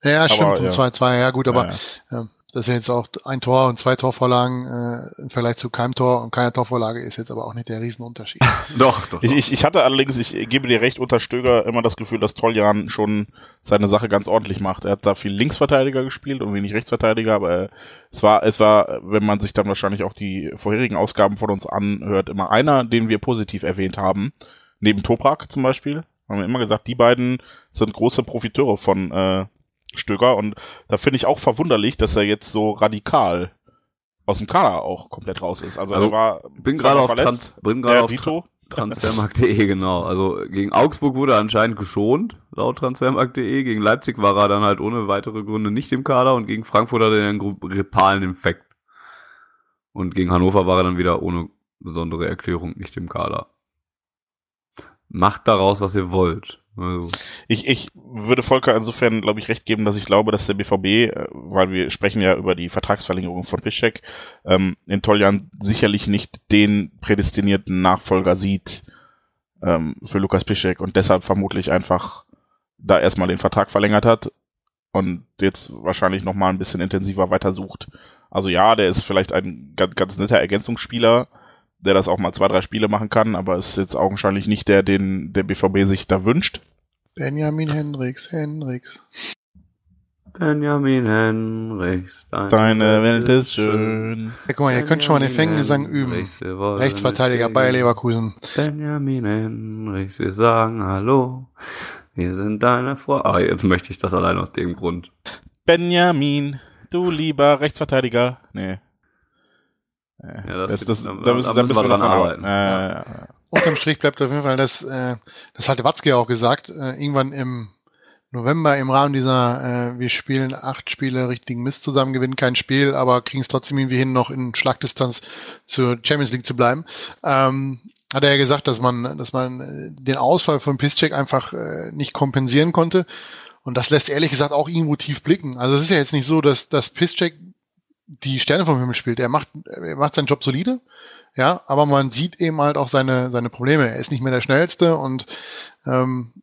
Ja, stimmt, aber, 2-2, ja gut, aber ja, ja. Das ist jetzt auch ein Tor und zwei Torvorlagen äh, im Vergleich zu keinem Tor und keiner Torvorlage ist jetzt aber auch nicht der Riesenunterschied. *laughs* doch, doch, doch. Ich, ich hatte allerdings, ich gebe dir recht, unter Stöger immer das Gefühl, dass Toljan schon seine Sache ganz ordentlich macht. Er hat da viel Linksverteidiger gespielt und wenig Rechtsverteidiger, aber äh, es war, es war, wenn man sich dann wahrscheinlich auch die vorherigen Ausgaben von uns anhört, immer einer, den wir positiv erwähnt haben. Neben Toprak zum Beispiel. Haben wir immer gesagt, die beiden sind große Profiteure von äh, Stöger und da finde ich auch verwunderlich, dass er jetzt so radikal aus dem Kader auch komplett raus ist. Also, also er war bin gerade auf, Trans, bin gerade auf Tra Transfermarkt.de, *laughs* genau. Also gegen Augsburg wurde er anscheinend geschont, laut Transfermarkt.de. Gegen Leipzig war er dann halt ohne weitere Gründe nicht im Kader und gegen Frankfurt hat er einen grippalen Infekt. Und gegen Hannover war er dann wieder ohne besondere Erklärung nicht im Kader. Macht daraus, was ihr wollt. Also, Ich, ich würde Volker insofern, glaube ich, recht geben, dass ich glaube, dass der BVB, äh, weil wir sprechen ja über die Vertragsverlängerung von Piszczek, ähm, in Toljan sicherlich nicht den prädestinierten Nachfolger sieht ähm, für Lukas Piszczek und deshalb vermutlich einfach da erstmal den Vertrag verlängert hat und jetzt wahrscheinlich noch mal ein bisschen intensiver weiter sucht. Also ja, der ist vielleicht ein ganz, ganz netter Ergänzungsspieler, der das auch mal zwei, drei Spiele machen kann, aber ist jetzt augenscheinlich nicht der, den der BVB sich da wünscht. Benjamin Hendricks, Hendricks. Benjamin Henrichs, deine, Deine Welt ist schön. Ja, guck mal, ihr könnt schon mal den Fängengesang üben. Rechtsverteidiger Bayer gegen- Leverkusen. Benjamin Henrichs, wir sagen Hallo. Wir sind deine Freunde. Ah, jetzt möchte ich das allein aus dem Grund. Benjamin, du lieber Rechtsverteidiger. Nee. Ja, das- das, da- da, da müssen, müssen wir dran arbeiten. Äh, ja. Unterm Strich bleibt auf jeden Fall das, äh, das hatte Watzke ja auch gesagt, äh, irgendwann im November im Rahmen dieser, äh, wir spielen acht Spiele richtigen Mist zusammen, gewinnen kein Spiel, aber kriegen es trotzdem irgendwie hin, noch in Schlagdistanz zur Champions League zu bleiben. Ähm, hat er ja gesagt, dass man, dass man äh, den Ausfall von Piszczek einfach äh, nicht kompensieren konnte. Und das lässt ehrlich gesagt auch irgendwo tief blicken. Also es ist ja jetzt nicht so, dass, dass Piszczek die Sterne vom Himmel spielt. Er macht, er macht seinen Job solide, ja, aber man sieht eben halt auch seine, seine Probleme. Er ist nicht mehr der Schnellste und ähm,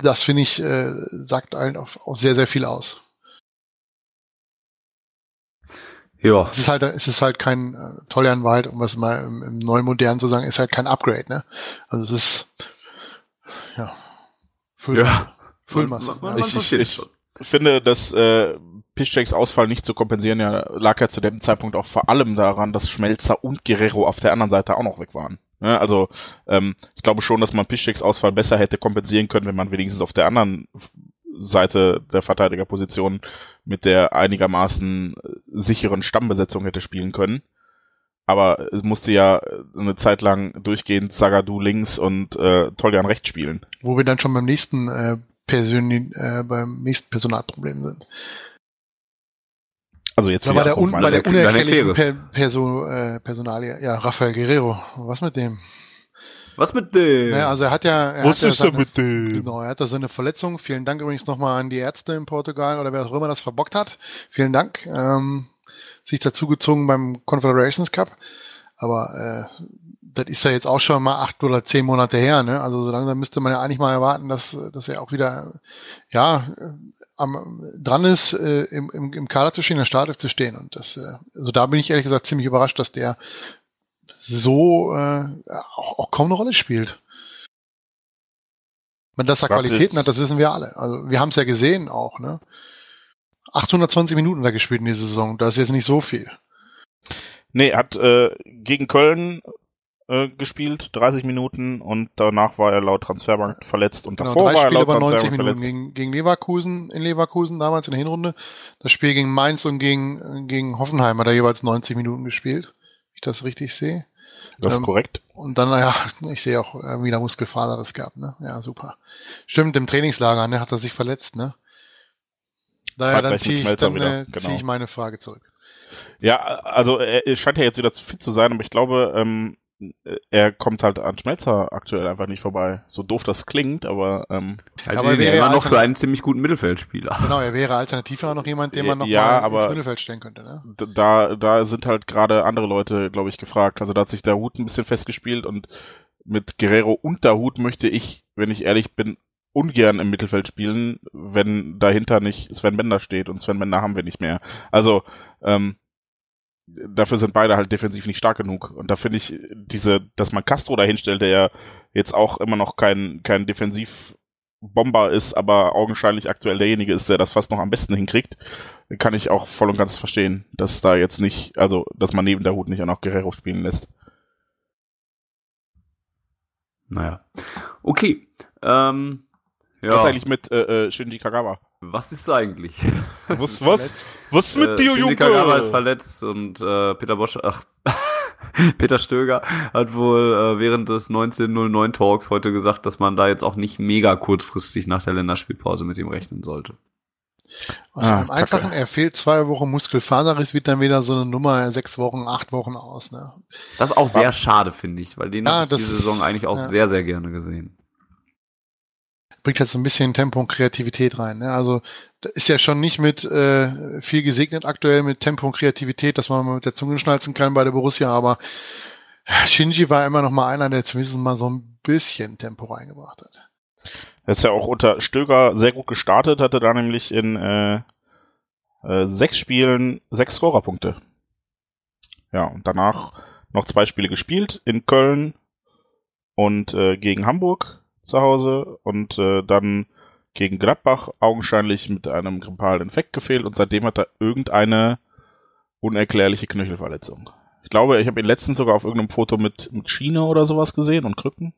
das finde ich, äh, sagt halt auch, auch sehr, sehr viel aus. Ja, Es ist halt, es ist halt kein äh, Toljan Wald, um was mal im, im Neumodernen zu sagen, ist halt kein Upgrade, ne? Also es ist ja Füllmasse. Füllmasse. Man- man- Ich- ich- ich- finde, dass äh, Piszczeks Ausfall nicht zu kompensieren, ja, lag ja zu dem Zeitpunkt auch vor allem daran, dass Schmelzer und Guerrero auf der anderen Seite auch noch weg waren. Ja, also ähm, ich glaube schon, dass man Piszczeks Ausfall besser hätte kompensieren können, wenn man wenigstens auf der anderen Seite der Verteidigerposition mit der einigermaßen äh, sicheren Stammbesetzung hätte spielen können. Aber es musste ja eine Zeit lang durchgehend Sagadu links und äh, Toljan rechts spielen. Wo wir dann schon beim nächsten äh, Persön äh, beim nächsten Personalproblem sind. Also jetzt war der, un, bei der unerklärlichen per. Perso, äh, Personalie. Ja, Rafael Guerrero. Was mit dem? Was mit dem? Naja, also er hat ja, er Was hat ja ist da seine, mit dem? Genau, er hat da so eine Verletzung. Vielen Dank übrigens nochmal an die Ärzte in Portugal oder wer auch immer das verbockt hat. Vielen Dank. Ähm, sich dazugezogen beim Confederations Cup. Aber äh, das ist ja jetzt auch schon mal acht oder zehn Monate her. Ne? Also so langsam müsste man ja eigentlich mal erwarten, dass, dass er auch wieder ja am, dran ist, äh, im, im, im Kader zu stehen, in der Startelf zu stehen. Und das, äh, also da bin ich ehrlich gesagt ziemlich überrascht, dass der so äh, auch, auch kaum eine Rolle spielt. Wenn das da Warte Qualitäten jetzt. hat, das wissen wir alle. Also wir haben es ja gesehen auch, ne? 820 Minuten da gespielt in dieser Saison, das ist jetzt nicht so viel. Nee, hat äh, gegen Köln äh, gespielt, 30 Minuten und danach war er laut Transferbank verletzt und Genau, davor drei war er Spiele laut über 90 Transferbank Minuten gegen, gegen Leverkusen, in Leverkusen damals in der Hinrunde. Das Spiel gegen Mainz und gegen, gegen Hoffenheim hat er jeweils 90 Minuten gespielt, wenn ich das richtig sehe. Das ist Ähm, korrekt. Und dann, naja, *laughs* ich sehe auch äh, wieder Muskelfaser gehabt, ne? Ja, super. Stimmt, im Trainingslager, ne, hat er sich verletzt, ne? Daher, dann ziehe ich, dann, äh, genau. ziehe ich meine Frage zurück. Ja, also er, er scheint ja jetzt wieder zu fit zu sein, aber ich glaube, ähm, er kommt halt an Schmelzer aktuell einfach nicht vorbei. So doof das klingt, aber ähm, Ich halte Aber ihn wäre immer noch für einen ziemlich guten Mittelfeldspieler. Genau, er wäre alternativ auch noch jemand, den man noch Ja, mal aber- ins Mittelfeld stellen könnte, ne? da, da sind halt gerade andere Leute, glaube ich, gefragt. Also da hat sich der Hut ein bisschen festgespielt und mit Guerrero und der Hut möchte ich, wenn ich ehrlich bin, ungern im Mittelfeld spielen, wenn dahinter nicht Sven Bender steht und Sven Bender haben wir nicht mehr. Also ähm, dafür sind beide halt defensiv nicht stark genug und da finde ich diese, dass man Castro da hinstellt, der ja jetzt auch immer noch kein kein Defensivbomber ist, aber augenscheinlich aktuell derjenige ist, der das fast noch am besten hinkriegt, kann ich auch voll und ganz verstehen, dass da jetzt nicht, also dass man neben der Hut nicht auch noch Guerrero spielen lässt. Naja. Okay. Ähm, ja. Was eigentlich mit äh, äh, Shinji Kagawa? Was ist eigentlich? *laughs* Was, Verletzt. Was Äh, Shinji Kagawa ist verletzt und äh, Peter Bosch, ach, *laughs* Peter Stöger hat wohl äh, während des 1909 Talks heute gesagt, dass man da jetzt auch nicht mega kurzfristig nach der Länderspielpause mit ihm rechnen sollte. Aus Ah, einem einfachen, er fehlt zwei Wochen Muskelfaserriss, wird dann wieder so eine Nummer sechs Wochen, acht Wochen aus, ne? Das ist auch sehr schade, finde ich, weil den Ja, habe ich ist- Saison eigentlich auch ja. sehr, sehr gerne gesehen. Bringt halt so ein bisschen Tempo und Kreativität rein. Ne? Also ist ja schon nicht mit äh, viel gesegnet aktuell mit Tempo und Kreativität, dass man mit der Zunge schnalzen kann bei der Borussia, aber Shinji war immer noch mal einer, der zumindest mal so ein bisschen Tempo reingebracht hat. Er ist ja auch unter Stöger sehr gut gestartet, hatte da nämlich in äh, äh, sechs Spielen sechs Scorerpunkte. Ja, und danach noch zwei Spiele gespielt in Köln und äh, gegen Hamburg zu Hause und äh, dann gegen Gladbach augenscheinlich mit einem grippalen Infekt gefehlt und seitdem hat er irgendeine unerklärliche Knöchelverletzung. Ich glaube, ich habe ihn letztens sogar auf irgendeinem Foto mit, mit Schiene oder sowas gesehen und Krücken.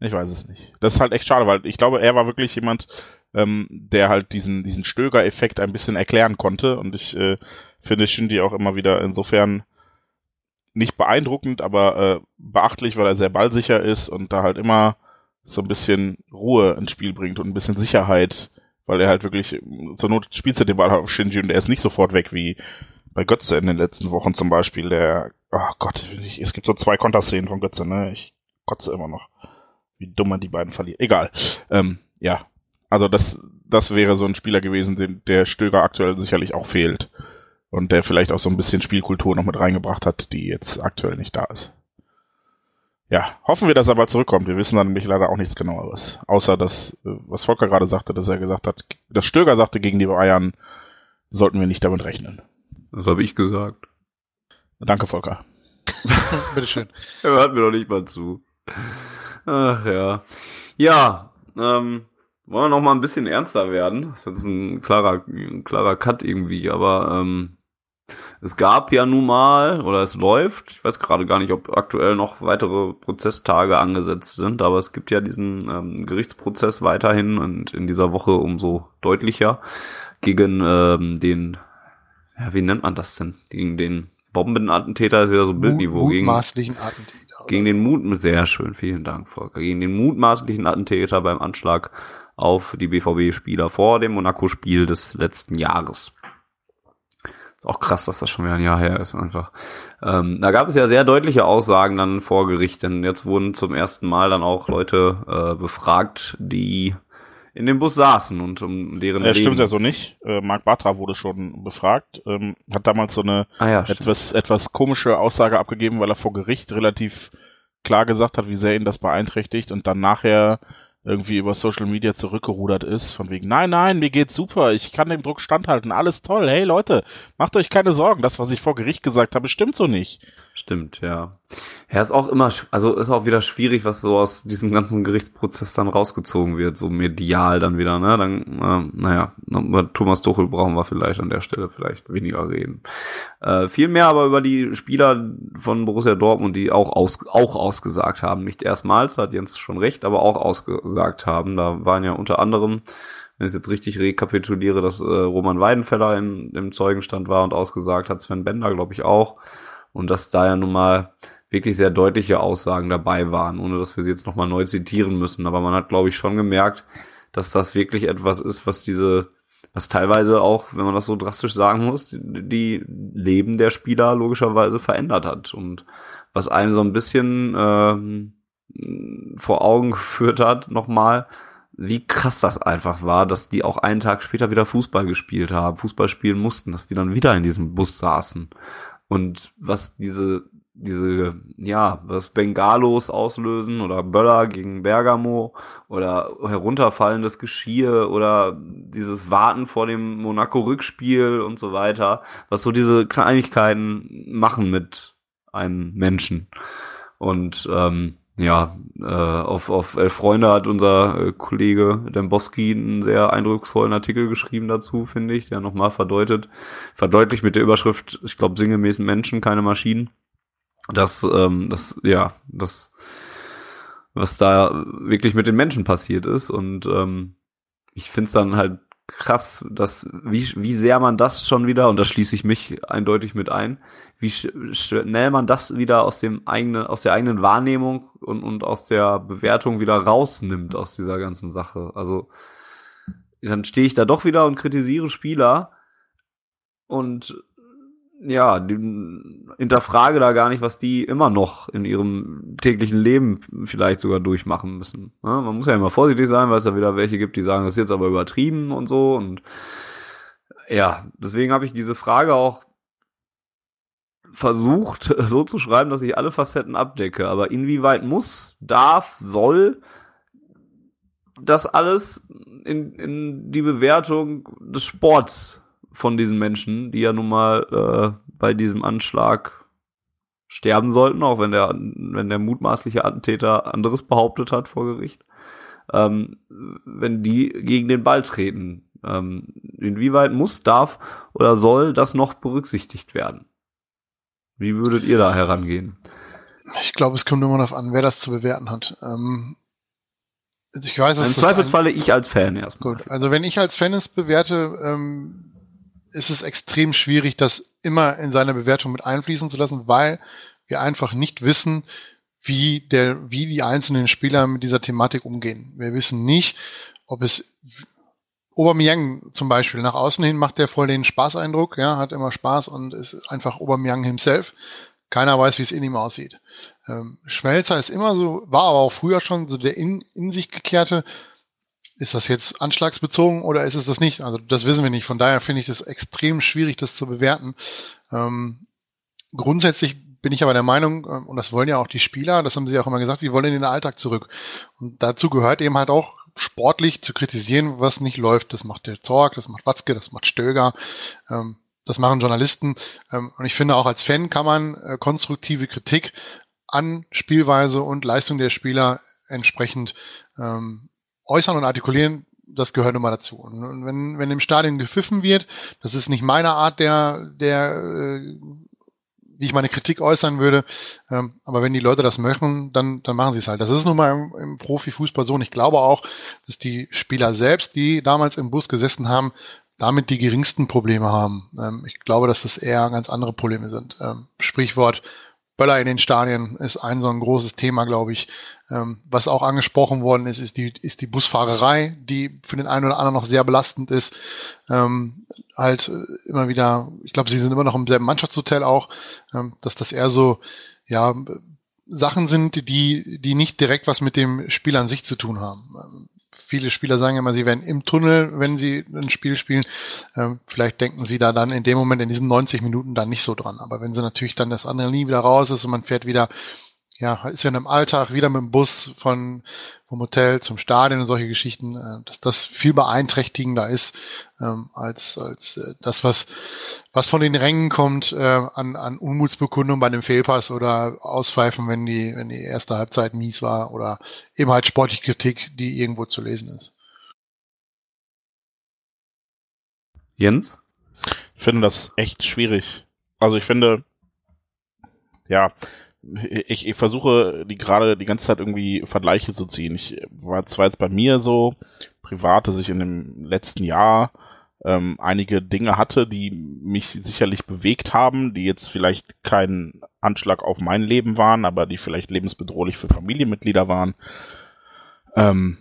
Ich weiß es nicht. Das ist halt echt schade, weil ich glaube, er war wirklich jemand, ähm, der halt diesen, diesen Stöger-Effekt ein bisschen erklären konnte. Und ich äh, finde Shindy auch immer wieder insofern nicht beeindruckend, aber äh, beachtlich, weil er sehr ballsicher ist und da halt immer so ein bisschen Ruhe ins Spiel bringt und ein bisschen Sicherheit, weil er halt wirklich, zur Not spielt er den Ball auf Shinji und er ist nicht sofort weg wie bei Götze in den letzten Wochen zum Beispiel, der, oh Gott, ich, es gibt so zwei Konterszenen von Götze, ne, ich kotze immer noch, wie dumm man die beiden verliert. Egal, ähm, ja, also das, das wäre so ein Spieler gewesen, den der Stöger aktuell sicherlich auch fehlt und der vielleicht auch so ein bisschen Spielkultur noch mit reingebracht hat, die jetzt aktuell nicht da ist. Ja, hoffen wir, dass er bald zurückkommt. Wir wissen dann nämlich leider auch nichts genaueres. Außer das, äh, was Volker gerade sagte, dass er gesagt hat, dass Stöger sagte gegen die Bayern, sollten wir nicht damit rechnen. Das habe ich gesagt. Danke, Volker. *laughs* Bitteschön. Er hört mir doch nicht mal zu. Ach ja. Ja, ähm, wollen wir noch mal ein bisschen ernster werden? Das ist jetzt ein klarer, ein klarer Cut irgendwie, aber ähm, es gab ja nun mal, oder es läuft, ich weiß gerade gar nicht, ob aktuell noch weitere Prozesstage angesetzt sind, aber es gibt ja diesen ähm, Gerichtsprozess weiterhin und in dieser Woche umso deutlicher gegen ähm, den, ja, wie nennt man das denn? Gegen den Bombenattentäter ist wieder so ein Bildniveau. Gegen, Mutmaßlichen Attentäter. oder? gegen den Mut, sehr schön, vielen Dank, Volker. Gegen den mutmaßlichen Attentäter beim Anschlag auf die BVB-Spieler vor dem Monaco-Spiel des letzten Jahres. Ist auch krass, dass das schon wieder ein Jahr her ist, einfach. Ähm, da gab es ja sehr deutliche Aussagen dann vor Gericht, denn jetzt wurden zum ersten Mal dann auch Leute äh, befragt, die in dem Bus saßen und um deren Äh, stimmt ja so nicht. Äh, Marc Bartra wurde schon befragt, ähm, hat damals so eine Ah ja, stimmt. etwas, etwas komische Aussage abgegeben, weil er vor Gericht relativ klar gesagt hat, wie sehr ihn das beeinträchtigt und dann nachher irgendwie über Social Media zurückgerudert ist, von wegen, nein, nein, mir geht's super, ich kann dem Druck standhalten, alles toll, hey Leute, macht euch keine Sorgen, das, was ich vor Gericht gesagt habe, stimmt so nicht. Stimmt, ja. Ja, ist auch immer, also ist auch wieder schwierig, was so aus diesem ganzen Gerichtsprozess dann rausgezogen wird, so medial dann wieder, ne? Dann, äh, naja, über Thomas Tuchel brauchen wir vielleicht an der Stelle vielleicht weniger reden. Äh, viel mehr aber über die Spieler von Borussia Dortmund, die auch, aus, auch ausgesagt haben. Nicht erstmals, da hat Jens schon recht, aber auch ausgesagt haben. Da waren ja unter anderem, wenn ich jetzt richtig rekapituliere, dass äh, Roman Weidenfeller in, im Zeugenstand war und ausgesagt hat, Sven Bender, glaube ich, auch. Und dass da ja nun mal wirklich sehr deutliche Aussagen dabei waren, ohne dass wir sie jetzt nochmal neu zitieren müssen. Aber man hat, glaube ich, schon gemerkt, dass das wirklich etwas ist, was diese, was teilweise auch, wenn man das so drastisch sagen muss, die, Leben der Spieler logischerweise verändert hat. Und was einem so ein bisschen ähm, vor Augen geführt hat, nochmal, wie krass das einfach war, dass die auch einen Tag später wieder Fußball gespielt haben, Fußball spielen mussten, dass die dann wieder in diesem Bus saßen. Und was diese, diese, ja, was Bengalos auslösen oder Böller gegen Bergamo oder herunterfallendes Geschirr oder dieses Warten vor dem Monaco-Rückspiel und so weiter, was so diese Kleinigkeiten machen mit einem Menschen. Und ähm, ja, äh, auf, auf Elf Freunde hat unser äh, Kollege Dembowski einen sehr eindrucksvollen Artikel geschrieben dazu, finde ich, der nochmal verdeutet, verdeutlicht mit der Überschrift, ich glaube, sinngemäß Menschen, keine Maschinen. dass ähm, das, ja, das, was da wirklich mit den Menschen passiert ist. Und ähm, ich finde es dann halt krass, dass wie, wie sehr man das schon wieder, und da schließe ich mich eindeutig mit ein, wie sch- schnell man das wieder aus dem eigenen, aus der eigenen Wahrnehmung und, und aus der Bewertung wieder rausnimmt aus dieser ganzen Sache. Also dann stehe ich da doch wieder und kritisiere Spieler und ja, die, hinterfrage da gar nicht, was die immer noch in ihrem täglichen Leben vielleicht sogar durchmachen müssen. Ja, man muss ja immer vorsichtig sein, weil es da wieder welche gibt, die sagen, das ist jetzt aber übertrieben und so. Und ja, deswegen habe ich diese Frage auch versucht, *laughs* so zu schreiben, dass ich alle Facetten abdecke. Aber inwieweit muss, darf, soll das alles in, in die Bewertung des Sports von diesen Menschen, die ja nun mal äh, bei diesem Anschlag sterben sollten, auch wenn der, wenn der mutmaßliche Attentäter anderes behauptet hat vor Gericht, ähm, wenn die gegen den Ball treten. Ähm, inwieweit muss, darf oder soll das noch berücksichtigt werden? Wie würdet ihr da herangehen? Ich glaube, es kommt immer darauf an, wer das zu bewerten hat. Ähm, ich weiß, Im Zweifelsfalle ich als Fan erstmal. Gut, also wenn ich als Fan es bewerte, ähm, ist es extrem schwierig, das immer in seine Bewertung mit einfließen zu lassen, weil wir einfach nicht wissen, wie der, wie die einzelnen Spieler mit dieser Thematik umgehen. Wir wissen nicht, ob es Aubameyang zum Beispiel nach außen hin macht der voll den Spaßeindruck, ja, hat immer Spaß und ist einfach Aubameyang himself. Keiner weiß, wie es in ihm aussieht. Ähm, Schmelzer ist immer so, war aber auch früher schon so der in, in sich gekehrte, ist das jetzt anschlagsbezogen oder ist es das nicht? Also das wissen wir nicht. Von daher finde ich das extrem schwierig, das zu bewerten. Ähm, grundsätzlich bin ich aber der Meinung, ähm, und das wollen ja auch die Spieler, das haben sie auch immer gesagt, sie wollen in den Alltag zurück. Und dazu gehört eben halt auch sportlich zu kritisieren, was nicht läuft. Das macht der Zorg, das macht Watzke, das macht Stöger, ähm, das machen Journalisten. Ähm, und ich finde auch als Fan kann man äh, konstruktive Kritik an Spielweise und Leistung der Spieler entsprechend ähm, äußern und artikulieren, das gehört immer dazu. Und wenn, wenn im Stadion gepfiffen wird, das ist nicht meine Art der, der, äh, wie ich meine Kritik äußern würde, ähm, aber wenn die Leute das möchten, dann, dann machen sie es halt. Das ist nun mal im, im Profifußball so und ich glaube auch, dass die Spieler selbst, die damals im Bus gesessen haben, damit die geringsten Probleme haben. Ähm, ich glaube, dass das eher ganz andere Probleme sind. Ähm, Sprichwort Böller in den Stadien ist ein so ein großes Thema, glaube ich. Ähm, was auch angesprochen worden ist, ist die, ist die Busfahrerei, die für den einen oder anderen noch sehr belastend ist. Ähm, halt äh, immer wieder, ich glaube, sie sind immer noch im selben Mannschaftshotel auch, ähm, dass das eher so, ja, Sachen sind, die, die nicht direkt was mit dem Spiel an sich zu tun haben. Viele Spieler sagen immer, sie werden im Tunnel, wenn sie ein Spiel spielen. Ähm, vielleicht denken sie da dann in dem Moment, in diesen 90 Minuten dann nicht so dran. Aber wenn sie natürlich dann das andere nie wieder raus ist und man fährt wieder, ja, ist ja im Alltag wieder mit dem Bus von, vom Hotel zum Stadion und solche Geschichten, äh, dass das viel beeinträchtigender ist ähm, als, als äh, das, was, was von den Rängen kommt äh, an, an Unmutsbekundung bei einem Fehlpass oder Auspfeifen, wenn die, wenn die erste Halbzeit mies war oder eben halt sportliche Kritik, die irgendwo zu lesen ist. Jens? Ich finde das echt schwierig. Also ich finde, ja, ich, ich versuche die gerade die ganze Zeit irgendwie Vergleiche zu ziehen. Ich war zwar jetzt bei mir so privat, dass ich in dem letzten Jahr ähm, einige Dinge hatte, die mich sicherlich bewegt haben, die jetzt vielleicht kein Anschlag auf mein Leben waren, aber die vielleicht lebensbedrohlich für Familienmitglieder waren. Ähm,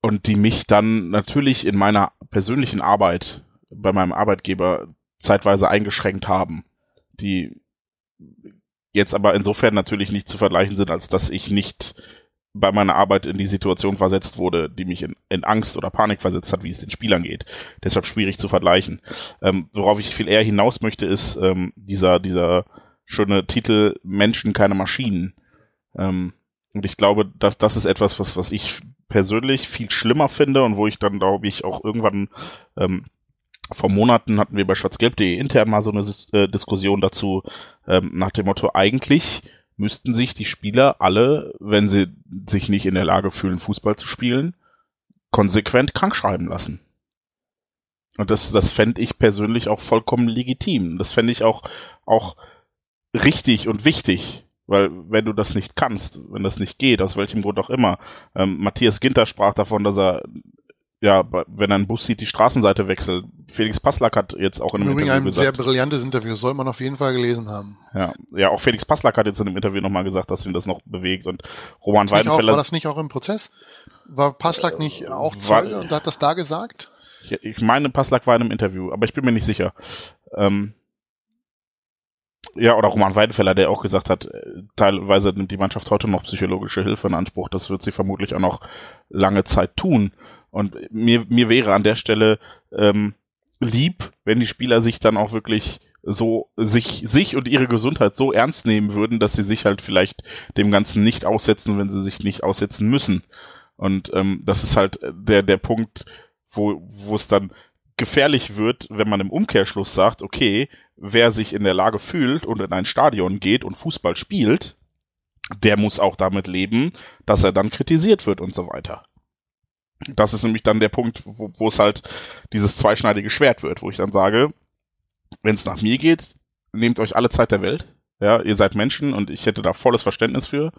und die mich dann natürlich in meiner persönlichen Arbeit bei meinem Arbeitgeber zeitweise eingeschränkt haben. Die jetzt aber insofern natürlich nicht zu vergleichen sind, als dass ich nicht bei meiner Arbeit in die Situation versetzt wurde, die mich in, in Angst oder Panik versetzt hat, wie es den Spielern geht. Deshalb schwierig zu vergleichen. Ähm, worauf ich viel eher hinaus möchte, ist ähm, dieser, dieser schöne Titel Menschen, keine Maschinen. Ähm, und ich glaube, dass das ist etwas, was, was ich persönlich viel schlimmer finde und wo ich dann, glaube ich, auch irgendwann ähm, vor Monaten hatten wir bei schwarzgelb.de intern mal so eine äh, Diskussion dazu, ähm, nach dem Motto, eigentlich müssten sich die Spieler alle, wenn sie sich nicht in der Lage fühlen, Fußball zu spielen, konsequent krank schreiben lassen. Und das, das fände ich persönlich auch vollkommen legitim. Das fände ich auch, auch richtig und wichtig. Weil wenn du das nicht kannst, wenn das nicht geht, aus welchem Grund auch immer, ähm, Matthias Ginter sprach davon, dass er ja, wenn ein Bus sieht, die Straßenseite wechselt. Felix Passlack hat jetzt auch in einem Interview ein gesagt. ein sehr brillantes Interview, das soll man auf jeden Fall gelesen haben. Ja, ja, auch Felix Passlack hat jetzt in einem Interview nochmal gesagt, dass ihn das noch bewegt und Roman Weidenfeller. War das nicht auch im Prozess? War Passlack nicht äh, auch Zeuge war, und hat das da gesagt? Ich meine, Passlack war in einem Interview, aber ich bin mir nicht sicher. Ähm, ja, oder Roman Weidenfeller, der auch gesagt hat, äh, teilweise nimmt die Mannschaft heute noch psychologische Hilfe in Anspruch. Das wird sie vermutlich auch noch lange Zeit tun. Und mir, mir wäre an der Stelle ähm, lieb, wenn die Spieler sich dann auch wirklich so sich sich und ihre Gesundheit so ernst nehmen würden, dass sie sich halt vielleicht dem Ganzen nicht aussetzen, wenn sie sich nicht aussetzen müssen. Und ähm, das ist halt der der Punkt, wo wo es dann gefährlich wird, wenn man im Umkehrschluss sagt, okay, wer sich in der Lage fühlt und in ein Stadion geht und Fußball spielt, der muss auch damit leben, dass er dann kritisiert wird und so weiter. Das ist nämlich dann der Punkt, wo, wo es halt dieses zweischneidige Schwert wird, wo ich dann sage, wenn es nach mir geht, nehmt euch alle Zeit der Welt. Ja, ihr seid Menschen und ich hätte da volles Verständnis für.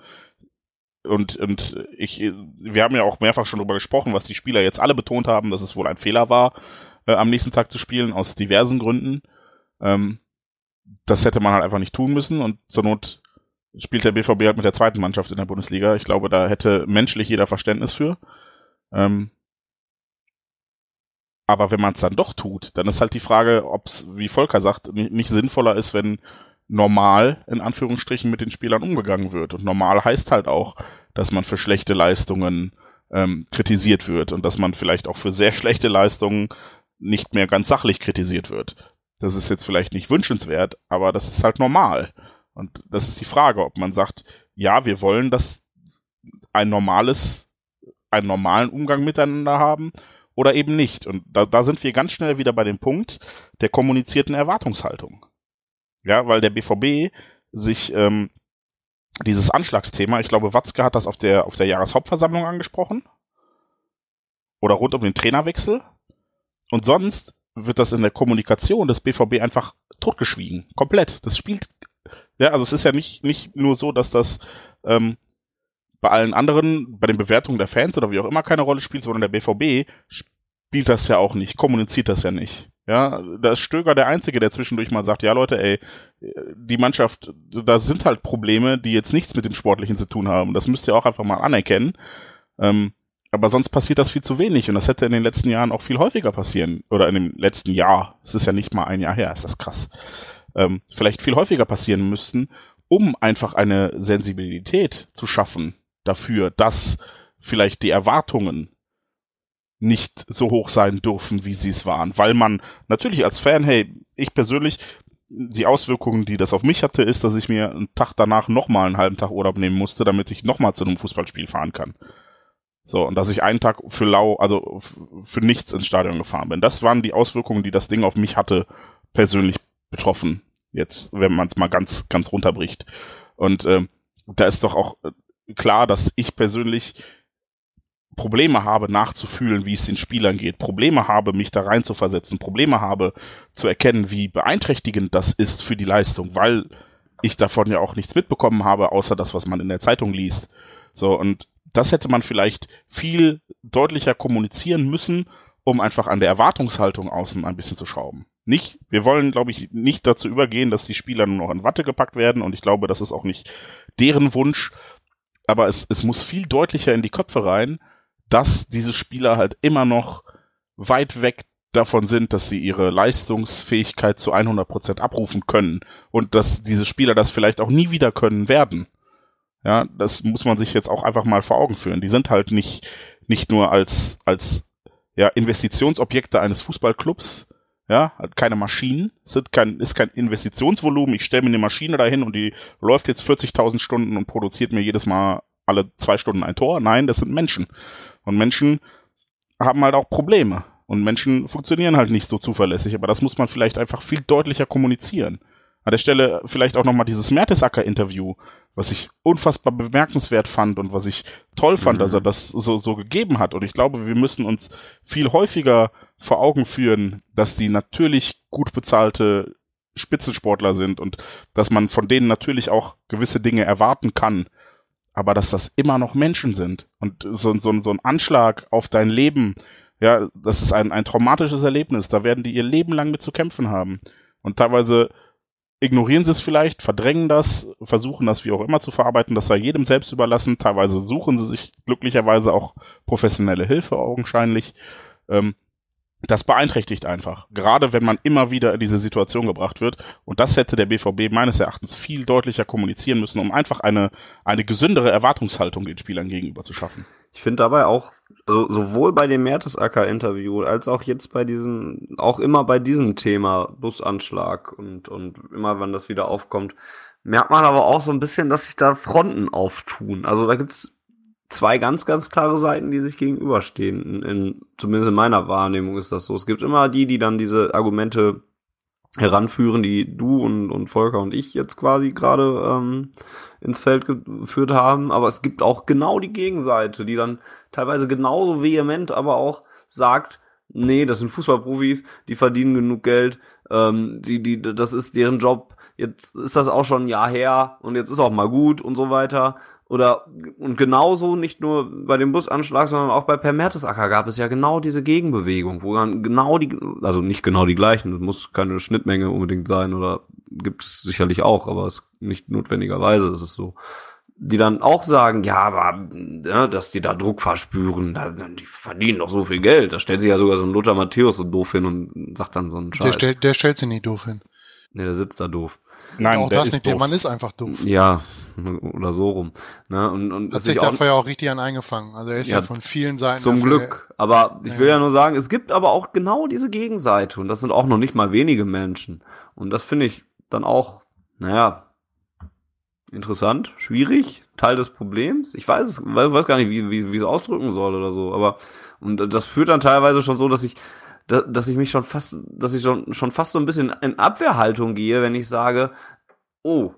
Und, und ich, wir haben ja auch mehrfach schon darüber gesprochen, was die Spieler jetzt alle betont haben, dass es wohl ein Fehler war, äh, am nächsten Tag zu spielen, aus diversen Gründen. Ähm, das hätte man halt einfach nicht tun müssen und zur Not spielt der BVB halt mit der zweiten Mannschaft in der Bundesliga. Ich glaube, da hätte menschlich jeder Verständnis für. Ähm, aber wenn man es dann doch tut, dann ist halt die Frage, ob es, wie Volker sagt, nicht, sinnvoller ist, wenn normal in Anführungsstrichen mit den Spielern umgegangen wird. Und normal heißt halt auch, dass man für schlechte Leistungen ähm, kritisiert wird und dass man vielleicht auch für sehr schlechte Leistungen nicht mehr ganz sachlich kritisiert wird. Das ist jetzt vielleicht nicht wünschenswert, aber das ist halt normal. Und das ist die Frage, ob man sagt, ja, wir wollen, dass ein normales, einen normalen Umgang miteinander haben oder eben nicht. Und da, da sind wir ganz schnell wieder bei dem Punkt der kommunizierten Erwartungshaltung. Ja, weil der BVB sich ähm, dieses Anschlagsthema, ich glaube, Watzke hat das auf der, auf der Jahreshauptversammlung angesprochen. Oder rund um den Trainerwechsel. Und sonst wird das in der Kommunikation des BVB einfach totgeschwiegen. Komplett. Das spielt, ja, also es ist ja nicht, nicht nur so, dass das ähm, bei allen anderen, bei den Bewertungen der Fans oder wie auch immer keine Rolle spielt, sondern der BVB spielt das ja auch nicht, kommuniziert das ja nicht. Ja, da ist Stöger der Einzige, der zwischendurch mal sagt, ja Leute, ey, die Mannschaft, da sind halt Probleme, die jetzt nichts mit dem Sportlichen zu tun haben. Das müsst ihr auch einfach mal anerkennen. Ähm, aber sonst passiert das viel zu wenig und das hätte in den letzten Jahren auch viel häufiger passieren. Oder in dem letzten Jahr, es ist ja nicht mal ein Jahr her, ist das krass. Ähm, vielleicht viel häufiger passieren müssten, um einfach eine Sensibilität zu schaffen dafür, dass vielleicht die Erwartungen nicht so hoch sein dürfen, wie sie es waren. Weil man natürlich als Fan, hey, ich persönlich, die Auswirkungen, die das auf mich hatte, ist, dass ich mir einen Tag danach nochmal einen halben Tag Urlaub nehmen musste, damit ich nochmal zu einem Fußballspiel fahren kann. So, und dass ich einen Tag für lau, also für nichts ins Stadion gefahren bin. Das waren die Auswirkungen, die das Ding auf mich hatte, persönlich betroffen. Jetzt, wenn man es mal ganz, ganz runterbricht. Und äh, da ist doch auch klar, dass ich persönlich Probleme habe, nachzufühlen, wie es den Spielern geht, Probleme habe, mich da rein zu versetzen, Probleme habe, zu erkennen, wie beeinträchtigend das ist für die Leistung, weil ich davon ja auch nichts mitbekommen habe, außer das, was man in der Zeitung liest. So, und das hätte man vielleicht viel deutlicher kommunizieren müssen, um einfach an der Erwartungshaltung außen ein bisschen zu schrauben. Nicht, wir wollen, glaube ich, nicht dazu übergehen, dass die Spieler nur noch in Watte gepackt werden und ich glaube, das ist auch nicht deren Wunsch, aber es, es muss viel deutlicher in die Köpfe rein, dass diese Spieler halt immer noch weit weg davon sind, dass sie ihre Leistungsfähigkeit zu 100% abrufen können und dass diese Spieler das vielleicht auch nie wieder können werden. Ja, das muss man sich jetzt auch einfach mal vor Augen führen. Die sind halt nicht, nicht nur als, als, ja, Investitionsobjekte eines Fußballclubs, ja, halt keine Maschinen, sind kein, ist kein Investitionsvolumen. Ich stelle mir eine Maschine dahin und die läuft jetzt 40.000 Stunden und produziert mir jedes Mal alle zwei Stunden ein Tor. Nein, das sind Menschen. Und Menschen haben halt auch Probleme. Und Menschen funktionieren halt nicht so zuverlässig. Aber das muss man vielleicht einfach viel deutlicher kommunizieren. An der Stelle vielleicht auch nochmal dieses Mertesacker-Interview, was ich unfassbar bemerkenswert fand und was ich toll fand, mhm. dass er das so, so gegeben hat. Und ich glaube, wir müssen uns viel häufiger vor Augen führen, dass die natürlich gut bezahlte Spitzensportler sind und dass man von denen natürlich auch gewisse Dinge erwarten kann, aber dass das immer noch Menschen sind. Und so, so, so ein Anschlag auf dein Leben, ja, das ist ein, ein traumatisches Erlebnis. Da werden die ihr Leben lang mit zu kämpfen haben. Und teilweise ignorieren sie es vielleicht, verdrängen das, versuchen das wie auch immer zu verarbeiten, das sei jedem selbst überlassen. Teilweise suchen sie sich glücklicherweise auch professionelle Hilfe augenscheinlich. Ähm, das beeinträchtigt einfach. Gerade wenn man immer wieder in diese Situation gebracht wird. Und das hätte der BVB meines Erachtens viel deutlicher kommunizieren müssen, um einfach eine, eine gesündere Erwartungshaltung den Spielern gegenüber zu schaffen. Ich finde dabei auch, also sowohl bei dem Mertesacker-Interview als auch jetzt bei diesem, auch immer bei diesem Thema Busanschlag und, und immer, wenn das wieder aufkommt, merkt man aber auch so ein bisschen, dass sich da Fronten auftun. Also da gibt's zwei ganz, ganz klare Seiten, die sich gegenüberstehen. In, in, zumindest in meiner Wahrnehmung ist das so. Es gibt immer die, die dann diese Argumente heranführen, die du und, und Volker und ich jetzt quasi gerade ähm, ins Feld geführt haben. Aber es gibt auch genau die Gegenseite, die dann teilweise genauso vehement, aber auch sagt, nee, das sind Fußballprofis, die verdienen genug Geld, ähm, die, die, das ist deren Job. Jetzt ist das auch schon ein Jahr her und jetzt ist auch mal gut und so weiter. Oder und genauso nicht nur bei dem Busanschlag, sondern auch bei Per Mertesacker gab es ja genau diese Gegenbewegung, wo dann genau die, also nicht genau die gleichen, das muss keine Schnittmenge unbedingt sein oder gibt es sicherlich auch, aber es nicht notwendigerweise ist es so. Die dann auch sagen, ja, aber ja, dass die da Druck verspüren, da, die verdienen doch so viel Geld. Da stellt sich ja sogar so ein Lothar Matthäus so doof hin und sagt dann so einen Scheiß. Der, stellt, der stellt sich nicht doof hin. Nee, der sitzt da doof. Nein, auch das nicht. Doof. Der Mann ist einfach doof. Ja, oder so rum. Ne? Und, und Hat sich dafür ja auch richtig an eingefangen. Also er ist ja, ja von vielen Seiten. Zum Glück. Aber ich will ja. ja nur sagen, es gibt aber auch genau diese Gegenseite. Und das sind auch noch nicht mal wenige Menschen. Und das finde ich dann auch, naja, interessant, schwierig, Teil des Problems. Ich weiß es, weiß gar nicht, wie, wie, wie es ausdrücken soll oder so. Aber und das führt dann teilweise schon so, dass ich dass ich mich schon fast, dass ich schon, schon fast so ein bisschen in Abwehrhaltung gehe, wenn ich sage, oh,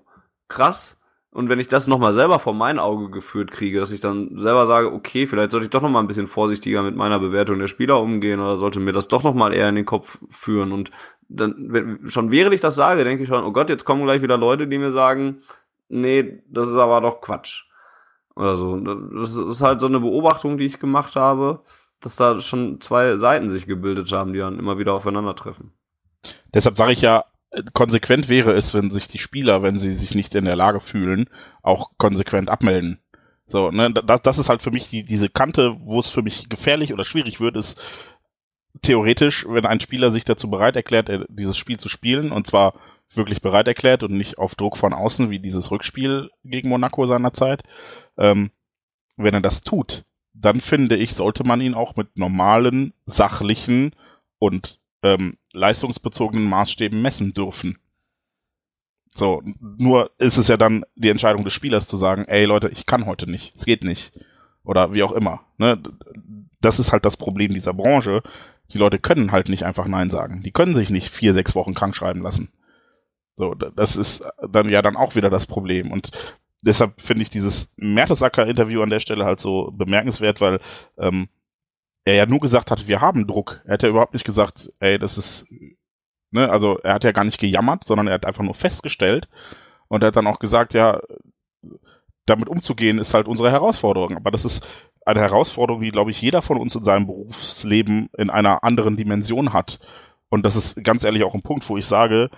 krass. Und wenn ich das nochmal selber vor mein Auge geführt kriege, dass ich dann selber sage, okay, vielleicht sollte ich doch nochmal ein bisschen vorsichtiger mit meiner Bewertung der Spieler umgehen oder sollte mir das doch nochmal eher in den Kopf führen. Und dann, schon während ich das sage, denke ich schon, oh Gott, jetzt kommen gleich wieder Leute, die mir sagen, nee, das ist aber doch Quatsch. Oder so. Das ist halt so eine Beobachtung, die ich gemacht habe dass da schon zwei Seiten sich gebildet haben, die dann immer wieder aufeinandertreffen. Deshalb sage ich ja, konsequent wäre es, wenn sich die Spieler, wenn sie sich nicht in der Lage fühlen, auch konsequent abmelden. So, ne, das, das ist halt für mich die, diese Kante, wo es für mich gefährlich oder schwierig wird, ist theoretisch, wenn ein Spieler sich dazu bereit erklärt, dieses Spiel zu spielen, und zwar wirklich bereit erklärt und nicht auf Druck von außen, wie dieses Rückspiel gegen Monaco seinerzeit, ähm, wenn er das tut, dann finde ich, sollte man ihn auch mit normalen, sachlichen und ähm, leistungsbezogenen Maßstäben messen dürfen. So, nur ist es ja dann die Entscheidung des Spielers zu sagen, ey Leute, ich kann heute nicht, es geht nicht. Oder wie auch immer. Ne? Das ist halt das Problem dieser Branche. Die Leute können halt nicht einfach Nein sagen. Die können sich nicht vier, sechs Wochen krank schreiben lassen. So, das ist dann ja dann auch wieder das Problem. Und deshalb finde ich dieses Mertesacker-Interview an der Stelle halt so bemerkenswert, weil ähm, er ja nur gesagt hat, wir haben Druck. Er hat ja überhaupt nicht gesagt, ey, das ist, ne, also er hat ja gar nicht gejammert, sondern er hat einfach nur festgestellt und er hat dann auch gesagt, ja, damit umzugehen ist halt unsere Herausforderung. Aber das ist eine Herausforderung, die, glaube ich, jeder von uns in seinem Berufsleben in einer anderen Dimension hat. Und das ist ganz ehrlich auch ein Punkt, wo ich sage,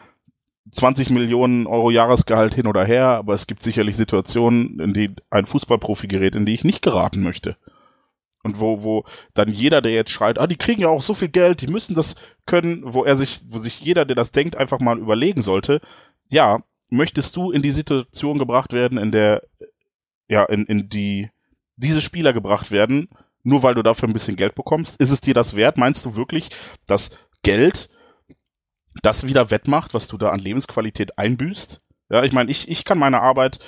20 Millionen Euro Jahresgehalt hin oder her, aber es gibt sicherlich Situationen, in die ein Fußballprofi gerät, in die ich nicht geraten möchte. Und wo, wo dann jeder, der jetzt schreit, ah, die kriegen ja auch so viel Geld, die müssen das können, wo er sich, wo sich jeder, der das denkt, einfach mal überlegen sollte, ja, möchtest du in die Situation gebracht werden, in der, ja, in, in die diese Spieler gebracht werden, nur weil du dafür ein bisschen Geld bekommst? Ist es dir das wert? Meinst du wirklich, dass Geld das wieder wettmacht, was du da an Lebensqualität einbüßt. Ja, ich meine, ich, ich kann meine Arbeit,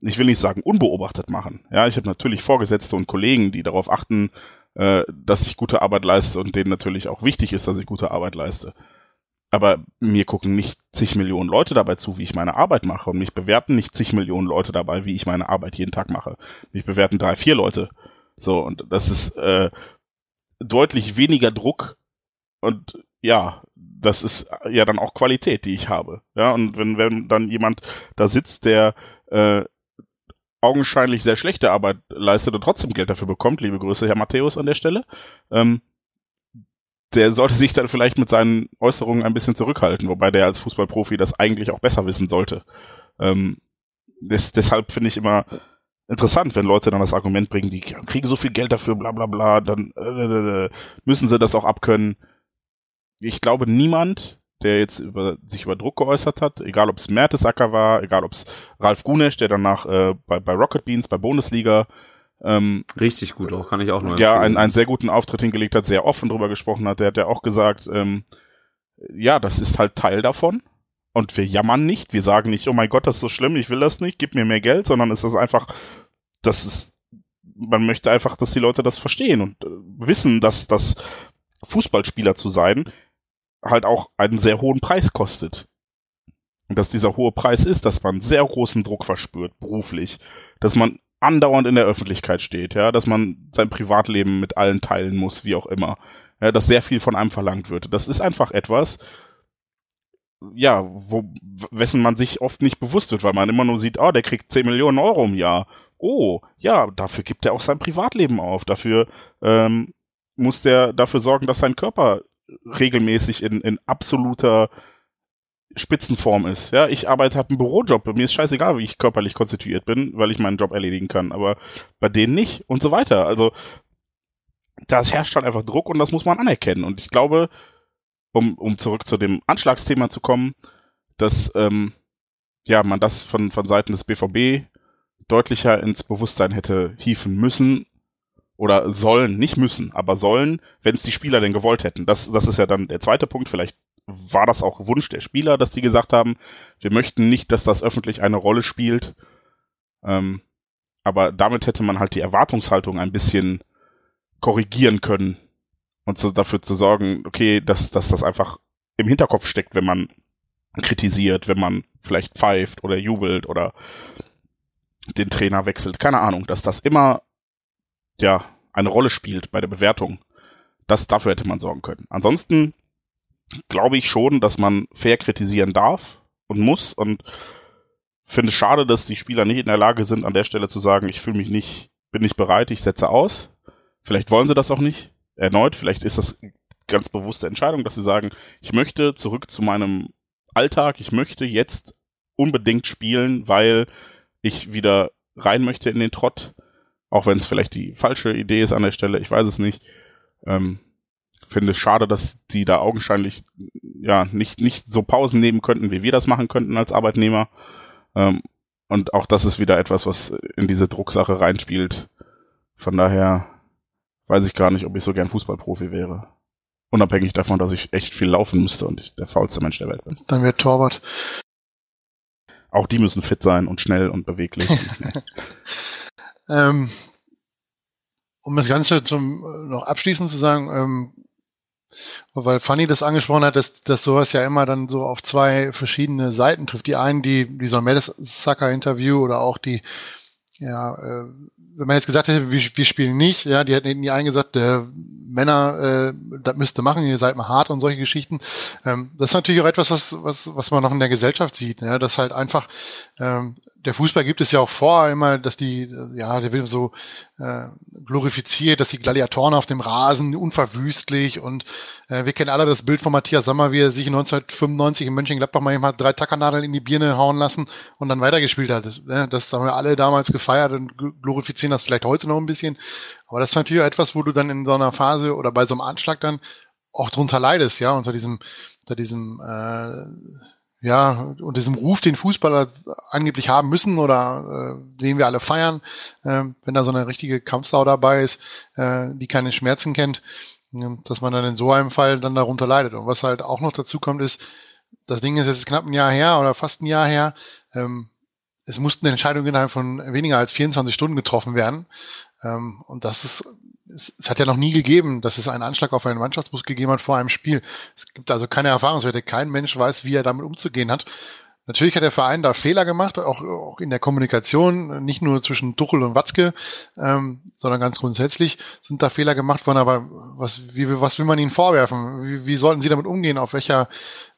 ich will nicht sagen unbeobachtet machen. Ja, ich habe natürlich Vorgesetzte und Kollegen, die darauf achten, äh, dass ich gute Arbeit leiste und denen natürlich auch wichtig ist, dass ich gute Arbeit leiste. Aber mir gucken nicht zig Millionen Leute dabei zu, wie ich meine Arbeit mache. Und mich bewerten nicht zig Millionen Leute dabei, wie ich meine Arbeit jeden Tag mache. Mich bewerten drei, vier Leute. So, und das ist äh, deutlich weniger Druck und ja, das ist ja dann auch Qualität, die ich habe. Ja, und wenn, wenn dann jemand da sitzt, der äh, augenscheinlich sehr schlechte Arbeit leistet und trotzdem Geld dafür bekommt, liebe Grüße, Herr Matthäus an der Stelle, ähm, der sollte sich dann vielleicht mit seinen Äußerungen ein bisschen zurückhalten, wobei der als Fußballprofi das eigentlich auch besser wissen sollte. Ähm, des, deshalb finde ich immer interessant, wenn Leute dann das Argument bringen, die kriegen so viel Geld dafür, bla bla bla, dann äh, äh, äh müssen sie das auch abkönnen ich glaube, niemand, der jetzt über, sich über Druck geäußert hat, egal ob es Mertesacker war, egal ob es Ralf Gunesch, der danach äh, bei, bei Rocket Beans, bei Bundesliga, ähm, Richtig gut, auch kann ich auch nur ja, einen, einen sehr guten Auftritt hingelegt hat, sehr offen drüber gesprochen hat. Der hat ja auch gesagt, ähm, ja, das ist halt Teil davon. Und wir jammern nicht. Wir sagen nicht, oh mein Gott, das ist so schlimm, ich will das nicht, gib mir mehr Geld, sondern es ist einfach, das ist, man möchte einfach, dass die Leute das verstehen und äh, wissen, dass das Fußballspieler zu sein halt auch einen sehr hohen Preis kostet. Und dass dieser hohe Preis ist, dass man sehr großen Druck verspürt, beruflich, dass man andauernd in der Öffentlichkeit steht, ja, dass man sein Privatleben mit allen teilen muss, wie auch immer, ja, dass sehr viel von einem verlangt wird. Das ist einfach etwas, ja, wo, wessen man sich oft nicht bewusst wird, weil man immer nur sieht, oh, der kriegt 10 Millionen Euro im Jahr. Oh, ja, dafür gibt er auch sein Privatleben auf. Dafür ähm, muss der dafür sorgen, dass sein Körper regelmäßig in, in absoluter Spitzenform ist. Ja, ich arbeite, habe einen Bürojob. Mir ist scheißegal, wie ich körperlich konstituiert bin, weil ich meinen Job erledigen kann. Aber bei denen nicht und so weiter. Also das herrscht halt einfach Druck und das muss man anerkennen. Und ich glaube, um, um zurück zu dem Anschlagsthema zu kommen, dass ähm, ja man das von, von Seiten des BVB deutlicher ins Bewusstsein hätte hieven müssen oder sollen, nicht müssen, aber sollen, wenn es die Spieler denn gewollt hätten. Das, das ist ja dann der zweite Punkt. Vielleicht war das auch Wunsch der Spieler, dass die gesagt haben, wir möchten nicht, dass das öffentlich eine Rolle spielt. Ähm, aber damit hätte man halt die Erwartungshaltung ein bisschen korrigieren können und so dafür zu sorgen, okay, dass, dass das einfach im Hinterkopf steckt, wenn man kritisiert, wenn man vielleicht pfeift oder jubelt oder den Trainer wechselt, keine Ahnung, dass das immer ja eine Rolle spielt bei der Bewertung. Das dafür hätte man sorgen können. Ansonsten glaube ich schon, dass man fair kritisieren darf und muss und finde es schade, dass die Spieler nicht in der Lage sind, an der Stelle zu sagen, ich fühle mich nicht, bin nicht bereit, ich setze aus. Vielleicht wollen sie das auch nicht. Erneut, vielleicht ist das ganz bewusste Entscheidung, dass sie sagen, ich möchte zurück zu meinem Alltag, ich möchte jetzt unbedingt spielen, weil ich wieder rein möchte in den Trott, auch wenn es vielleicht die falsche Idee ist an der Stelle, ich weiß es nicht. Ähm, finde es schade, dass die da augenscheinlich ja nicht, nicht so Pausen nehmen könnten, wie wir das machen könnten als Arbeitnehmer. Ähm, und auch das ist wieder etwas, was in diese Drucksache reinspielt. Von daher weiß ich gar nicht, ob ich so gern Fußballprofi wäre. Unabhängig davon, dass ich echt viel laufen müsste und ich der faulste Mensch der Welt bin. Dann wird Torwart. Auch die müssen fit sein und schnell und beweglich. *laughs* *laughs* ähm, um das Ganze zum äh, noch abschließend zu sagen, ähm, weil Fanny das angesprochen hat, dass, dass sowas ja immer dann so auf zwei verschiedene Seiten trifft. Die einen, die, die so ein Mertesacker-Interview oder auch die, ja, äh, wenn man jetzt gesagt hätte, wir, wir spielen nicht, ja, die hätten nie eingesagt, äh, Männer, äh, das müsst ihr machen, ihr seid mal hart und solche Geschichten. Ähm, das ist natürlich auch etwas, was, was, was man noch in der Gesellschaft sieht, ja, dass halt einfach ähm, der Fußball gibt es ja auch vor, immer, dass die, ja, der wird so äh, glorifiziert, dass die Gladiatoren auf dem Rasen unverwüstlich und äh, wir kennen alle das Bild von Matthias Sommer, wie er sich 1995 in Mönchengladbach mal hat drei Tackernadeln in die Birne hauen lassen und dann weitergespielt hat. Das, ne, das haben wir alle damals gefeiert und glorifizieren das vielleicht heute noch ein bisschen. Aber das ist natürlich etwas, wo du dann in so einer Phase oder bei so einem Anschlag dann auch drunter leidest, ja, unter diesem, unter diesem äh, ja, und diesem Ruf, den Fußballer angeblich haben müssen oder äh, den wir alle feiern, äh, wenn da so eine richtige Kampfsau dabei ist, äh, die keine Schmerzen kennt, dass man dann in so einem Fall dann darunter leidet. Und was halt auch noch dazu kommt, ist, das Ding ist jetzt knapp ein Jahr her oder fast ein Jahr her. Ähm, es mussten Entscheidungen innerhalb von weniger als 24 Stunden getroffen werden. Ähm, und das ist es, es, hat ja noch nie gegeben, dass es einen Anschlag auf einen Mannschaftsbus gegeben hat vor einem Spiel. Es gibt also keine Erfahrungswerte. Kein Mensch weiß, wie er damit umzugehen hat. Natürlich hat der Verein da Fehler gemacht, auch, auch in der Kommunikation, nicht nur zwischen Duchel und Watzke, ähm, sondern ganz grundsätzlich sind da Fehler gemacht worden. Aber was, wie, was will man ihnen vorwerfen? Wie, wie sollten sie damit umgehen? Auf welcher,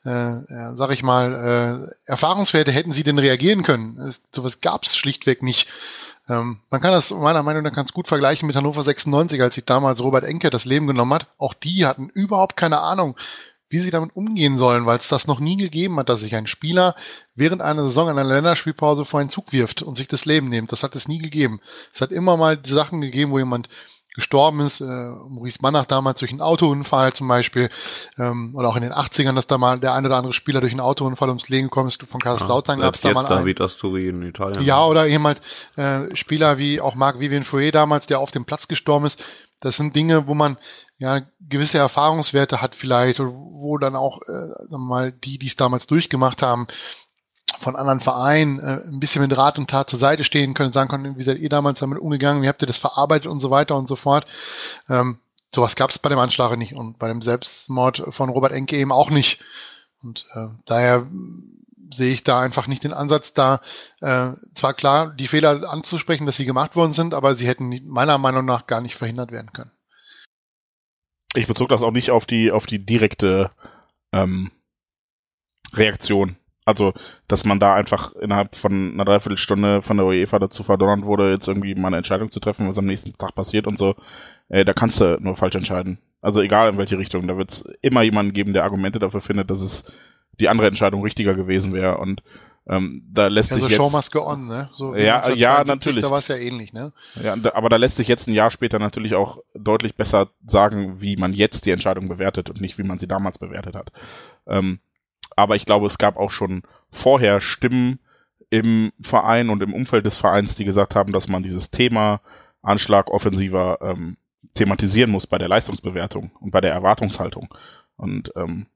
äh, sag ich mal, äh, Erfahrungswerte hätten sie denn reagieren können? Es, sowas gab es schlichtweg nicht. Ähm, man kann das meiner Meinung nach ganz gut vergleichen mit Hannover 96, als sich damals Robert Enke das Leben genommen hat. Auch die hatten überhaupt keine Ahnung, wie sie damit umgehen sollen, weil es das noch nie gegeben hat, dass sich ein Spieler während einer Saison in einer Länderspielpause vor einen Zug wirft und sich das Leben nimmt. Das hat es nie gegeben. Es hat immer mal Sachen gegeben, wo jemand gestorben ist. Äh, Maurice Mannach damals durch einen Autounfall zum Beispiel. Ähm, oder auch in den 80ern, dass da mal der ein oder andere Spieler durch einen Autounfall ums Leben gekommen ist. Von Kaiserslautern ja, gab es da mal David Asturi in Italien. Ja, oder jemand, äh, Spieler wie auch Marc Vivien Fouet damals, der auf dem Platz gestorben ist. Das sind Dinge, wo man ja gewisse Erfahrungswerte hat vielleicht, wo dann auch äh, mal die, die es damals durchgemacht haben, von anderen Vereinen äh, ein bisschen mit Rat und Tat zur Seite stehen können, sagen können, wie seid ihr damals damit umgegangen, wie habt ihr das verarbeitet und so weiter und so fort. Ähm, sowas gab es bei dem Anschlag nicht und bei dem Selbstmord von Robert Enke eben auch nicht. Und äh, daher sehe ich da einfach nicht den Ansatz, da äh, zwar klar die Fehler anzusprechen, dass sie gemacht worden sind, aber sie hätten meiner Meinung nach gar nicht verhindert werden können. Ich bezog das auch nicht auf die auf die direkte ähm, Reaktion also, dass man da einfach innerhalb von einer Dreiviertelstunde von der UEFA dazu verdonnert wurde, jetzt irgendwie mal eine Entscheidung zu treffen, was am nächsten Tag passiert und so, äh, da kannst du nur falsch entscheiden. Also egal in welche Richtung, da wird es immer jemanden geben, der Argumente dafür findet, dass es die andere Entscheidung richtiger gewesen wäre und ähm, da lässt ja, sich so jetzt, Show must go on, ne? So ja, ja, natürlich. Da war es ja ähnlich, ne? Ja, aber da lässt sich jetzt ein Jahr später natürlich auch deutlich besser sagen, wie man jetzt die Entscheidung bewertet und nicht, wie man sie damals bewertet hat. Ähm, aber ich glaube, es gab auch schon vorher Stimmen im Verein und im Umfeld des Vereins, die gesagt haben, dass man dieses Thema Anschlag offensiver ähm, thematisieren muss bei der Leistungsbewertung und bei der Erwartungshaltung. Und ähm,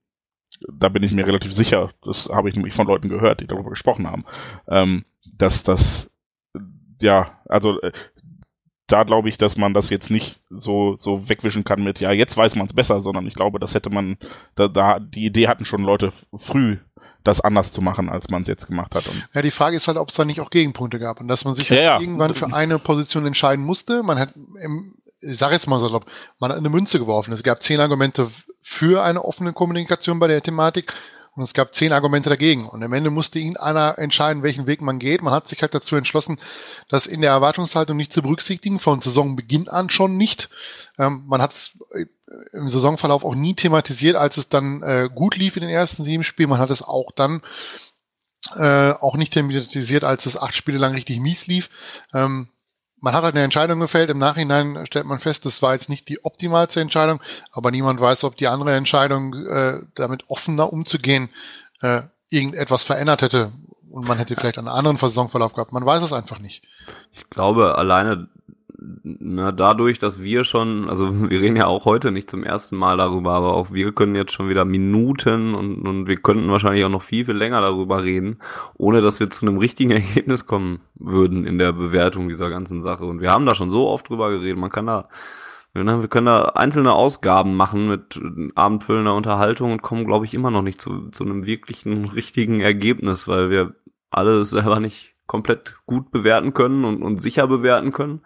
da bin ich mir relativ sicher, das habe ich nämlich von Leuten gehört, die darüber gesprochen haben, ähm, dass das ja, also äh, da glaube ich, dass man das jetzt nicht so, so wegwischen kann mit, ja, jetzt weiß man es besser, sondern ich glaube, das hätte man, da, da, die Idee hatten schon Leute früh, das anders zu machen, als man es jetzt gemacht hat. Und ja, die Frage ist halt, ob es da nicht auch Gegenpunkte gab und dass man sich halt ja, irgendwann für eine Position entscheiden musste. Man hat, ich sage jetzt mal so, man hat eine Münze geworfen. Es gab zehn Argumente für eine offene Kommunikation bei der Thematik und es gab zehn Argumente dagegen. Und am Ende musste ihn einer entscheiden, welchen Weg man geht. Man hat sich halt dazu entschlossen, das in der Erwartungshaltung nicht zu berücksichtigen, von Saisonbeginn an schon nicht. Ähm, man hat es äh, im Saisonverlauf auch nie thematisiert, als es dann äh, gut lief in den ersten sieben Spielen. Man hat es auch dann äh, auch nicht thematisiert, als es acht Spiele lang richtig mies lief. Ähm, man hat halt eine Entscheidung gefällt. Im Nachhinein stellt man fest, das war jetzt nicht die optimalste Entscheidung, aber niemand weiß, ob die andere Entscheidung, äh, damit offener umzugehen, äh, irgendetwas verändert hätte und man hätte vielleicht einen anderen Saisonverlauf gehabt. Man weiß es einfach nicht. Ich glaube, alleine na, dadurch, dass wir schon, also *laughs* wir reden ja auch heute nicht zum ersten Mal darüber, aber auch wir können jetzt schon wieder Minuten und, und wir könnten wahrscheinlich auch noch viel, viel länger darüber reden, ohne dass wir zu einem richtigen *laughs* Ergebnis kommen würden in der Bewertung dieser ganzen Sache. Und wir haben da schon so oft drüber geredet, man kann da, wir können da einzelne Ausgaben machen mit abendfüllender Unterhaltung und kommen, glaube ich, immer noch nicht zu, zu einem wirklichen, richtigen Ergebnis, weil wir alle selber nicht komplett gut bewerten können und, und sicher bewerten können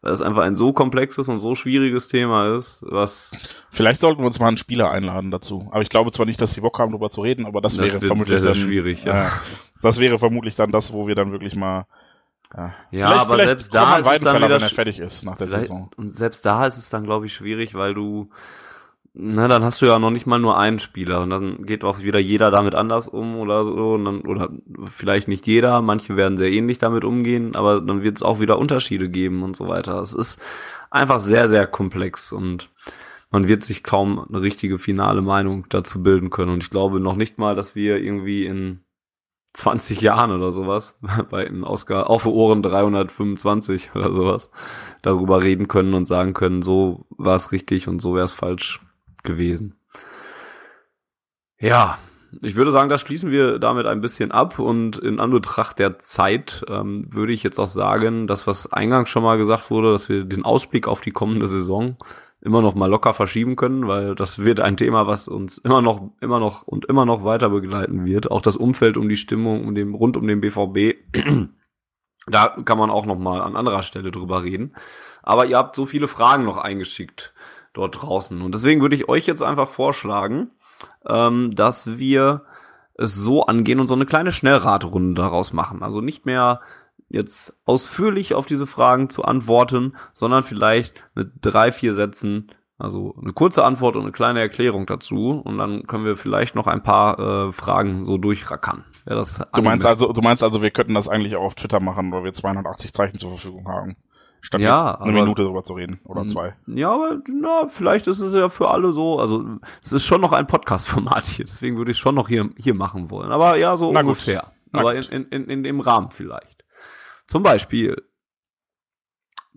weil es einfach ein so komplexes und so schwieriges Thema ist, was. Vielleicht sollten wir uns mal einen Spieler einladen dazu. Aber ich glaube zwar nicht, dass sie Bock haben, darüber zu reden, aber das, das wäre vermutlich sehr, sehr dann, schwierig, ja. Äh, das wäre vermutlich dann das, wo wir dann wirklich mal ja, ja aber selbst da ist es dann wieder, wenn er fertig ist nach der Saison. Und selbst da ist es dann, glaube ich, schwierig, weil du na, dann hast du ja noch nicht mal nur einen Spieler. Und dann geht auch wieder jeder damit anders um oder so. Und dann, oder vielleicht nicht jeder, manche werden sehr ähnlich damit umgehen, aber dann wird es auch wieder Unterschiede geben und so weiter. Es ist einfach sehr, sehr komplex. Und man wird sich kaum eine richtige finale Meinung dazu bilden können. Und ich glaube noch nicht mal, dass wir irgendwie in 20 Jahren oder sowas *laughs* bei den Oscar auf Ohren 325 oder sowas darüber reden können und sagen können, so war es richtig und so wäre es falsch gewesen. Ja, ich würde sagen, das schließen wir damit ein bisschen ab und in Anbetracht der Zeit ähm, würde ich jetzt auch sagen, das, was eingangs schon mal gesagt wurde, dass wir den Ausblick auf die kommende Saison immer noch mal locker verschieben können, weil das wird ein Thema, was uns immer noch, immer noch und immer noch weiter begleiten wird. Auch das Umfeld um die Stimmung um den, rund um den BVB. *clears throat* da kann man auch noch mal an anderer Stelle drüber reden. Aber ihr habt so viele Fragen noch eingeschickt dort draußen. Und deswegen würde ich euch jetzt einfach vorschlagen, ähm, dass wir es so angehen und so eine kleine Schnellratrunde daraus machen. Also nicht mehr jetzt ausführlich auf diese Fragen zu antworten, sondern vielleicht mit drei, vier Sätzen, also eine kurze Antwort und eine kleine Erklärung dazu. Und dann können wir vielleicht noch ein paar äh, Fragen so durchrackern. Ja, du meinst also, du meinst also, wir könnten das eigentlich auch auf Twitter machen, weil wir 280 Zeichen zur Verfügung haben. Statt Ja, eine aber- Minute drüber zu reden oder zwei. Ja, aber na, vielleicht ist es ja für alle so. Also es ist schon noch ein Podcast-Format hier, deswegen würde ich es schon noch hier, hier machen wollen. Aber ja, so Na gut. ungefähr. Na aber in, gut. in, in, in dem Rahmen vielleicht. Zum Beispiel.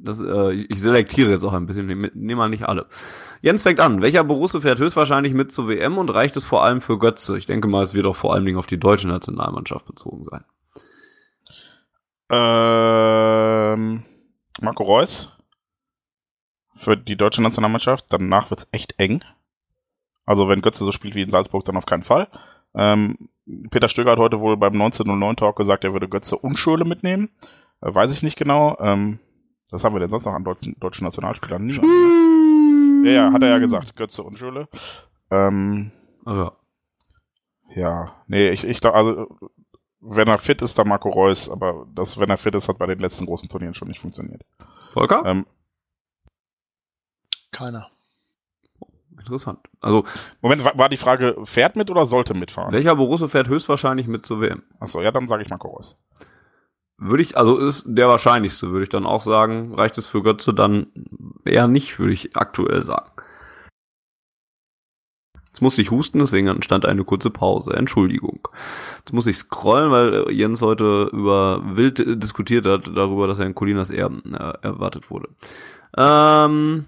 Das, äh, ich selektiere jetzt auch ein bisschen, nehme nehm mal nicht alle. Jens fängt an. Welcher Borusse fährt höchstwahrscheinlich mit zur WM und reicht es vor allem für Götze? Ich denke mal, es wird auch vor allen Dingen auf die deutsche Nationalmannschaft bezogen sein. Ähm, Marco Reus für die deutsche Nationalmannschaft. Danach wird's echt eng. Also wenn Götze so spielt wie in Salzburg, dann auf keinen Fall. Ähm, Peter Stöger hat heute wohl beim 1909 Talk gesagt, er würde Götze und Schöle mitnehmen. Äh, weiß ich nicht genau. Ähm, was haben wir denn sonst noch an deutschen, deutschen Nationalspielern? Niemand. Ja, ja, hat er ja gesagt. Götze und Schöle. Ähm, Also, ja, nee, ich, ich glaube, also, wenn er fit ist, dann Marco Reus, aber das, wenn er fit ist, hat bei den letzten großen Turnieren schon nicht funktioniert. Volker? Ähm, Keiner. Interessant. Also, Moment, war, war die Frage, fährt mit oder sollte mitfahren? welcher Borusse fährt höchstwahrscheinlich mit zur WM? Achso, ja, dann sage ich Marco Reus. Würde ich, also ist der wahrscheinlichste, würde ich dann auch sagen. Reicht es für Götze dann eher nicht, würde ich aktuell sagen. Jetzt musste ich husten, deswegen entstand eine kurze Pause. Entschuldigung. Jetzt muss ich scrollen, weil Jens heute über wild diskutiert hat, darüber, dass er in Colinas Erben äh, erwartet wurde. Ähm,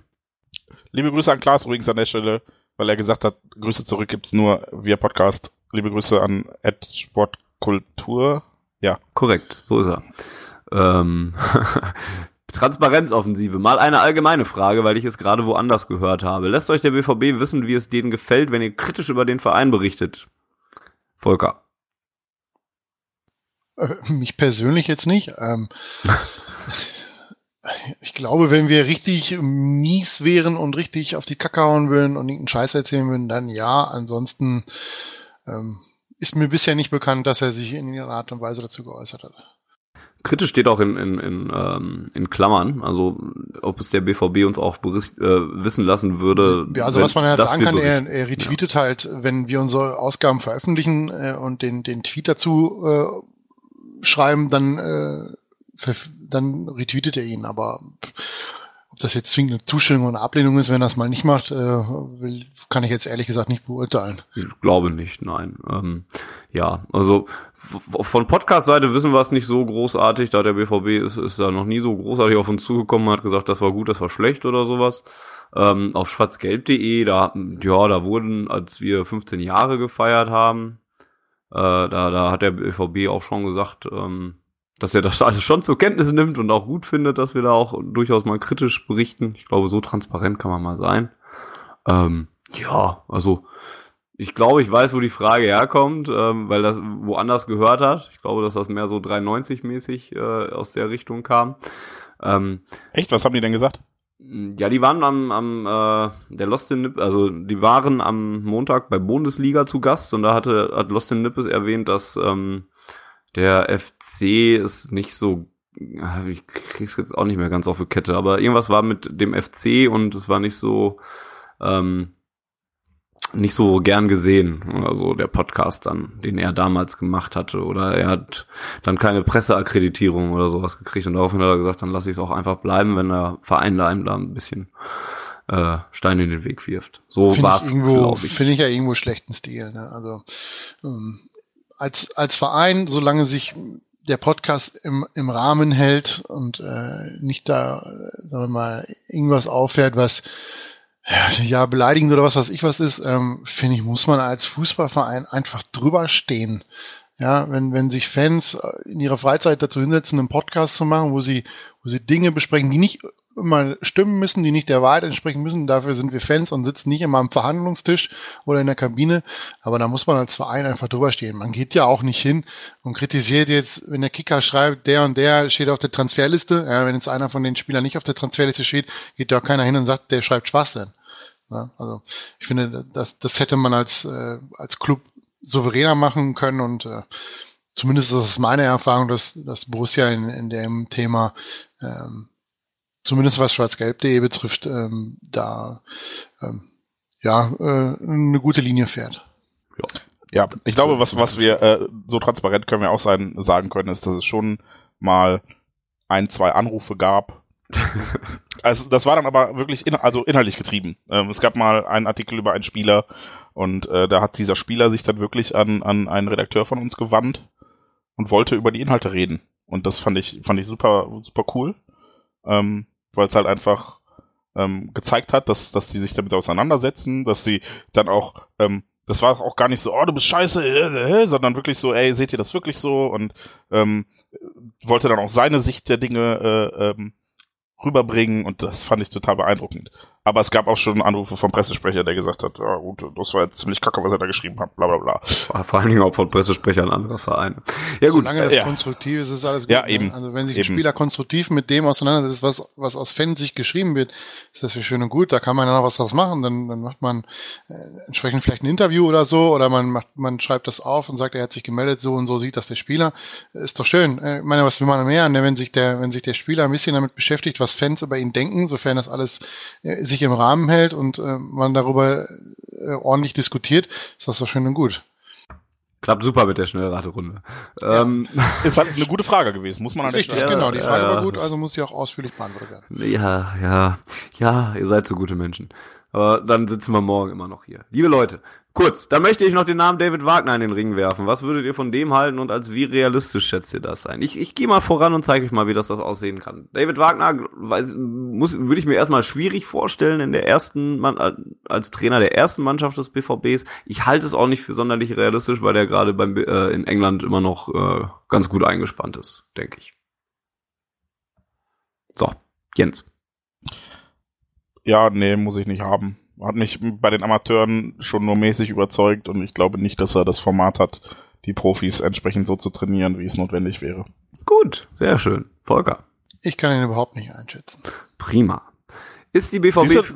Liebe Grüße an Klaas übrigens an der Stelle, weil er gesagt hat, Grüße zurück gibt's nur via Podcast. Liebe Grüße an Ed Sportkultur. Ja, korrekt, so ist er. Ähm, *laughs* Transparenzoffensive. Mal eine allgemeine Frage, weil ich es gerade woanders gehört habe. Lässt euch der BVB wissen, wie es denen gefällt, wenn ihr kritisch über den Verein berichtet? Volker. Äh, mich persönlich jetzt nicht. Ähm, *laughs* ich glaube, wenn wir richtig mies wären und richtig auf die Kacke hauen würden und irgendeinen Scheiß erzählen würden, dann ja. Ansonsten ähm, ist mir bisher nicht bekannt, dass er sich in irgendeiner Art und Weise dazu geäußert hat. Kritisch steht auch in, in, in, ähm, in Klammern, also ob es der BVB uns auch bericht, äh, wissen lassen würde. Ja, also wenn- was man halt sagen kann, er, er retweetet halt, wenn wir unsere Ausgaben veröffentlichen äh, und den, den Tweet dazu äh, schreiben, dann, äh, dann retweetet er ihn. Aber ob das jetzt zwingend eine Zustimmung oder Ablehnung ist, wenn er es mal nicht macht, äh, kann ich jetzt ehrlich gesagt nicht beurteilen. Ich glaube nicht, nein. Ähm, ja, also von Podcast-Seite wissen wir es nicht so großartig, da der BVB ist, ist da noch nie so großartig auf uns zugekommen, hat gesagt, das war gut, das war schlecht oder sowas. Ähm, auf schwarzgelb.de, da, ja, da wurden, als wir 15 Jahre gefeiert haben, äh, da, da hat der BVB auch schon gesagt, ähm, dass er das *laughs* alles schon zur Kenntnis nimmt und auch gut findet, dass wir da auch durchaus mal kritisch berichten. Ich glaube, so transparent kann man mal sein. Ähm, ja, also ich glaube, ich weiß, wo die Frage herkommt, ähm, weil das woanders gehört hat. Ich glaube, dass das mehr so 93-mäßig äh, aus der Richtung kam. Ähm, echt? Was haben die denn gesagt? ja, die waren am, am äh, der Lost in Nip, also die waren am Montag bei Bundesliga zu Gast und da hatte hat Lost in Nippes erwähnt, dass ähm, der FC ist nicht so ah, ich krieg's jetzt auch nicht mehr ganz auf die Kette, aber irgendwas war mit dem FC und es war nicht so ähm, nicht so gern gesehen, also der Podcast dann, den er damals gemacht hatte, oder er hat dann keine Presseakkreditierung oder sowas gekriegt und daraufhin hat er gesagt, dann lasse ich es auch einfach bleiben, wenn der Verein da einem da ein bisschen äh, Steine in den Weg wirft. So war ich es, glaube ich. finde ich ja irgendwo schlechten Stil. Ne? Also ähm, als als Verein, solange sich der Podcast im, im Rahmen hält und äh, nicht da, äh, sagen wir mal, irgendwas auffährt, was ja, ja beleidigend oder was weiß ich was ist, ähm, finde ich, muss man als Fußballverein einfach drüber stehen. Ja, wenn, wenn sich Fans äh, in ihrer Freizeit dazu hinsetzen, einen Podcast zu machen, wo sie, wo sie Dinge besprechen, die nicht immer stimmen müssen, die nicht der Wahrheit entsprechen müssen. Dafür sind wir Fans und sitzen nicht immer am Verhandlungstisch oder in der Kabine. Aber da muss man als Verein einfach drüber stehen. Man geht ja auch nicht hin und kritisiert jetzt, wenn der Kicker schreibt, der und der steht auf der Transferliste. Ja, wenn jetzt einer von den Spielern nicht auf der Transferliste steht, geht da keiner hin und sagt, der schreibt Schwachsinn. Ja, also ich finde, das, das hätte man als, äh, als Club souveräner machen können und äh, zumindest ist es meine Erfahrung, dass, dass Borussia in, in dem Thema ähm, zumindest was schwarzgelb.de betrifft, ähm, da ähm, ja äh, eine gute Linie fährt. Ja, ich glaube, was, was wir äh, so transparent können wir auch sein, sagen können, ist, dass es schon mal ein, zwei Anrufe gab *laughs* Also das war dann aber wirklich in, also inhaltlich getrieben. Ähm, es gab mal einen Artikel über einen Spieler und äh, da hat dieser Spieler sich dann wirklich an, an einen Redakteur von uns gewandt und wollte über die Inhalte reden. Und das fand ich, fand ich super, super cool. Ähm, weil es halt einfach ähm, gezeigt hat, dass, dass die sich damit auseinandersetzen, dass sie dann auch, ähm, das war auch gar nicht so, oh, du bist scheiße, äh, äh, sondern wirklich so, ey, seht ihr das wirklich so? Und ähm, wollte dann auch seine Sicht der Dinge äh, ähm, rüberbringen und das fand ich total beeindruckend. Aber es gab auch schon Anrufe vom Pressesprecher, der gesagt hat, ja gut, das war jetzt ziemlich kacke, was er da geschrieben hat, bla bla bla. Vor allen Dingen auch von Pressesprechern anderer Vereine. Ja gut. Solange das ja. konstruktiv ist, ist alles gut. Ja, ne? eben. Also wenn sich ein Eben. Spieler konstruktiv mit dem auseinandersetzt, was, was aus Fansicht geschrieben wird, ist das für schön und gut. Da kann man ja noch was draus machen. Dann, dann macht man äh, entsprechend vielleicht ein Interview oder so oder man macht, man schreibt das auf und sagt, er hat sich gemeldet, so und so sieht das der Spieler. Ist doch schön. Äh, Ich meine, was will man mehr, ne? wenn sich der, wenn sich der Spieler ein bisschen damit beschäftigt, was Fans über ihn denken, sofern das alles äh, sich im Rahmen hält und äh, man darüber äh, ordentlich diskutiert, ist das doch schön und gut. Klappt super mit der Schnellraterunde. Ähm, *laughs* Ist halt eine gute Frage gewesen, muss man an der Richtig, Stelle genau. Die ja, Frage ja. war gut, also muss sie auch ausführlich beantwortet werden. Ja, ja, ja, ihr seid so gute Menschen. Aber dann sitzen wir morgen immer noch hier. Liebe Leute, kurz, da möchte ich noch den Namen David Wagner in den Ring werfen. Was würdet ihr von dem halten und als wie realistisch schätzt ihr das ein? Ich, ich gehe mal voran und zeige euch mal, wie das das aussehen kann. David Wagner weiß, muss, würde ich mir erstmal schwierig vorstellen in der ersten, Mann, als Trainer der ersten Mannschaft des BVBs. Ich halte es auch nicht für sonderlich realistisch, weil der gerade beim, äh, in England immer noch äh, ganz gut eingespannt ist, denke ich. So, Jens. Ja, nee, muss ich nicht haben. Hat mich bei den Amateuren schon nur mäßig überzeugt und ich glaube nicht, dass er das Format hat, die Profis entsprechend so zu trainieren, wie es notwendig wäre. Gut, sehr schön. Volker. Ich kann ihn überhaupt nicht einschätzen. Prima. Ist die BVB. Siehst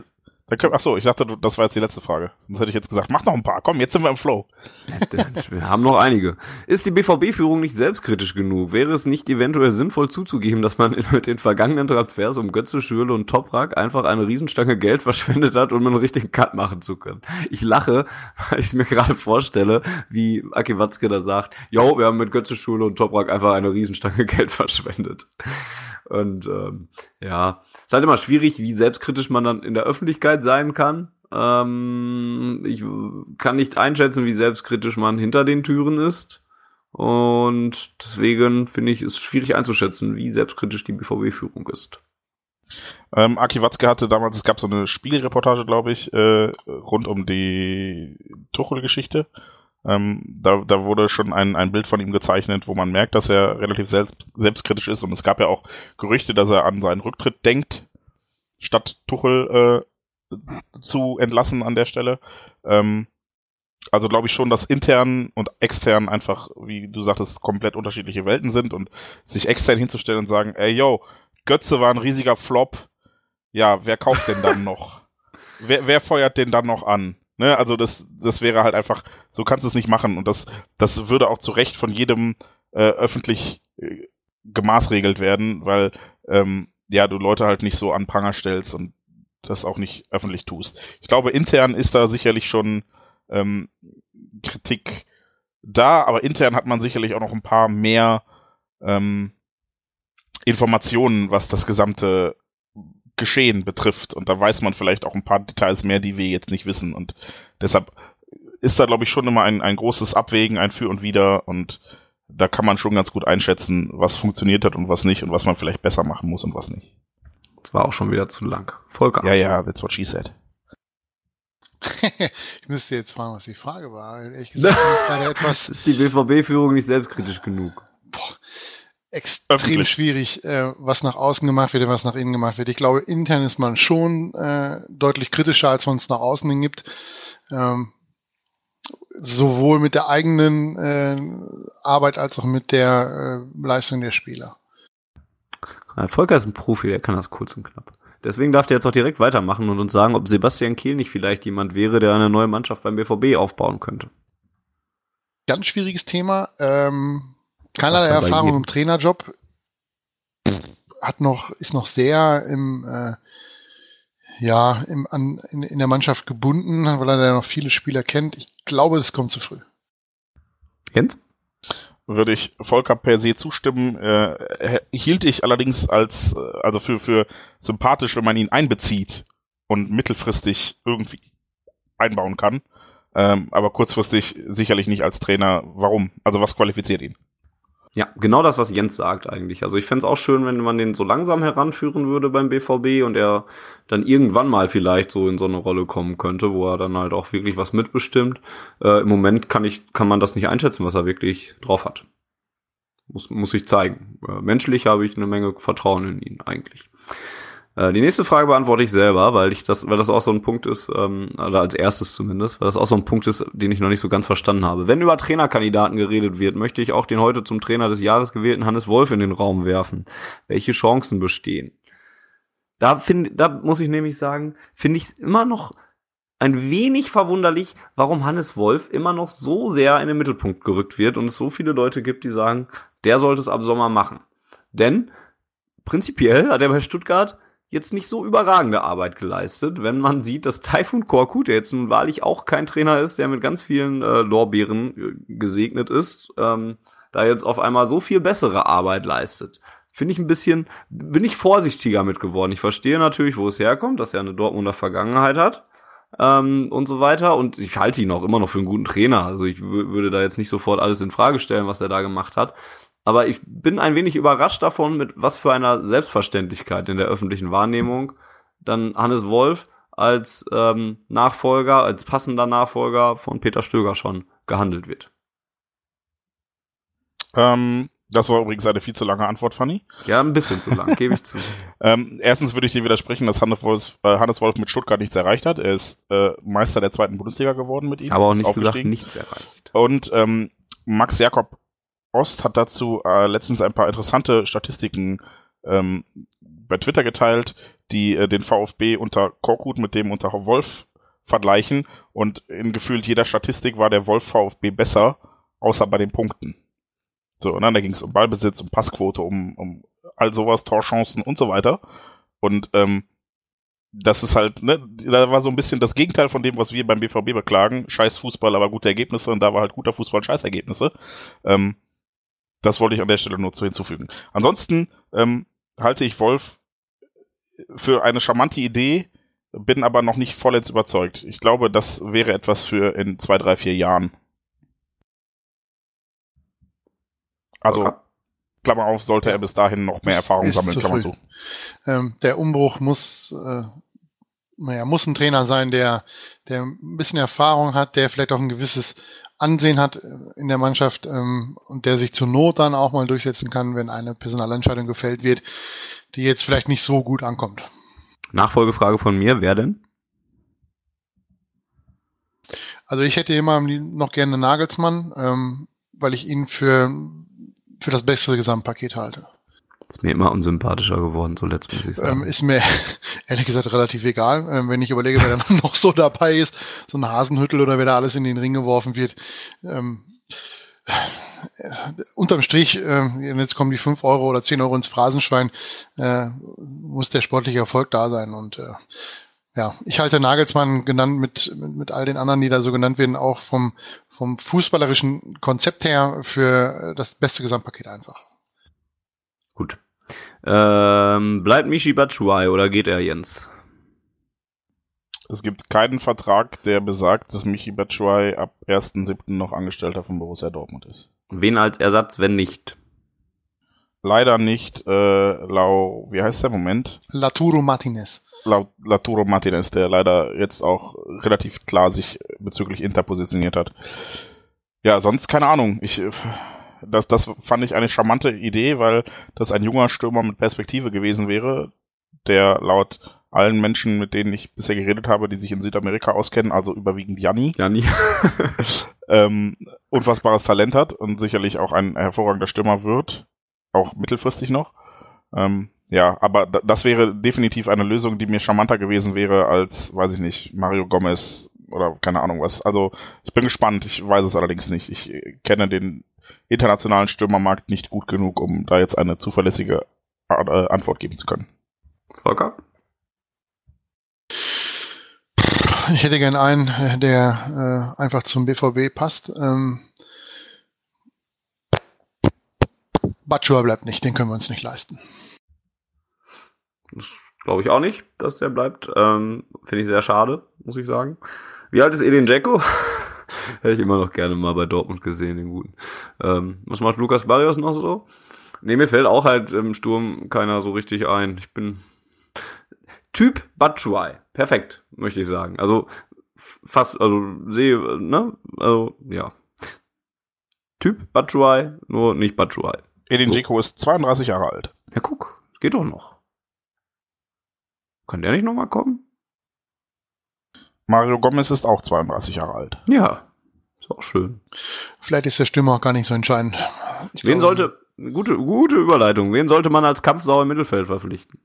du, da können, ach so, ich dachte, das war jetzt die letzte Frage. Sonst hätte ich jetzt gesagt, mach noch ein paar. Komm, jetzt sind wir im Flow. *laughs* Wir haben noch einige. Ist die BVB-Führung nicht selbstkritisch genug? Wäre es nicht eventuell sinnvoll zuzugeben, dass man *laughs* mit den vergangenen Transfers um Götze, Schürle und Toprak einfach eine Riesenstange Geld verschwendet hat, um einen richtigen Cut machen zu können? Ich lache, *laughs* weil ich mir gerade vorstelle, wie Aki Watzke da sagt, jo, wir haben mit Götze, Schürle und Toprak einfach eine Riesenstange Geld verschwendet. Und ähm, ja, ist halt immer schwierig, wie selbstkritisch man dann in der Öffentlichkeit sein kann. Ähm, ich kann nicht einschätzen, wie selbstkritisch man hinter den Türen ist. Und deswegen finde ich es schwierig einzuschätzen, wie selbstkritisch die BVB-Führung ist. Ähm, Aki Watzke hatte damals, es gab so eine Spielreportage, glaube ich, äh, rund um die Tuchel-Geschichte. Ähm, da, da wurde schon ein, ein Bild von ihm gezeichnet, wo man merkt, dass er relativ selbst, selbstkritisch ist. Und es gab ja auch Gerüchte, dass er an seinen Rücktritt denkt, statt Tuchel äh, zu entlassen an der Stelle. Ähm, also glaube ich schon, dass intern und extern einfach, wie du sagtest, komplett unterschiedliche Welten sind und sich extern hinzustellen und sagen, ey yo, Götze war ein riesiger Flop. Ja, wer kauft denn dann noch? *laughs* wer, wer feuert den dann noch an? Ne, also das, das wäre halt einfach, so kannst du es nicht machen. Und das, das würde auch zu Recht von jedem äh, öffentlich äh, gemaßregelt werden, weil ähm, ja, du Leute halt nicht so an Pranger stellst und das auch nicht öffentlich tust. Ich glaube, intern ist da sicherlich schon ähm, Kritik da, aber intern hat man sicherlich auch noch ein paar mehr ähm, Informationen, was das gesamte Geschehen betrifft. Und da weiß man vielleicht auch ein paar Details mehr, die wir jetzt nicht wissen. Und deshalb ist da, glaube ich, schon immer ein, ein großes Abwägen, ein Für und Wider. Und da kann man schon ganz gut einschätzen, was funktioniert hat und was nicht und was man vielleicht besser machen muss und was nicht. Das war auch schon wieder zu lang. Volker. Ja, ja, that's what she said. *laughs* ich müsste jetzt fragen, was die Frage war. Ehrlich gesagt, *laughs* etwas Ist die BVB-Führung nicht selbstkritisch genug? Extrem Öffentlich. schwierig, äh, was nach außen gemacht wird und was nach innen gemacht wird. Ich glaube, intern ist man schon äh, deutlich kritischer, als man es nach außen hin gibt. Ähm, sowohl mit der eigenen äh, Arbeit als auch mit der äh, Leistung der Spieler. Ja, Volker ist ein Profi, der kann das kurz und knapp. Deswegen darf der jetzt auch direkt weitermachen und uns sagen, ob Sebastian Kehl nicht vielleicht jemand wäre, der eine neue Mannschaft beim BVB aufbauen könnte. Ganz schwieriges Thema. Ähm, keinerlei Erfahrung im Trainerjob. Hat noch, ist noch sehr im, äh, ja, im, an, in, in der Mannschaft gebunden, weil er da noch viele Spieler kennt. Ich glaube, das kommt zu früh. Jens? würde ich Volker per se zustimmen. Äh, hielt ich allerdings als, äh, also für, für sympathisch, wenn man ihn einbezieht und mittelfristig irgendwie einbauen kann. Ähm, aber kurzfristig sicherlich nicht als Trainer. Warum? Also was qualifiziert ihn? Ja, genau das, was Jens sagt eigentlich. Also ich fände es auch schön, wenn man den so langsam heranführen würde beim BVB und er dann irgendwann mal vielleicht so in so eine Rolle kommen könnte, wo er dann halt auch wirklich was mitbestimmt. Äh, Im Moment kann ich, kann man das nicht einschätzen, was er wirklich drauf hat. Muss, muss ich zeigen. Äh, menschlich habe ich eine Menge Vertrauen in ihn eigentlich. Äh, die nächste Frage beantworte ich selber, weil ich das, weil das auch so ein Punkt ist, ähm, oder als erstes zumindest, weil das auch so ein Punkt ist, den ich noch nicht so ganz verstanden habe. Wenn über Trainerkandidaten geredet wird, möchte ich auch den heute zum Trainer des Jahres gewählten Hannes Wolf in den Raum werfen. Welche Chancen bestehen? Da finde, da muss ich nämlich sagen, finde ich es immer noch ein wenig verwunderlich, warum Hannes Wolf immer noch so sehr in den Mittelpunkt gerückt wird und es so viele Leute gibt, die sagen, der sollte es ab Sommer machen. Denn prinzipiell hat er bei Stuttgart jetzt nicht so überragende Arbeit geleistet, wenn man sieht, dass Taifun Korkut, der jetzt nun wahrlich auch kein Trainer ist, der mit ganz vielen äh, Lorbeeren äh, gesegnet ist, ähm, da jetzt auf einmal so viel bessere Arbeit leistet. Finde ich ein bisschen, bin ich vorsichtiger mit geworden. Ich verstehe natürlich, wo es herkommt, dass er eine Dortmunder Vergangenheit hat ähm, und so weiter. Und ich halte ihn auch immer noch für einen guten Trainer. Also ich würde da jetzt nicht sofort alles in Frage stellen, was er da gemacht hat. Aber ich bin ein wenig überrascht davon, mit was für einer Selbstverständlichkeit in der öffentlichen Wahrnehmung dann Hannes Wolf als ähm, Nachfolger, als passender Nachfolger von Peter Stöger schon gehandelt wird. Ähm, das war übrigens eine viel zu lange Antwort, Fanny. Ja, ein bisschen zu lang, gebe ich zu. *laughs* Ähm, erstens würde ich dir widersprechen, dass Hannes Wolf, äh, Hannes Wolf mit Stuttgart nichts erreicht hat. Er ist äh, Meister der zweiten Bundesliga geworden mit ihm. Aber auch nicht gesagt, nichts erreicht. Und ähm, Max Jakob Ost hat dazu äh, letztens ein paar interessante Statistiken ähm, bei Twitter geteilt, die äh, den VfB unter Korkut mit dem unter Wolf vergleichen und in gefühlt jeder Statistik war der Wolf VfB besser, außer bei den Punkten. So, und dann da ging es um Ballbesitz, um Passquote, um, um all sowas, Torchancen und so weiter. Und ähm, das ist halt, ne, da war so ein bisschen das Gegenteil von dem, was wir beim BVB beklagen. Scheiß Fußball, aber gute Ergebnisse und da war halt guter Fußball, scheiß Ergebnisse. Ähm, das wollte ich an der Stelle nur zu hinzufügen. Ansonsten ähm, halte ich Wolf für eine charmante Idee, bin aber noch nicht vollends überzeugt. Ich glaube, das wäre etwas für in zwei, drei, vier Jahren. Also, okay. Klammer auf, sollte er bis dahin noch mehr Erfahrung sammeln, Klammer zu. Ähm, der Umbruch muss, äh, naja, muss ein Trainer sein, der, der ein bisschen Erfahrung hat, der vielleicht auch ein gewisses Ansehen hat äh, in der Mannschaft ähm, und der sich zur Not dann auch mal durchsetzen kann, wenn eine Personalentscheidung gefällt wird, die jetzt vielleicht nicht so gut ankommt. Nachfolgefrage von mir, wer denn? Also ich hätte immer noch gerne Nagelsmann, ähm, weil ich ihn für, für das bessere Gesamtpaket halte. Ist mir immer unsympathischer geworden, zuletzt muss ich sagen. Ähm, ist mir *laughs* ehrlich gesagt relativ egal, ähm, wenn ich überlege, wer dann *laughs* noch so dabei ist, so ein Hasenhüttel oder wer da alles in den Ring geworfen wird. Ähm, äh, unterm Strich, äh, jetzt kommen die fünf Euro oder zehn Euro ins Phrasenschwein, äh, muss der sportliche Erfolg da sein. Und äh, ja, ich halte Nagelsmann genannt mit, mit, mit all den anderen, die da so genannt werden, auch vom, vom fußballerischen Konzept her für das beste Gesamtpaket einfach. Ähm, bleibt Michi Batshuayi oder geht er, Jens? Es gibt keinen Vertrag, der besagt, dass Michi Batshuayi ab 1.7. noch Angestellter von Borussia Dortmund ist. Wen als Ersatz, wenn nicht? Leider nicht äh, Lau, wie heißt der Moment? Laturo Martinez. Lau, Laturo Martinez, der leider jetzt auch relativ klar sich bezüglich Inter positioniert hat. Ja, sonst keine Ahnung. Ich das, das fand ich eine charmante Idee, weil das ein junger Stürmer mit Perspektive gewesen wäre, der laut allen Menschen, mit denen ich bisher geredet habe, die sich in Südamerika auskennen, also überwiegend Janni, Janni. *laughs* ähm, unfassbares Talent hat und sicherlich auch ein hervorragender Stürmer wird, auch mittelfristig noch. Ähm, ja, aber das wäre definitiv eine Lösung, die mir charmanter gewesen wäre als, weiß ich nicht, Mario Gomez oder keine Ahnung was. Also ich bin gespannt, ich weiß es allerdings nicht. Ich kenne den internationalen Stürmermarkt nicht gut genug, um da jetzt eine zuverlässige äh, Antwort geben zu können. Volker? Ich hätte gern einen, der äh, einfach zum BVB passt. Ähm, Batschua bleibt nicht, den können wir uns nicht leisten. Glaube ich auch nicht, dass der bleibt. Ähm, Finde ich sehr schade, muss ich sagen. Wie alt ist Edin Dzeko? *laughs* Hätte ich immer noch gerne mal bei Dortmund gesehen, den guten. Ähm, was macht Lukas Barrios noch so? Nee, mir fällt auch halt im Sturm keiner so richtig ein. Ich bin Typ Batshuayi. Perfekt, möchte ich sagen. Also fast, also sehe, ne? Also, ja. Typ Batshuayi, nur nicht Batshuayi. Edin Dzeko ist 32 Jahre alt. Ja, guck, geht doch noch. Kann der nicht nochmal kommen? Mario Gomez ist auch 32 Jahre alt. Ja, ist auch schön. Vielleicht ist der Stürmer auch gar nicht so entscheidend. Ich Wen glaube, sollte, gute, gute Überleitung, wen sollte man als Kampfsau im Mittelfeld verpflichten?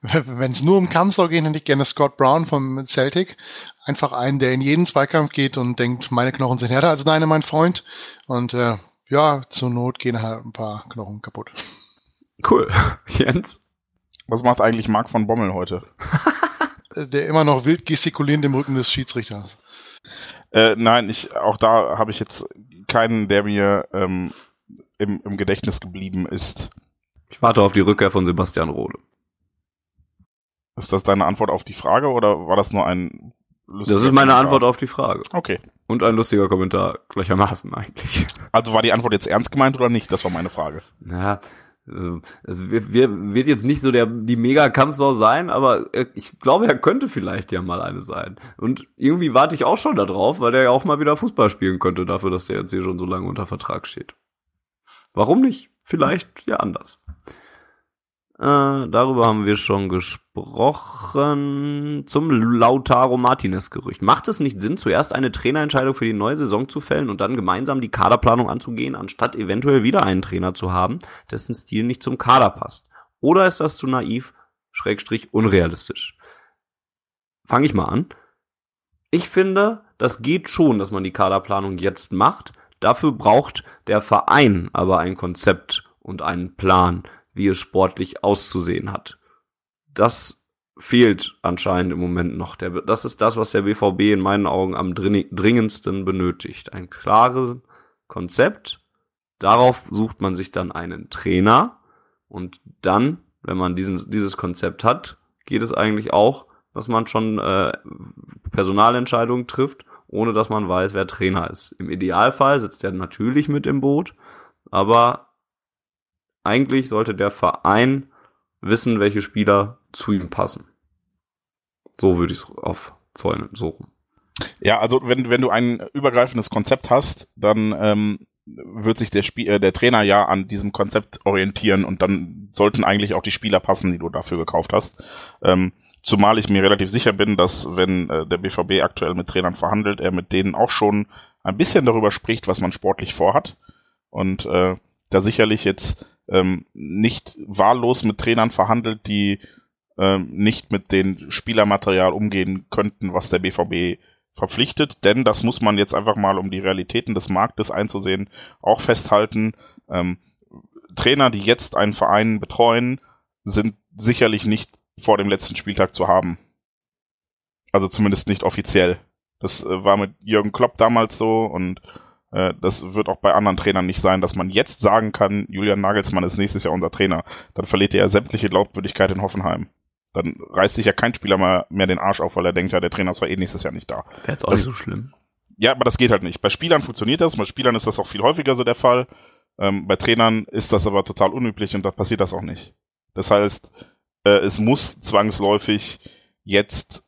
Wenn es nur um Kampfsau geht, hätte ich gerne Scott Brown vom Celtic. Einfach einen, der in jeden Zweikampf geht und denkt, meine Knochen sind härter als deine, mein Freund. Und äh, ja, zur Not gehen halt ein paar Knochen kaputt. Cool. *laughs* Jens? Was macht eigentlich Marc von Bommel heute? *laughs* der immer noch wild gestikulierend im Rücken des Schiedsrichters. Äh, nein, ich auch da habe ich jetzt keinen, der mir ähm, im, im Gedächtnis geblieben ist. Ich warte auf die Rückkehr von Sebastian Rode. Ist das deine Antwort auf die Frage oder war das nur ein Das ist meine Kommentar? Antwort auf die Frage. Okay. Und ein lustiger Kommentar gleichermaßen eigentlich. Also war die Antwort jetzt ernst gemeint oder nicht? Das war meine Frage. Ja, also, es wird, wird jetzt nicht so der, die Mega-Kampfsau sein, aber ich glaube, er könnte vielleicht ja mal eine sein. Und irgendwie warte ich auch schon darauf, weil der ja auch mal wieder Fußball spielen könnte, dafür, dass der jetzt hier schon so lange unter Vertrag steht. Warum nicht? Vielleicht ja anders. Äh, darüber haben wir schon gesprochen. Zum Lautaro Martinez-Gerücht. Macht es nicht Sinn, zuerst eine Trainerentscheidung für die neue Saison zu fällen und dann gemeinsam die Kaderplanung anzugehen, anstatt eventuell wieder einen Trainer zu haben, dessen Stil nicht zum Kader passt? Oder ist das zu naiv, schrägstrich unrealistisch? Fange ich mal an. Ich finde, das geht schon, dass man die Kaderplanung jetzt macht. Dafür braucht der Verein aber ein Konzept und einen Plan wie es sportlich auszusehen hat. Das fehlt anscheinend im Moment noch. Der, das ist das, was der BVB in meinen Augen am dringendsten benötigt. Ein klares Konzept. Darauf sucht man sich dann einen Trainer. Und dann, wenn man diesen, dieses Konzept hat, geht es eigentlich auch, dass man schon äh, Personalentscheidungen trifft, ohne dass man weiß, wer Trainer ist. Im Idealfall sitzt er natürlich mit im Boot, aber eigentlich sollte der Verein wissen, welche Spieler zu ihm passen. So würde ich es aufzäunen, so rum. Ja, also wenn, wenn du ein übergreifendes Konzept hast, dann ähm, wird sich der, Spiel, äh, der Trainer ja an diesem Konzept orientieren und dann sollten eigentlich auch die Spieler passen, die du dafür gekauft hast. Ähm, zumal ich mir relativ sicher bin, dass wenn äh, der BVB aktuell mit Trainern verhandelt, er mit denen auch schon ein bisschen darüber spricht, was man sportlich vorhat. Und äh, da sicherlich jetzt ähm, nicht wahllos mit Trainern verhandelt, die ähm, nicht mit dem Spielermaterial umgehen könnten, was der BVB verpflichtet, denn das muss man jetzt einfach mal, um die Realitäten des Marktes einzusehen, auch festhalten. Ähm, Trainer, die jetzt einen Verein betreuen, sind sicherlich nicht vor dem letzten Spieltag zu haben. Also zumindest nicht offiziell. Das äh, war mit Jürgen Klopp damals so und das wird auch bei anderen Trainern nicht sein, dass man jetzt sagen kann, Julian Nagelsmann ist nächstes Jahr unser Trainer. Dann verliert er sämtliche Glaubwürdigkeit in Hoffenheim. Dann reißt sich ja kein Spieler mal mehr den Arsch auf, weil er denkt, ja, der Trainer ist zwar eh nächstes Jahr nicht da. Wäre jetzt auch das, nicht so schlimm. Ja, aber das geht halt nicht. Bei Spielern funktioniert das, bei Spielern ist das auch viel häufiger so der Fall. Ähm, bei Trainern ist das aber total unüblich und da passiert das auch nicht. Das heißt, äh, es muss zwangsläufig jetzt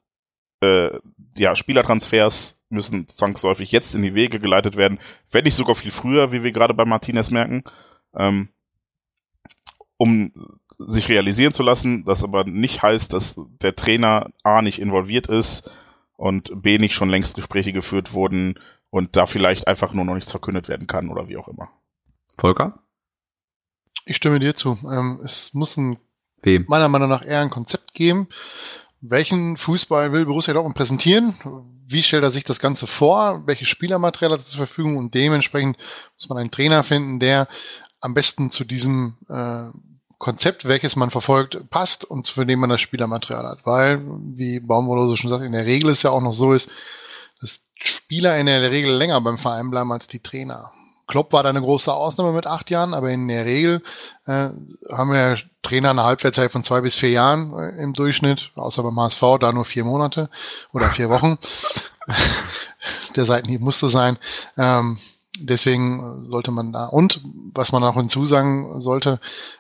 äh, ja, Spielertransfers müssen zwangsläufig jetzt in die Wege geleitet werden, wenn nicht sogar viel früher, wie wir gerade bei Martinez merken, ähm, um sich realisieren zu lassen, das aber nicht heißt, dass der Trainer A nicht involviert ist und B nicht schon längst Gespräche geführt wurden und da vielleicht einfach nur noch nichts verkündet werden kann oder wie auch immer. Volker? Ich stimme dir zu. Ähm, es muss ein, Wem? meiner Meinung nach eher ein Konzept geben, welchen Fußball will Borussia Dortmund präsentieren? Wie stellt er sich das Ganze vor? Welche Spielermaterial hat er zur Verfügung? Und dementsprechend muss man einen Trainer finden, der am besten zu diesem äh, Konzept, welches man verfolgt, passt und für den man das Spielermaterial hat. Weil, wie Baumwollose schon sagt, in der Regel ist ja auch noch so ist, dass Spieler in der Regel länger beim Verein bleiben als die Trainer. Klopp war da eine große Ausnahme mit acht Jahren, aber in der Regel äh, haben wir Trainer eine Halbwertszeit von zwei bis vier Jahren äh, im Durchschnitt, außer beim HSV, da nur vier Monate oder vier Wochen. *laughs* der Seitenhieb musste sein. Ähm, deswegen sollte man da, und was man auch hinzusagen sollte,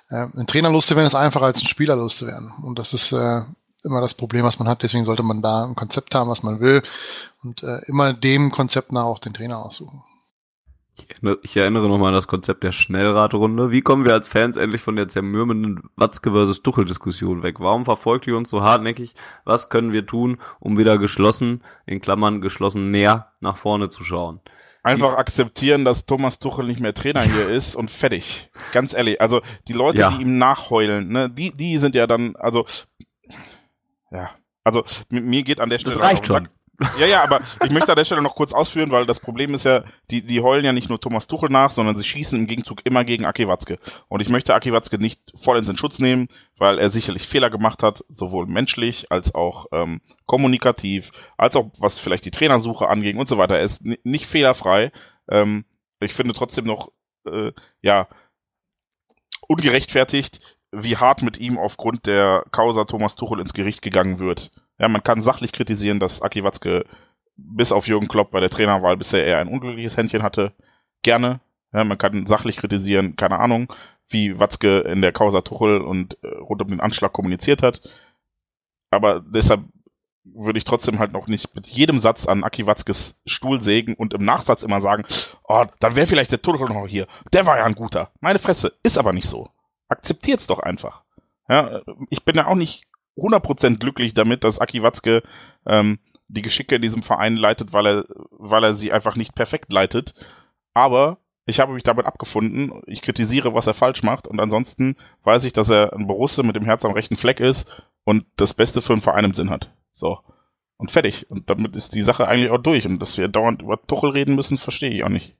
äh, ein Trainer loszuwerden ist einfacher als ein Spieler loszuwerden. Und das ist äh, immer das Problem, was man hat. Deswegen sollte man da ein Konzept haben, was man will und äh, immer dem Konzept nach auch den Trainer aussuchen. Ich erinnere nochmal an das Konzept der Schnellradrunde. Wie kommen wir als Fans endlich von der zermürmenden Watzke versus Tuchel-Diskussion weg? Warum verfolgt ihr uns so hartnäckig? Was können wir tun, um wieder geschlossen, in Klammern geschlossen, näher nach vorne zu schauen? Einfach akzeptieren, dass Thomas Tuchel nicht mehr Trainer hier *laughs* ist und fertig. Ganz ehrlich. Also die Leute, Ja. die ihm nachheulen, ne, die, die sind ja dann, also ja, also mi- mir geht an der Stelle Das reicht schon. Sack. Ja, ja, aber ich möchte an der Stelle noch kurz ausführen, weil das Problem ist ja, die, die heulen ja nicht nur Thomas Tuchel nach, sondern sie schießen im Gegenzug immer gegen Aki Watzke. Und ich möchte Aki Watzke nicht vollends in Schutz nehmen, weil er sicherlich Fehler gemacht hat, sowohl menschlich als auch ähm, kommunikativ, als auch was vielleicht die Trainersuche anging und so weiter. Er ist ni- nicht fehlerfrei. Ähm, ich finde trotzdem noch, äh, ja, ungerechtfertigt, wie hart mit ihm aufgrund der Causa Thomas Tuchel ins Gericht gegangen wird. Ja, man kann sachlich kritisieren, dass Aki Watzke bis auf Jürgen Klopp bei der Trainerwahl bisher eher ein unglückliches Händchen hatte. Gerne. Ja, man kann sachlich kritisieren, keine Ahnung, wie Watzke in der Causa Tuchel und äh, rund um den Anschlag kommuniziert hat. Aber deshalb würde ich trotzdem halt noch nicht mit jedem Satz an Aki Watzkes Stuhl sägen und im Nachsatz immer sagen, oh, dann wäre vielleicht der Tuchel noch hier. Der war ja ein guter. Meine Fresse, ist aber nicht so. Akzeptiert's doch einfach. Ja, ich bin ja auch nicht 100% glücklich damit, dass Aki Watzke ähm, die Geschicke in diesem Verein leitet, weil er, weil er sie einfach nicht perfekt leitet. Aber ich habe mich damit abgefunden. Ich kritisiere, was er falsch macht. Und ansonsten weiß ich, dass er ein Borusse mit dem Herz am rechten Fleck ist und das Beste für einen Verein im Sinn hat. So. Und fertig. Und damit ist die Sache eigentlich auch durch. Und dass wir dauernd über Tuchel reden müssen, verstehe ich auch nicht.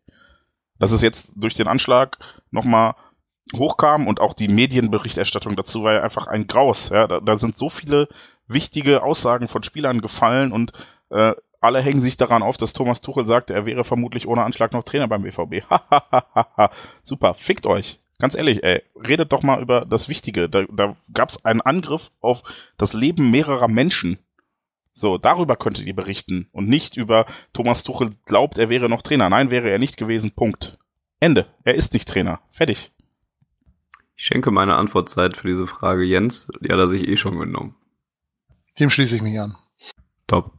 Dass es jetzt durch den Anschlag nochmal hochkam und auch die Medienberichterstattung dazu war ja einfach ein Graus. Ja, da, da sind so viele wichtige Aussagen von Spielern gefallen und äh, alle hängen sich daran auf, dass Thomas Tuchel sagte, er wäre vermutlich ohne Anschlag noch Trainer beim BVB. *laughs* Super, fickt euch. Ganz ehrlich, ey, redet doch mal über das Wichtige. Da, da gab es einen Angriff auf das Leben mehrerer Menschen. So, darüber könntet ihr berichten und nicht über Thomas Tuchel glaubt, er wäre noch Trainer. Nein, wäre er nicht gewesen. Punkt. Ende. Er ist nicht Trainer. Fertig. Ich schenke meine Antwortzeit für diese Frage Jens. Die hat er sich eh schon genommen. Dem schließe ich mich an. Top.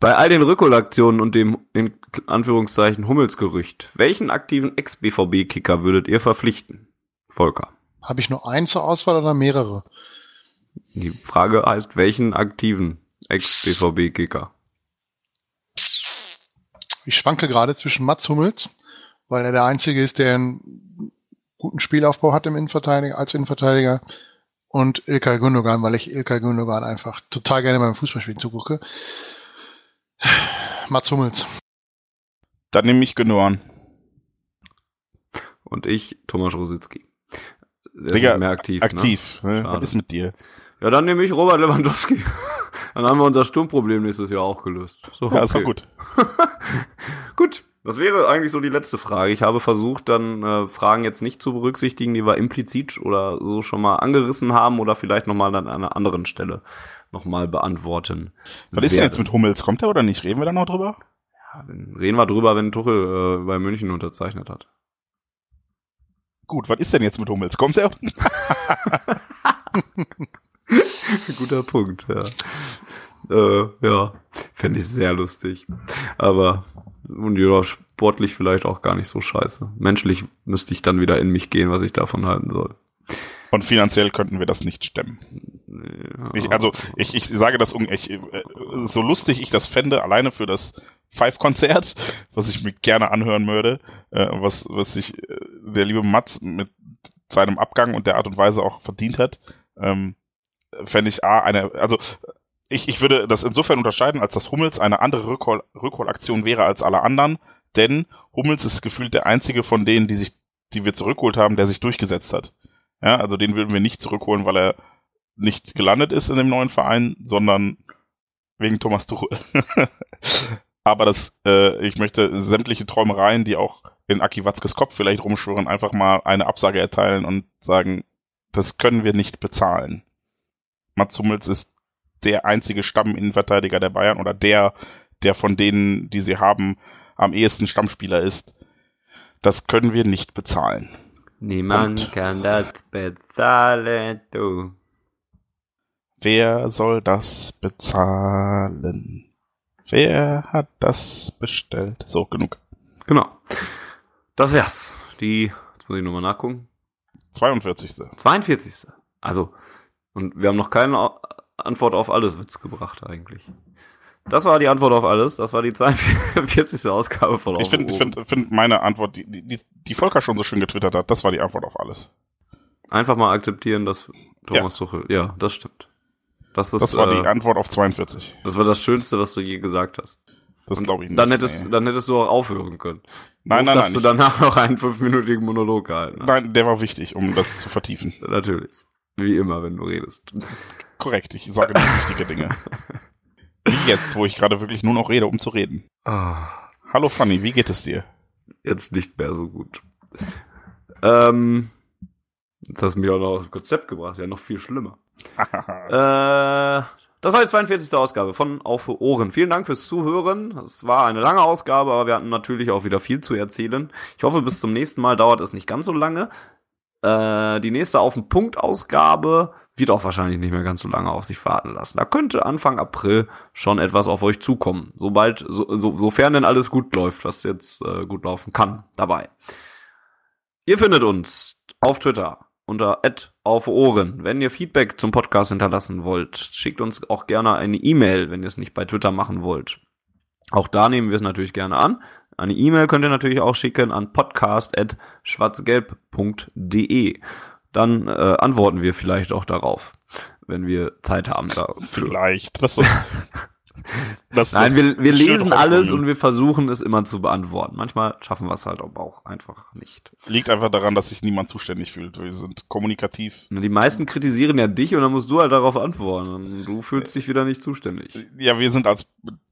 Bei all den Rückholaktionen und dem in Anführungszeichen Hummelsgerücht, welchen aktiven Ex-BVB-Kicker würdet ihr verpflichten? Volker. Habe ich nur einen zur Auswahl oder mehrere? Die Frage heißt, welchen aktiven Ex-BVB-Kicker? Ich schwanke gerade zwischen Mats Hummels, weil er der Einzige ist, der einen guten Spielaufbau hat im Innenverteidiger, als Innenverteidiger, und Ilkay Gündogan, weil ich Ilkay Gündogan einfach total gerne beim Fußballspielen zugucke. Mats Hummels. Dann nehme ich Genoan. Und ich, Thomas Rositzky. Der ist Digga, mehr aktiv. Aktiv. Ne? Was ist mit dir? Ne? Ja, dann nehme ich Robert Lewandowski. *laughs* Dann haben wir unser Sturmproblem nächstes Jahr auch gelöst. So, Ja, ist doch okay. gut. *laughs* Gut, das wäre eigentlich so die letzte Frage. Ich habe versucht, dann äh, Fragen jetzt nicht zu berücksichtigen, die wir implizit oder so schon mal angerissen haben oder vielleicht nochmal an einer anderen Stelle nochmal beantworten. Was ist denn jetzt mit Hummels? Kommt er oder nicht? Reden wir da noch drüber? Ja, dann reden wir drüber, wenn Tuchel äh, bei München unterzeichnet hat. Gut, was ist denn jetzt mit Hummels? Kommt er? *laughs* Guter Punkt, ja. Äh, ja, fände ich sehr lustig. Aber und ja, sportlich vielleicht auch gar nicht so scheiße. Menschlich müsste ich dann wieder in mich gehen, was ich davon halten soll. Und finanziell könnten wir das nicht stemmen. Ja. Ich, also ich, ich sage das ich, äh, so lustig ich das fände, alleine für das Five-Konzert, *laughs* was ich mir gerne anhören würde, äh, was, was sich äh, der liebe Mats mit seinem Abgang und der Art und Weise auch verdient hat, ähm, fände ich A, eine, also ich, ich würde das insofern unterscheiden, als dass Hummels eine andere Rückhol, Rückholaktion wäre als alle anderen, denn Hummels ist gefühlt der einzige von denen, die sich, die wir zurückgeholt haben, der sich durchgesetzt hat. Ja, also den würden wir nicht zurückholen, weil er nicht gelandet ist in dem neuen Verein, sondern wegen Thomas Tuchel. *laughs* Aber das, äh, ich möchte sämtliche Träumereien, die auch in Aki Watzkes Kopf vielleicht rumschwören, einfach mal eine Absage erteilen und sagen, das können wir nicht bezahlen. Mats Hummels ist der einzige Stamminnenverteidiger der Bayern oder der, der von denen, die sie haben, am ehesten Stammspieler ist. Das können wir nicht bezahlen. Niemand Und- kann das bezahlen, du. Wer soll das bezahlen? Wer hat das bestellt? So, genug. Genau. Das wär's. Die, jetzt muss ich nochmal nachgucken. 42. 42. Also, und wir haben noch keine Au- Antwort auf alles Witz gebracht eigentlich. Das war die Antwort auf alles. Das war die 42. *laughs* Ausgabe von Ich finde find, find meine Antwort, die, die, die Volker schon so schön getwittert hat, das war die Antwort auf alles. Einfach mal akzeptieren, dass Thomas Tuchel. Ja, das stimmt. Das ist, Das war äh, die Antwort auf 42. das war das Schönste, was du je gesagt hast. Das glaube ich nicht. Dann hättest, nee. dann hättest du auch aufhören können. Nein, Doof, nein, dass nein. du ich- danach noch einen fünfminütigen Monolog gehalten hast. Nein, der war wichtig, um das zu vertiefen. *laughs* Natürlich. Wie immer, wenn du redest. *laughs* Korrekt, ich sage nur wichtige Dinge. *laughs* Wie jetzt, wo ich gerade wirklich nur noch rede, um zu reden. Ah, Hallo Fanny, wie geht es dir? jetzt nicht mehr so gut. Ähm, jetzt hast du mich auch noch aufs Konzept gebracht. Ist ja noch viel schlimmer. *laughs* Äh, das war die 42. Ausgabe von Auf für Ohren. Vielen Dank fürs Zuhören. Es war eine lange Ausgabe, aber wir hatten natürlich auch wieder viel zu erzählen. Ich hoffe, bis zum nächsten Mal dauert es nicht ganz so lange. Äh, die nächste Auf den Punkt Ausgabe wird auch wahrscheinlich nicht mehr ganz so lange auf sich warten lassen. Da könnte Anfang April schon etwas auf euch zukommen. Sobald, so, so, sofern denn alles gut läuft, was jetzt äh, gut laufen kann, dabei. Ihr findet uns auf Twitter unter auf Ohren. Wenn ihr Feedback zum Podcast hinterlassen wollt, schickt uns auch gerne eine E-Mail, wenn ihr es nicht bei Twitter machen wollt. Auch da nehmen wir es natürlich gerne an. Eine E-Mail könnt ihr natürlich auch schicken an podcast.schwarzgelb.de. Dann äh, antworten wir vielleicht auch darauf, wenn wir Zeit haben dafür. Vielleicht. Das, das, *laughs* das Nein, wir, wir lesen alles und wir versuchen es immer zu beantworten. Manchmal schaffen wir es halt aber auch einfach nicht. liegt einfach daran, dass sich niemand zuständig fühlt. Wir sind kommunikativ. Die meisten kritisieren ja dich und dann musst du halt darauf antworten. Und du fühlst dich wieder nicht zuständig. Ja, wir sind als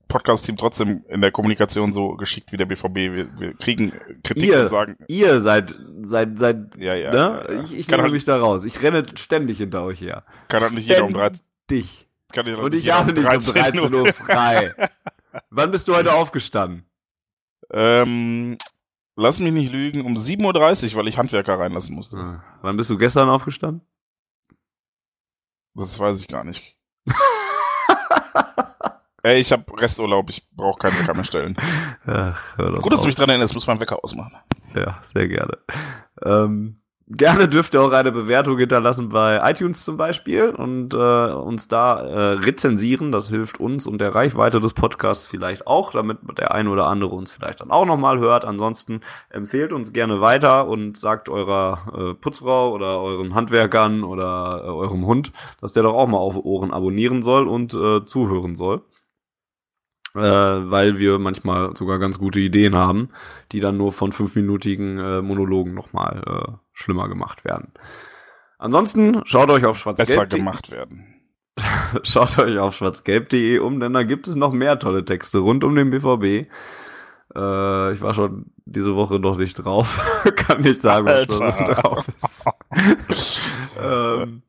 Podcast-Team trotzdem in der Kommunikation so geschickt wie der BVB. Wir, wir kriegen Kritik Ihr- und sagen, Ihr seid, seid, seid, ja, ja. ne? ja, ja. Ich, ich kann, nehme halt, mich da raus. Ich renne ständig hinter euch her. kann halt nicht jeder um 13 Dich. kann halt Und ich habe nicht um 13 Uhr frei. *laughs* Wann bist du heute aufgestanden? Ähm, lass mich nicht lügen, um 7.30 Uhr, weil ich Handwerker reinlassen musste. Ah, Wann bist du gestern aufgestanden? Das weiß ich gar nicht. *laughs* Ey, ich habe Resturlaub, ich brauche keinen Wecker mehr stellen. *laughs* Ach, doch Gut, dass auf. du mich dran erinnerst, muss mein Wecker ausmachen. Ja, sehr gerne. Ähm, gerne dürft ihr auch eine Bewertung hinterlassen bei iTunes zum Beispiel und äh, uns da äh, rezensieren. Das hilft uns und der Reichweite des Podcasts vielleicht auch, damit der ein oder andere uns vielleicht dann auch nochmal hört. Ansonsten empfehlt uns gerne weiter und sagt eurer äh, Putzfrau oder euren Handwerkern oder äh, eurem Hund, dass der doch auch mal auf Ohren abonnieren soll und äh, zuhören soll äh, weil wir manchmal sogar ganz gute Ideen haben, die dann nur von fünfminütigen äh, Monologen nochmal äh, schlimmer gemacht werden. Ansonsten schaut euch auf Besser schwarzgelb gemacht werden. *laughs* schaut euch auf schwarzgelb.de um, denn da gibt es noch mehr tolle Texte rund um den BVB. Äh, ich war schon diese Woche noch nicht drauf. *laughs* Kann nicht sagen, was da Alter. drauf ist. *laughs* ähm,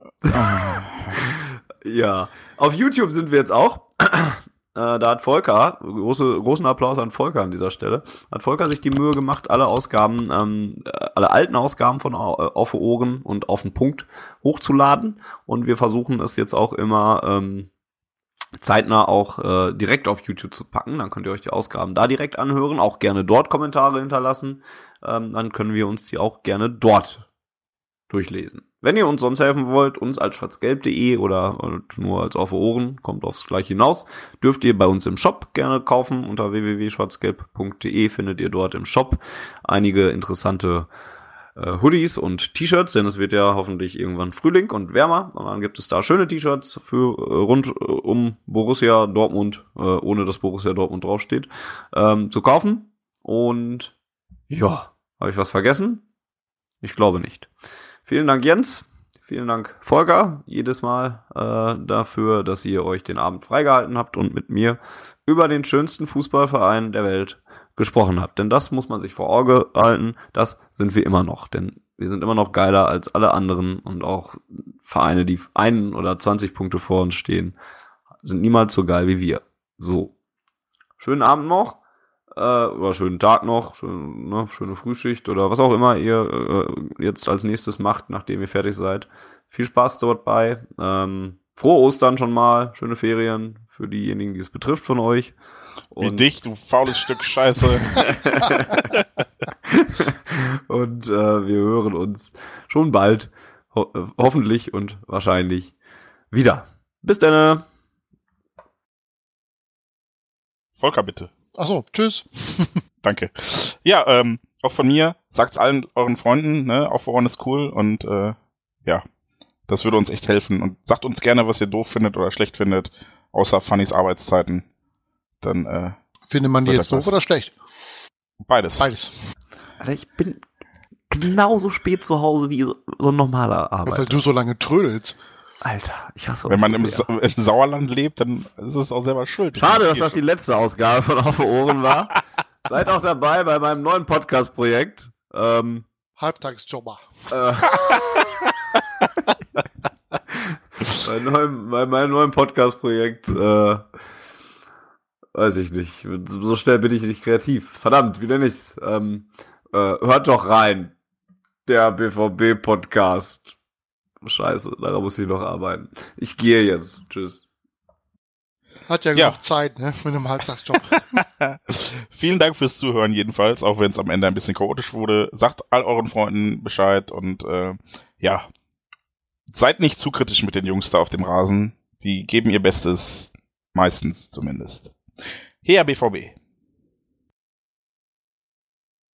ja, auf YouTube sind wir jetzt auch. Äh, da hat Volker, große, großen Applaus an Volker an dieser Stelle, hat Volker sich die Mühe gemacht, alle Ausgaben, ähm, äh, alle alten Ausgaben von Au- äh, Auf Ohren und auf den Punkt hochzuladen. Und wir versuchen es jetzt auch immer ähm, zeitnah auch äh, direkt auf YouTube zu packen. Dann könnt ihr euch die Ausgaben da direkt anhören, auch gerne dort Kommentare hinterlassen. Ähm, dann können wir uns die auch gerne dort durchlesen. Wenn ihr uns sonst helfen wollt, uns als schwarzgelb.de oder nur als auf Ohren, kommt aufs gleiche hinaus, dürft ihr bei uns im Shop gerne kaufen. Unter www.schwarzgelb.de findet ihr dort im Shop einige interessante äh, Hoodies und T-Shirts, denn es wird ja hoffentlich irgendwann Frühling und wärmer. Und dann gibt es da schöne T-Shirts für äh, rund äh, um Borussia Dortmund, äh, ohne dass Borussia Dortmund draufsteht, ähm, zu kaufen. Und ja, habe ich was vergessen? Ich glaube nicht. Vielen Dank, Jens. Vielen Dank, Volker, jedes Mal äh, dafür, dass ihr euch den Abend freigehalten habt und mit mir über den schönsten Fußballverein der Welt gesprochen habe. Denn das muss man sich vor Auge halten, das sind wir immer noch. Denn wir sind immer noch geiler als alle anderen und auch Vereine, die einen oder 20 Punkte vor uns stehen, sind niemals so geil wie wir. So. Schönen Abend noch. Äh, oder schönen Tag noch, schön, ne, schöne Frühschicht oder was auch immer ihr äh, jetzt als nächstes macht, nachdem ihr fertig seid. Viel Spaß dort bei. Ähm, frohe Ostern schon mal, schöne Ferien für diejenigen, die es betrifft von euch. Wie dich, du faules Stück Scheiße. *laughs* und äh, wir hören uns schon bald, ho hoffentlich und wahrscheinlich wieder. Bis dann. Volker, bitte. Achso, tschüss. *laughs* Danke. Ja, ähm, auch von mir, sagt's allen euren Freunden, ne, auf Ohren ist cool und äh, ja, das würde uns echt helfen. Und sagt uns gerne, was ihr doof findet oder schlecht findet, außer Fannys Arbeitszeiten. Dann äh, Findet man die jetzt doof oder schlecht? beides. Beides. Alter, ich bin genauso spät zu Hause wie so, ein normaler Weil Arbeiter. du so lange trödelst. Alter, ich hasse Wenn man so im, sehr. Sa im Sauerland lebt, dann ist es auch selber schuld. Schade, dass das die letzte Ausgabe von Auf Ohren war. *laughs* Seid auch dabei bei meinem neuen Podcast-Projekt. Ähm, Halbtagsjobber. äh, *laughs* bei, neuem, bei meinem neuen Podcast-Projekt, äh, weiß ich nicht. So schnell bin ich nicht kreativ. Verdammt, wie nenne ich's? Ähm, äh, hört doch rein. Der BVB-Podcast. Scheiße, daran muss ich noch arbeiten. Ich gehe jetzt. Tschüss. Hat ja Ja. genug Zeit, ne? Mit einem Halbtagsjob. *laughs* Vielen Dank fürs Zuhören jedenfalls, auch wenn es am Ende ein bisschen chaotisch wurde. Sagt all euren Freunden Bescheid und äh, ja, seid nicht zu kritisch mit den Jungs da auf dem Rasen. Die geben ihr Bestes, meistens zumindest. Her BVB.